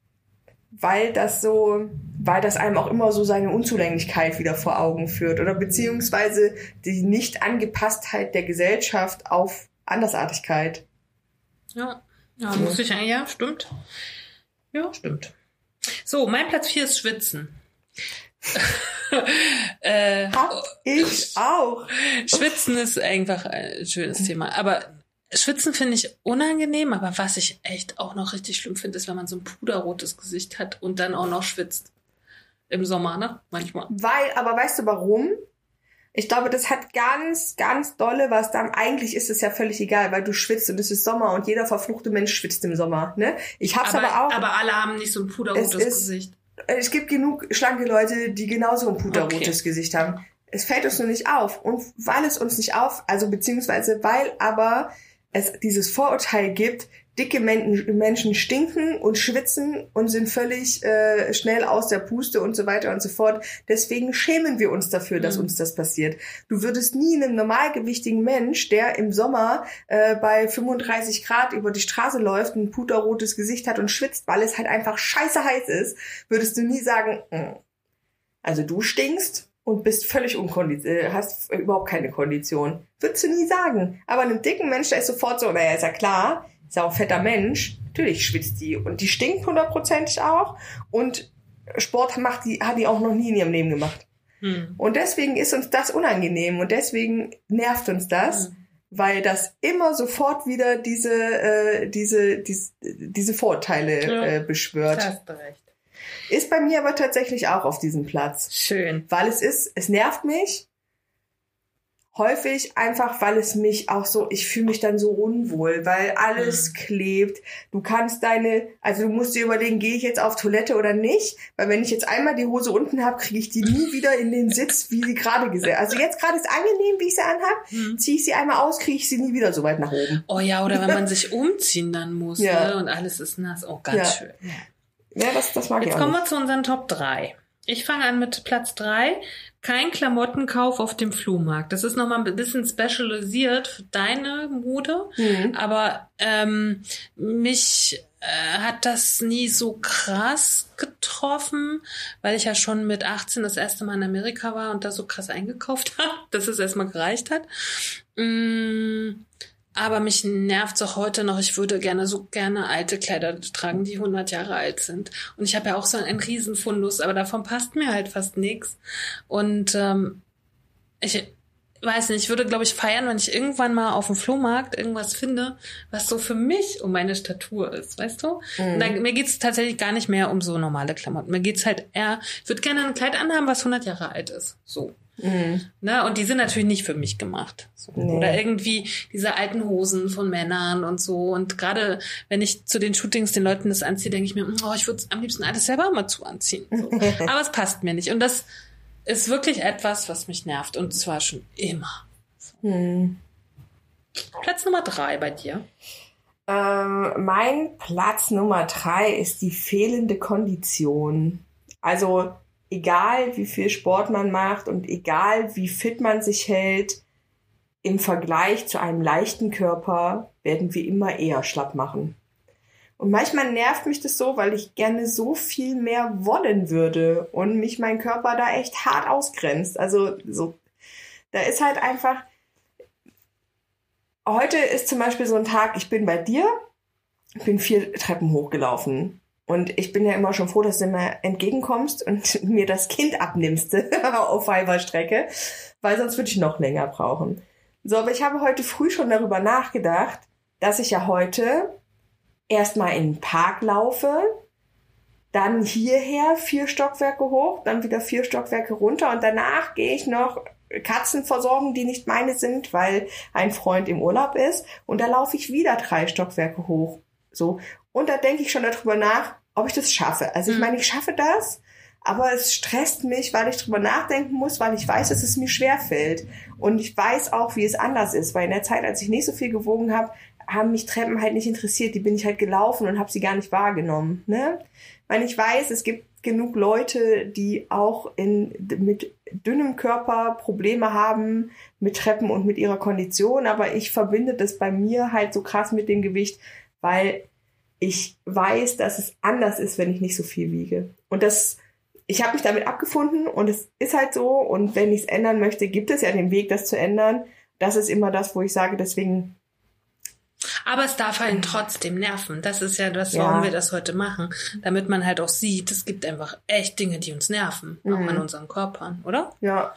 weil das so, weil das einem auch immer so seine Unzulänglichkeit wieder vor Augen führt oder beziehungsweise die Nicht-Angepasstheit der Gesellschaft auf Andersartigkeit. Ja. Ja, muss ich eigentlich, ja, stimmt. Ja, stimmt. So, mein Platz 4 ist Schwitzen. äh, Hab ich auch. Schwitzen ist einfach ein schönes Thema. Aber Schwitzen finde ich unangenehm, aber was ich echt auch noch richtig schlimm finde, ist, wenn man so ein puderrotes Gesicht hat und dann auch noch schwitzt. Im Sommer, ne? Manchmal. Weil, aber weißt du warum? Ich glaube, das hat ganz, ganz dolle was dann. Eigentlich ist es ja völlig egal, weil du schwitzt und es ist Sommer und jeder verfluchte Mensch schwitzt im Sommer. Ne? Ich hab's aber, auch. aber alle haben nicht so ein puderrotes Es ist- Gesicht. es gibt genug schlanke Leute, die genauso ein puderrotes Okay. Gesicht haben. Es fällt uns nur nicht auf. Und weil es uns nicht auf, also beziehungsweise weil aber es dieses Vorurteil gibt, dicke Men Menschen stinken und schwitzen und sind völlig äh, schnell aus der Puste und so weiter und so fort. Deswegen schämen wir uns dafür, dass Mhm. uns das passiert. Du würdest nie einem normalgewichtigen Mensch, der im Sommer äh, bei 35 Grad über die Straße läuft, ein puterrotes Gesicht hat und schwitzt, weil es halt einfach scheiße heiß ist, würdest du nie sagen, "Mm, also du stinkst und bist völlig unkonditioniert, äh, hast überhaupt keine Kondition. Würdest du nie sagen. Aber einem dicken Mensch, der ist sofort so, naja, ist ja klar, ist ja auch ein fetter Mensch, natürlich schwitzt die und die stinkt hundertprozentig auch und Sport macht die, hat die auch noch nie in ihrem Leben gemacht. Hm. Und deswegen ist uns das unangenehm und deswegen nervt uns das. Mhm. weil das immer sofort wieder diese, äh, diese, diese, diese Vorteile Ja. äh, beschwört. Hast du recht. Ist bei mir aber tatsächlich auch auf diesem Platz. Schön. Weil es ist, es nervt mich häufig einfach, weil es mich auch so, ich fühle mich dann so unwohl, weil alles klebt. Du kannst deine, also du musst dir überlegen, gehe ich jetzt auf Toilette oder nicht? Weil wenn ich jetzt einmal die Hose unten habe, kriege ich die nie wieder in den Sitz, wie sie gerade gesehen. Also jetzt gerade ist angenehm, wie ich sie anhab, ziehe ich sie einmal aus, kriege ich sie nie wieder so weit nach oben. Oh ja, oder wenn man sich umziehen dann muss Ja. ne? und alles ist nass. Oh, ganz Ja. schön. Ja, das, das mag Jetzt ich auch kommen wir zu unseren Top 3. Ich fange an mit Platz 3. Kein Klamottenkauf auf dem Flohmarkt. Das ist nochmal ein bisschen spezialisiert für deine Mode. Mhm. Aber ähm, mich äh, hat das nie so krass getroffen, weil ich ja schon mit 18 das erste Mal in Amerika war und da so krass eingekauft habe, dass es erstmal gereicht hat. Mm, aber mich nervt auch heute noch. Ich würde gerne so gerne alte Kleider tragen, die 100 Jahre alt sind. Und ich habe ja auch so einen Riesenfundus, aber davon passt mir halt fast nichts. Und ähm, ich weiß nicht, ich würde, glaube ich, feiern, wenn ich irgendwann mal auf dem Flohmarkt irgendwas finde, was so für mich um meine Statur ist, weißt du? Und dann, mir geht's tatsächlich gar nicht mehr um so normale Klamotten. Mir geht's halt eher, ich würde gerne ein Kleid anhaben, was 100 Jahre alt ist. So. Mhm. Ne? Und die sind natürlich nicht für mich gemacht. So. Nee. Oder irgendwie diese alten Hosen von Männern und so. Und gerade wenn ich zu den Shootings den Leuten das anziehe, denke ich mir, oh, ich würde am liebsten alles selber mal zu anziehen. So. Aber es passt mir nicht. Und das ist wirklich etwas, was mich nervt. Und zwar schon immer. Mhm. Platz Nummer drei bei dir. Ähm, mein Platz Nummer drei ist die fehlende Kondition. Also egal wie viel Sport man macht und egal wie fit man sich hält, im Vergleich zu einem leichten Körper werden wir immer eher schlapp machen. Und manchmal nervt mich das so, weil ich gerne so viel mehr wollen würde und mich mein Körper da echt hart ausgrenzt. Also so, da ist halt einfach, heute ist zum Beispiel so ein Tag, ich bin bei dir, bin vier Treppen hochgelaufen. Und ich bin ja immer schon froh, dass du mir entgegenkommst und mir das Kind abnimmst auf halber Strecke, weil sonst würde ich noch länger brauchen. So, aber ich habe heute früh schon darüber nachgedacht, dass ich ja heute erstmal in den Park laufe, dann hierher vier Stockwerke hoch, dann wieder vier Stockwerke runter und danach gehe ich noch Katzen versorgen, die nicht meine sind, weil ein Freund im Urlaub ist und da laufe ich wieder drei Stockwerke hoch. So. Und da denke ich schon darüber nach, ob ich das schaffe. Also ich Mhm. meine, ich schaffe das, aber es stresst mich, weil ich drüber nachdenken muss, weil ich weiß, dass es mir schwer fällt. Und ich weiß auch, wie es anders ist, weil in der Zeit, als ich nicht so viel gewogen habe, haben mich Treppen halt nicht interessiert. Die bin ich halt gelaufen und habe sie gar nicht wahrgenommen. Ne? Weil ich weiß, es gibt genug Leute, die auch in, mit dünnem Körper Probleme haben mit Treppen und mit ihrer Kondition. Aber ich verbinde das bei mir halt so krass mit dem Gewicht, weil ich weiß, dass es anders ist, wenn ich nicht so viel wiege. Und das, ich habe mich damit abgefunden und es ist halt so. Und wenn ich es ändern möchte, gibt es ja den Weg, das zu ändern. Das ist immer das, wo ich sage, deswegen Aber es darf einen trotzdem nerven. Das ist ja das, Ja. warum wir das heute machen. Damit man halt auch sieht, es gibt einfach echt Dinge, die uns nerven. Auch Mhm. an unseren Körpern, oder? Ja.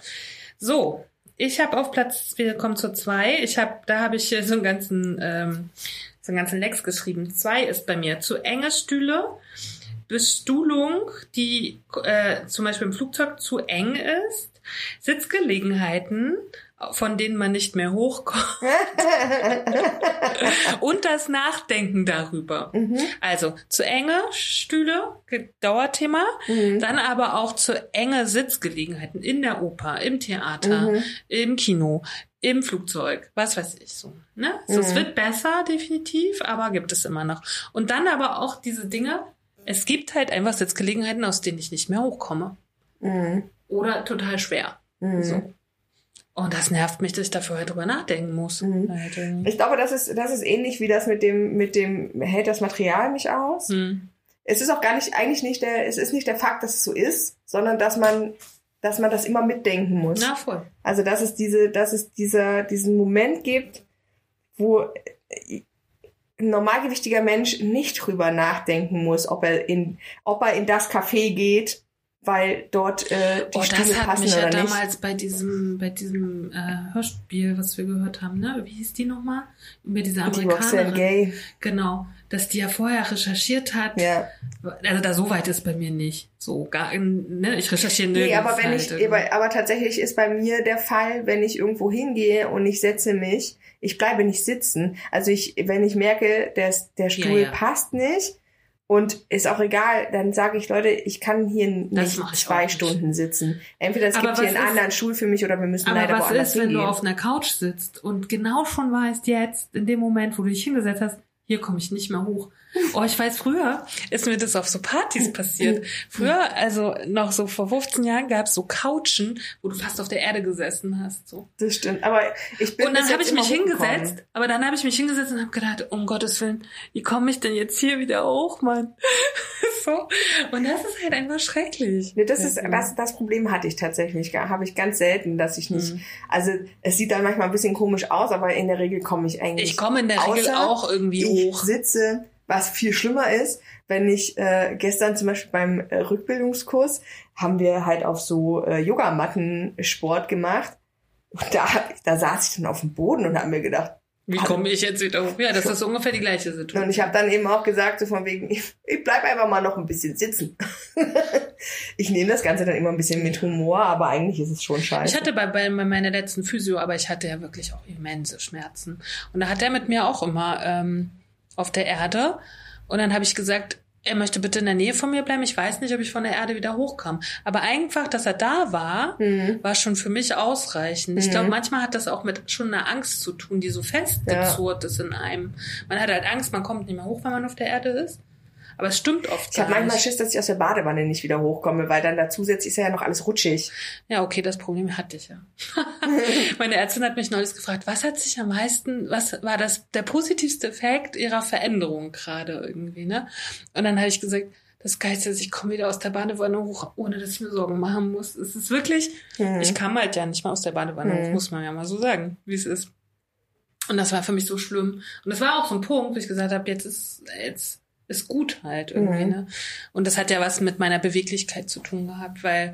So, ich habe auf Platz, wir kommen zur zwei. Ich habe, da habe ich hier so einen ganzen, ähm, so einen ganzen Lex geschrieben. Zwei ist bei mir zu enge Stühle, Bestuhlung, die äh, zum Beispiel im Flugzeug zu eng ist, Sitzgelegenheiten, von denen man nicht mehr hochkommt und das Nachdenken darüber. Mhm. Also zu enge Stühle, Dauerthema, Mhm. dann aber auch zu enge Sitzgelegenheiten in der Oper, im Theater, Mhm. im Kino, im Flugzeug, was weiß ich so. Ne? So, Es Mhm. wird besser, definitiv, aber gibt es immer noch. Und dann aber auch diese Dinge, es gibt halt einfach Sitzgelegenheiten, aus denen ich nicht mehr hochkomme. Mhm. Oder total schwer. Mhm. So. Und das nervt mich, dass ich dafür halt drüber nachdenken muss. Mhm. Ich glaube, das ist, das ist ähnlich wie das mit dem, mit dem, hält das Material mich aus? Hm. Es ist auch gar nicht, eigentlich nicht der, es ist nicht der Fakt, dass es so ist, sondern dass man, dass man das immer mitdenken muss. Na voll. Also, dass es diese, dass es dieser, diesen Moment gibt, wo ein normalgewichtiger Mensch nicht drüber nachdenken muss, ob er in, ob er in das Café geht, weil dort äh, die Oh, Stühle das hat passen mich ja oder nicht. damals bei diesem, bei diesem äh, Hörspiel, was wir gehört haben, ne? Wie hieß die nochmal? Über diese Die Roxanne Amerikanerin. Gay. Genau, dass die ja vorher recherchiert hat. Ja. Also da so weit ist bei mir nicht. So gar, ne? Ich recherchiere Nee, nirgends aber wenn halt ich, aber, aber tatsächlich ist bei mir der Fall, wenn ich irgendwo hingehe und ich setze mich, ich bleibe nicht sitzen. Also ich, wenn ich merke, dass der Stuhl ja. passt nicht und ist auch egal, dann sage ich, Leute, ich kann hier nicht zwei nicht. Stunden sitzen. Entweder es Aber gibt hier einen ist- anderen Stuhl für mich oder wir müssen Aber leider was woanders ist, wenn du auf einer Couch sitzt und genau schon weißt, jetzt, in dem Moment, wo du dich hingesetzt hast, hier komme ich nicht mehr hoch. Oh, ich weiß, früher ist mir das auf so Partys passiert. Früher, also noch so vor 15 Jahren, gab es so Couchen, wo du fast auf der Erde gesessen hast. So. das stimmt. Aber ich bin Und dann habe ich mich hingesetzt, aber dann habe ich mich hingesetzt und habe gedacht, um Gottes Willen, wie komme ich denn jetzt hier wieder hoch, Mann? so. Und das ist halt einfach schrecklich. Nee, das ist das, das Problem hatte ich tatsächlich, habe ich ganz selten, dass ich nicht. Mhm. Also es sieht dann manchmal ein bisschen komisch aus, aber in der Regel komme ich eigentlich. Ich komme in der Regel auch irgendwie ich hoch. sitze, was viel schlimmer ist, wenn ich äh, gestern zum Beispiel beim äh, Rückbildungskurs haben wir halt auf so äh, Yogamatten Sport gemacht. Und da, da saß ich dann auf dem Boden und habe mir gedacht, Wie komme ich jetzt wieder hoch? Ja, das ist ungefähr die gleiche Situation. und ich habe dann eben auch gesagt, so von wegen, ich, ich bleib einfach mal noch ein bisschen sitzen. ich nehme das Ganze dann immer ein bisschen mit Humor, aber eigentlich ist es schon scheiße. Ich hatte bei, bei meiner letzten Physio, aber ich hatte ja wirklich auch immense Schmerzen. Und da hat er mit mir auch immer ähm, auf der Erde. Und dann habe ich gesagt, er möchte bitte in der Nähe von mir bleiben. Ich weiß nicht, ob ich von der Erde wieder hochkam. Aber einfach, dass er da war, Mhm. war schon für mich ausreichend. Ich glaube, manchmal hat das auch mit schon einer Angst zu tun, die so festgezurrt ist in einem. Man hat halt Angst, man kommt nicht mehr hoch, wenn man auf der Erde ist. Aber es stimmt oft. Ich habe manchmal. Schiss, dass ich aus der Badewanne nicht wieder hochkomme, weil dann da zusätzlich ist ja noch alles rutschig. Ja, okay, das Problem hatte ich ja. Meine Ärztin hat mich neulich gefragt, was hat sich am meisten, was war das der positivste Effekt ihrer Veränderung gerade irgendwie, ne? Und dann habe ich gesagt, das Geilste ist, ich komme wieder aus der Badewanne hoch, ohne dass ich mir Sorgen machen muss. Es ist wirklich, Mhm. ich kam halt ja nicht mal aus der Badewanne hoch, Mhm. muss man ja mal so sagen, wie es ist. Und das war für mich so schlimm. Und das war auch so ein Punkt, wo ich gesagt habe, jetzt ist, jetzt ist gut halt irgendwie, Mhm. ne? Und das hat ja was mit meiner Beweglichkeit zu tun gehabt, weil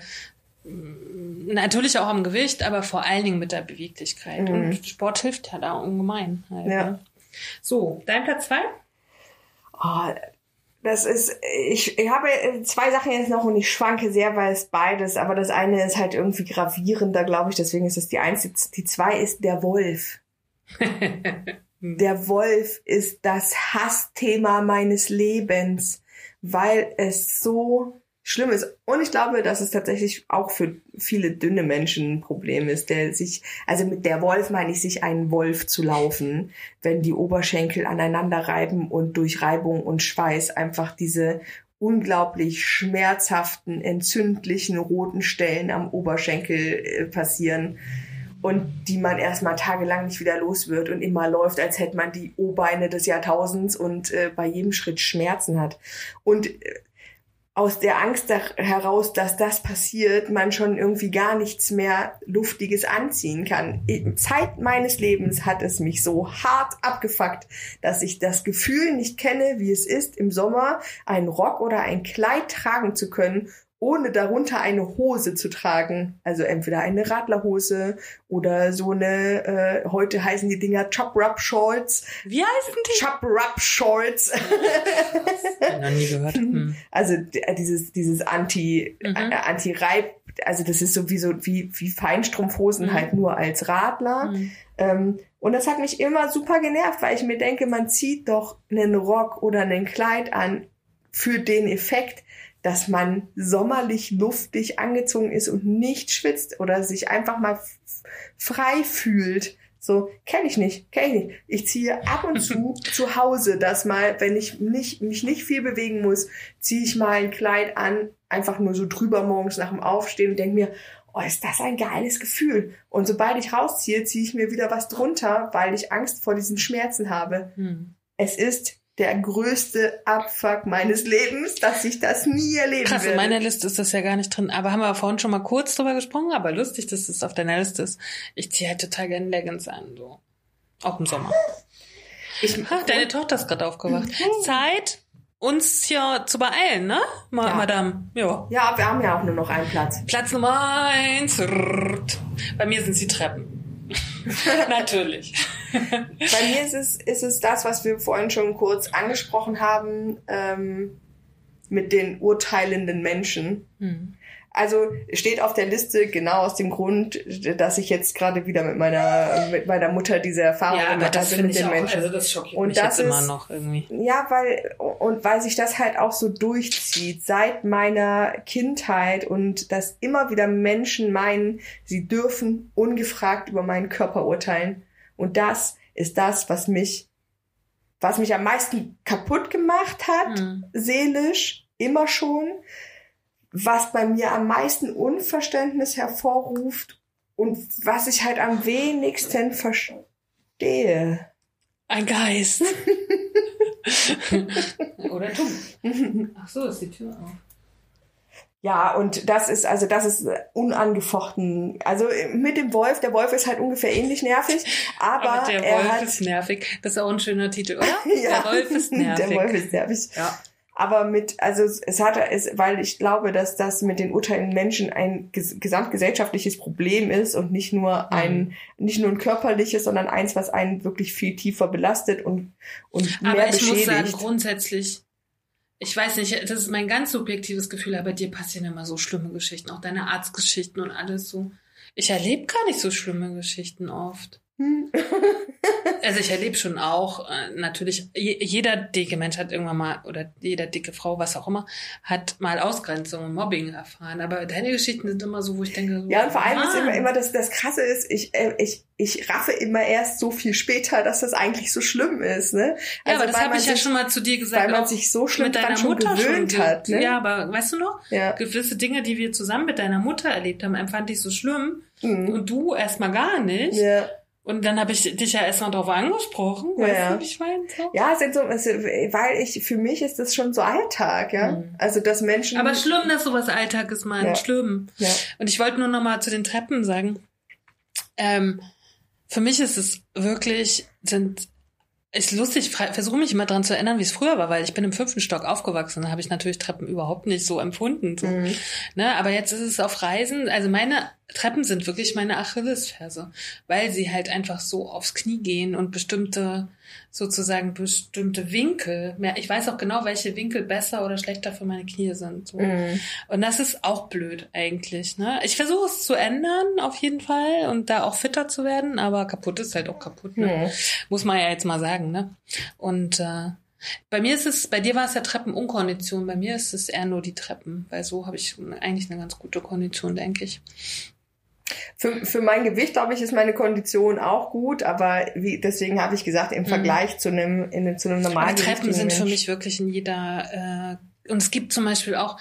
Natürlich auch am Gewicht, aber vor allen Dingen mit der Beweglichkeit. Mhm. Und Sport hilft ja da ungemein. Halt, Ja. ne? So, dein Platz zwei? Oh, das ist, ich, ich habe zwei Sachen jetzt noch und ich schwanke sehr, weil es beides, aber das eine ist halt irgendwie gravierender, glaube ich, deswegen ist es die eins. Die, die zwei ist der Wolf. Der Wolf ist das Hassthema meines Lebens, weil es so schlimm ist. Und ich glaube, dass es tatsächlich auch für viele dünne Menschen ein Problem ist, der sich, also mit der Wolf meine ich, sich einen Wolf zu laufen, wenn die Oberschenkel aneinander reiben und durch Reibung und Schweiß einfach diese unglaublich schmerzhaften, entzündlichen roten Stellen am Oberschenkel äh, passieren und die man erstmal tagelang nicht wieder los wird und immer läuft, als hätte man die O-Beine des Jahrtausends und äh, bei jedem Schritt Schmerzen hat. Und äh, aus der Angst heraus, dass das passiert, man schon irgendwie gar nichts mehr Luftiges anziehen kann. Zeit meines Lebens hat es mich so hart abgefuckt, dass ich das Gefühl nicht kenne, wie es ist, im Sommer einen Rock oder ein Kleid tragen zu können, ohne darunter eine Hose zu tragen. Also entweder eine Radlerhose oder so eine, äh, heute heißen die Dinger Chop-Rub-Shorts. Wie heißen die? Chop-Rub-Shorts. Hab noch nie gehört. Hm. Also äh, dieses, dieses Anti, Mhm. äh, Anti-Reib, also das ist so wie so wie, wie Feinstrumpfhosen Mhm. halt nur als Radler. Hm. Ähm, und das hat mich immer super genervt, weil ich mir denke, man zieht doch einen Rock oder ein Kleid an für den Effekt, dass man sommerlich luftig angezogen ist und nicht schwitzt oder sich einfach mal frei fühlt. So, kenne ich nicht, kenne ich nicht. Ich ziehe ab und zu zu Hause, dass mal, wenn ich nicht, mich nicht viel bewegen muss, ziehe ich mal ein Kleid an, einfach nur so drüber morgens nach dem Aufstehen und denke mir, oh, ist das ein geiles Gefühl. Und sobald ich rausziehe, ziehe ich mir wieder was drunter, weil ich Angst vor diesen Schmerzen habe. Hm. Es ist der größte Abfuck meines Lebens, dass ich das nie erleben Krass, in werde. meiner Liste ist das ja gar nicht drin. Aber haben wir vorhin schon mal kurz drüber gesprochen, aber lustig, dass es auf deiner Liste ist. Ich ziehe halt total gerne Leggings an, so. Auch im Sommer. ich, Ha, deine Tochter ist gerade aufgewacht. Zeit, uns hier zu beeilen, ne, Ma Ja. Madame? Ja. Ja, wir haben ja auch nur noch einen Platz. Platz Nummer eins. Bei mir sind es die Treppen. Natürlich. Bei mir ist es, ist es das, was wir vorhin schon kurz angesprochen haben, ähm, mit den urteilenden Menschen. Also steht auf der Liste genau aus dem Grund, dass ich jetzt gerade wieder mit meiner mit meiner Mutter diese Erfahrung Ja, gemacht habe mit den auch, Menschen. also das schockiert Und mich das jetzt immer ist- noch irgendwie. Ja, weil und weil sich das halt auch so durchzieht seit meiner Kindheit und dass immer wieder Menschen meinen, sie dürfen ungefragt über meinen Körper urteilen und das ist das, was mich was mich am meisten kaputt gemacht hat, Hm. seelisch immer schon, was bei mir am meisten Unverständnis hervorruft und was ich halt am wenigsten verstehe. Ein Geist. Oder du. Ach so, ist die Tür auf. Ja, und das ist, also das ist unangefochten. Also mit dem Wolf, der Wolf ist halt ungefähr ähnlich nervig, aber, Aber der er Wolf hat, ist nervig. Das ist auch ein schöner Titel, oder? ja, Der Wolf ist nervig. Der Wolf ist nervig. Ja. Aber mit, also es, hat, es, weil ich glaube, dass das mit den urteilenden Menschen ein ges gesamtgesellschaftliches Problem ist und nicht nur ein, nicht nur ein körperliches, sondern eins, was einen wirklich viel tiefer belastet und, und mehr Aber ich muss sagen, grundsätzlich, ich weiß nicht, das ist mein ganz subjektives Gefühl, aber dir passieren immer so schlimme Geschichten, auch deine Arztgeschichten und alles so. Ich erlebe gar nicht so schlimme Geschichten oft. Hm. Also ich erlebe schon auch, äh, natürlich, je, jeder dicke Mensch hat irgendwann mal, oder jeder dicke Frau, was auch immer, hat mal Ausgrenzung und Mobbing erfahren. Aber deine Geschichten sind immer so, wo ich denke, so, Ja, und vor allem ist Mann. immer, immer das, das Krasse ist, ich, äh, ich, ich raffe immer erst so viel später, dass das eigentlich so schlimm ist, ne? Ja, aber das weil habe ich ja sich- schon mal zu dir gesagt. weil man sich so schlimm mit deiner Mutter gewöhnt schon hat, ne? Ja, aber weißt du noch? Ja. Gewisse Dinge, die wir zusammen mit deiner Mutter erlebt haben, empfand ich so schlimm Mhm. und du erstmal gar nicht. Ja. Und dann habe ich dich ja erstmal drauf angesprochen. Ja, weißt ja. du, wie ich meine? So. Ja, sind so, weil ich, für mich ist das schon so Alltag, ja. Mhm. Also, dass Menschen. Aber schlimm, dass sowas Alltag ist, Mann. Ja. Schlimm. Ja. Und ich wollte nur noch mal zu den Treppen sagen. Ähm, für mich ist es wirklich, sind, ist lustig, versuche mich immer dran zu erinnern, wie es früher war, weil ich bin im fünften Stock aufgewachsen, da habe ich natürlich Treppen überhaupt nicht so empfunden. So. Mhm. Ne, aber jetzt ist es auf Reisen, also meine Treppen sind wirklich meine Achillesferse, weil sie halt einfach so aufs Knie gehen und bestimmte, sozusagen bestimmte Winkel, mehr, ich weiß auch genau, welche Winkel besser oder schlechter für meine Knie sind. So. Mhm. Und das ist auch blöd eigentlich. Ne? Ich versuche es zu ändern, auf jeden Fall, und da auch fitter zu werden, aber kaputt ist halt auch kaputt. Ne? Mhm. Muss man ja jetzt mal sagen. Ne? Und äh, bei mir ist es, bei dir war es ja Treppenunkondition, bei mir ist es eher nur die Treppen, weil so habe ich eigentlich eine ganz gute Kondition, denke ich. Für, für mein Gewicht, glaube ich, ist meine Kondition auch gut, aber wie, deswegen habe ich gesagt, im Vergleich zu einem, in, zu einem Mhm. Aber normalen Treppen sind für mich wirklich in jeder, äh, und es gibt zum Beispiel auch,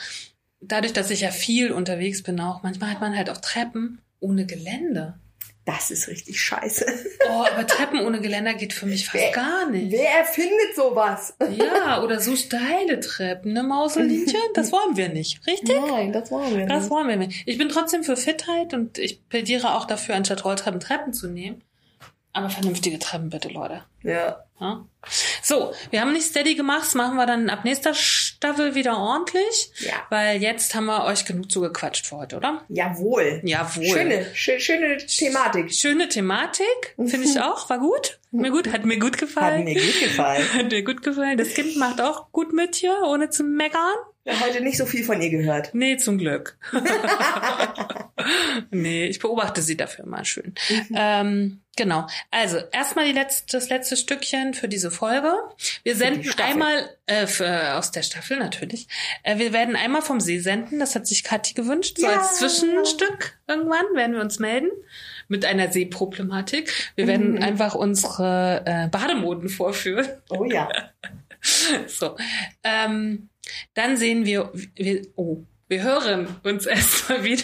dadurch, dass ich ja viel unterwegs bin auch, manchmal hat man halt auch Treppen ohne Geländer. Das ist richtig scheiße. Oh, aber Treppen ohne Geländer geht für mich fast Wer- gar nicht. Wer erfindet sowas? Ja, oder so steile Treppen, ne Mauselinchen? Das wollen wir nicht, richtig? Nein, das wollen wir Das nicht. wollen wir nicht. Ich bin trotzdem für Fitheit und ich plädiere auch dafür, anstatt Rolltreppen Treppen zu nehmen. Aber vernünftige Treppen bitte, Leute. Ja. Ja? So, wir haben nicht steady gemacht, das machen wir dann ab nächster Staffel wieder ordentlich. Ja. Weil jetzt haben wir euch genug zugequatscht für heute, oder? Jawohl. Jawohl. Schöne, schö schöne Thematik. Schöne Thematik, finde ich auch. War gut. Mir gut, hat mir gut gefallen. Hat mir gut gefallen. Hat mir gut gefallen. Das Kind macht auch gut mit hier, ohne zu meckern. Heute nicht so viel von ihr gehört. Nee, zum Glück. nee, ich beobachte sie dafür mal schön. ähm, genau. Also, erstmal die letzte, das letzte Stückchen für diese Folge. Wir senden einmal, äh, für, aus der Staffel natürlich. Äh, wir werden einmal vom See senden. Das hat sich Kathi gewünscht. So Ja. als Zwischenstück irgendwann werden wir uns melden. Mit einer Seeproblematik. Wir werden einfach unsere äh, Bademoden vorführen. Oh ja. So. Ähm, dann sehen wir, wir, oh, wir hören uns erstmal wieder.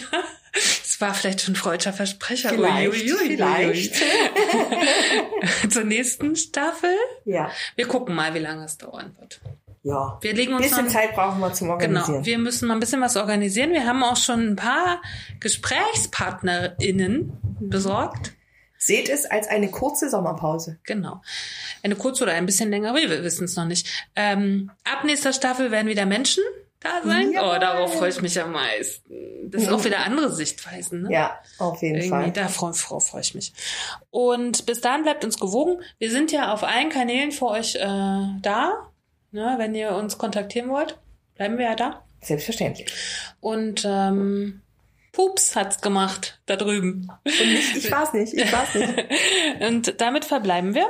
Es war vielleicht schon ein freudscher Versprecher. Vielleicht, Uiuiui. vielleicht. Zur nächsten Staffel. Ja. Wir gucken mal, wie lange es dauern wird. Ja. Wir legen uns Bisschen noch, Zeit brauchen wir zum Organisieren. Genau, wir müssen mal ein bisschen was organisieren. Wir haben auch schon ein paar GesprächspartnerInnen besorgt. Seht es als eine kurze Sommerpause. Genau. Eine kurze oder ein bisschen länger, wir wissen es noch nicht. Ähm, ab nächster Staffel werden wieder Menschen da sein. Jawohl. Oh, darauf freue ich mich am meisten. Das ist auch wieder andere Sichtweisen. Ne? Ja, auf jeden Irgendwie, Fall. da freue freu, freu ich mich. Und bis dahin bleibt uns gewogen. Wir sind ja auf allen Kanälen für euch äh, da. Ne, wenn ihr uns kontaktieren wollt, bleiben wir ja da. Selbstverständlich. Und ähm, Pups hat's gemacht da drüben. Und nicht, ich war's nicht, ich war's nicht. Und damit verbleiben wir.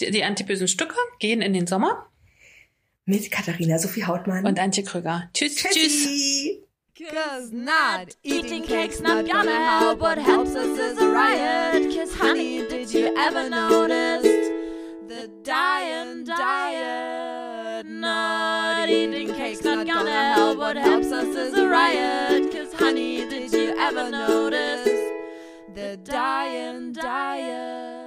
Die, die antibösen Stücke gehen in den Sommer. Mit Katharina Sophie Hautmann. Und Antje Krüger. Tschüss, tschüss. Tschüssi. Cause not eating cake's not gonna help. What helps us is a riot. Cause honey, did you ever notice the dying diet? Not eating cake's not gonna help. What helps us is a riot. Honey, did you ever notice the dying diet?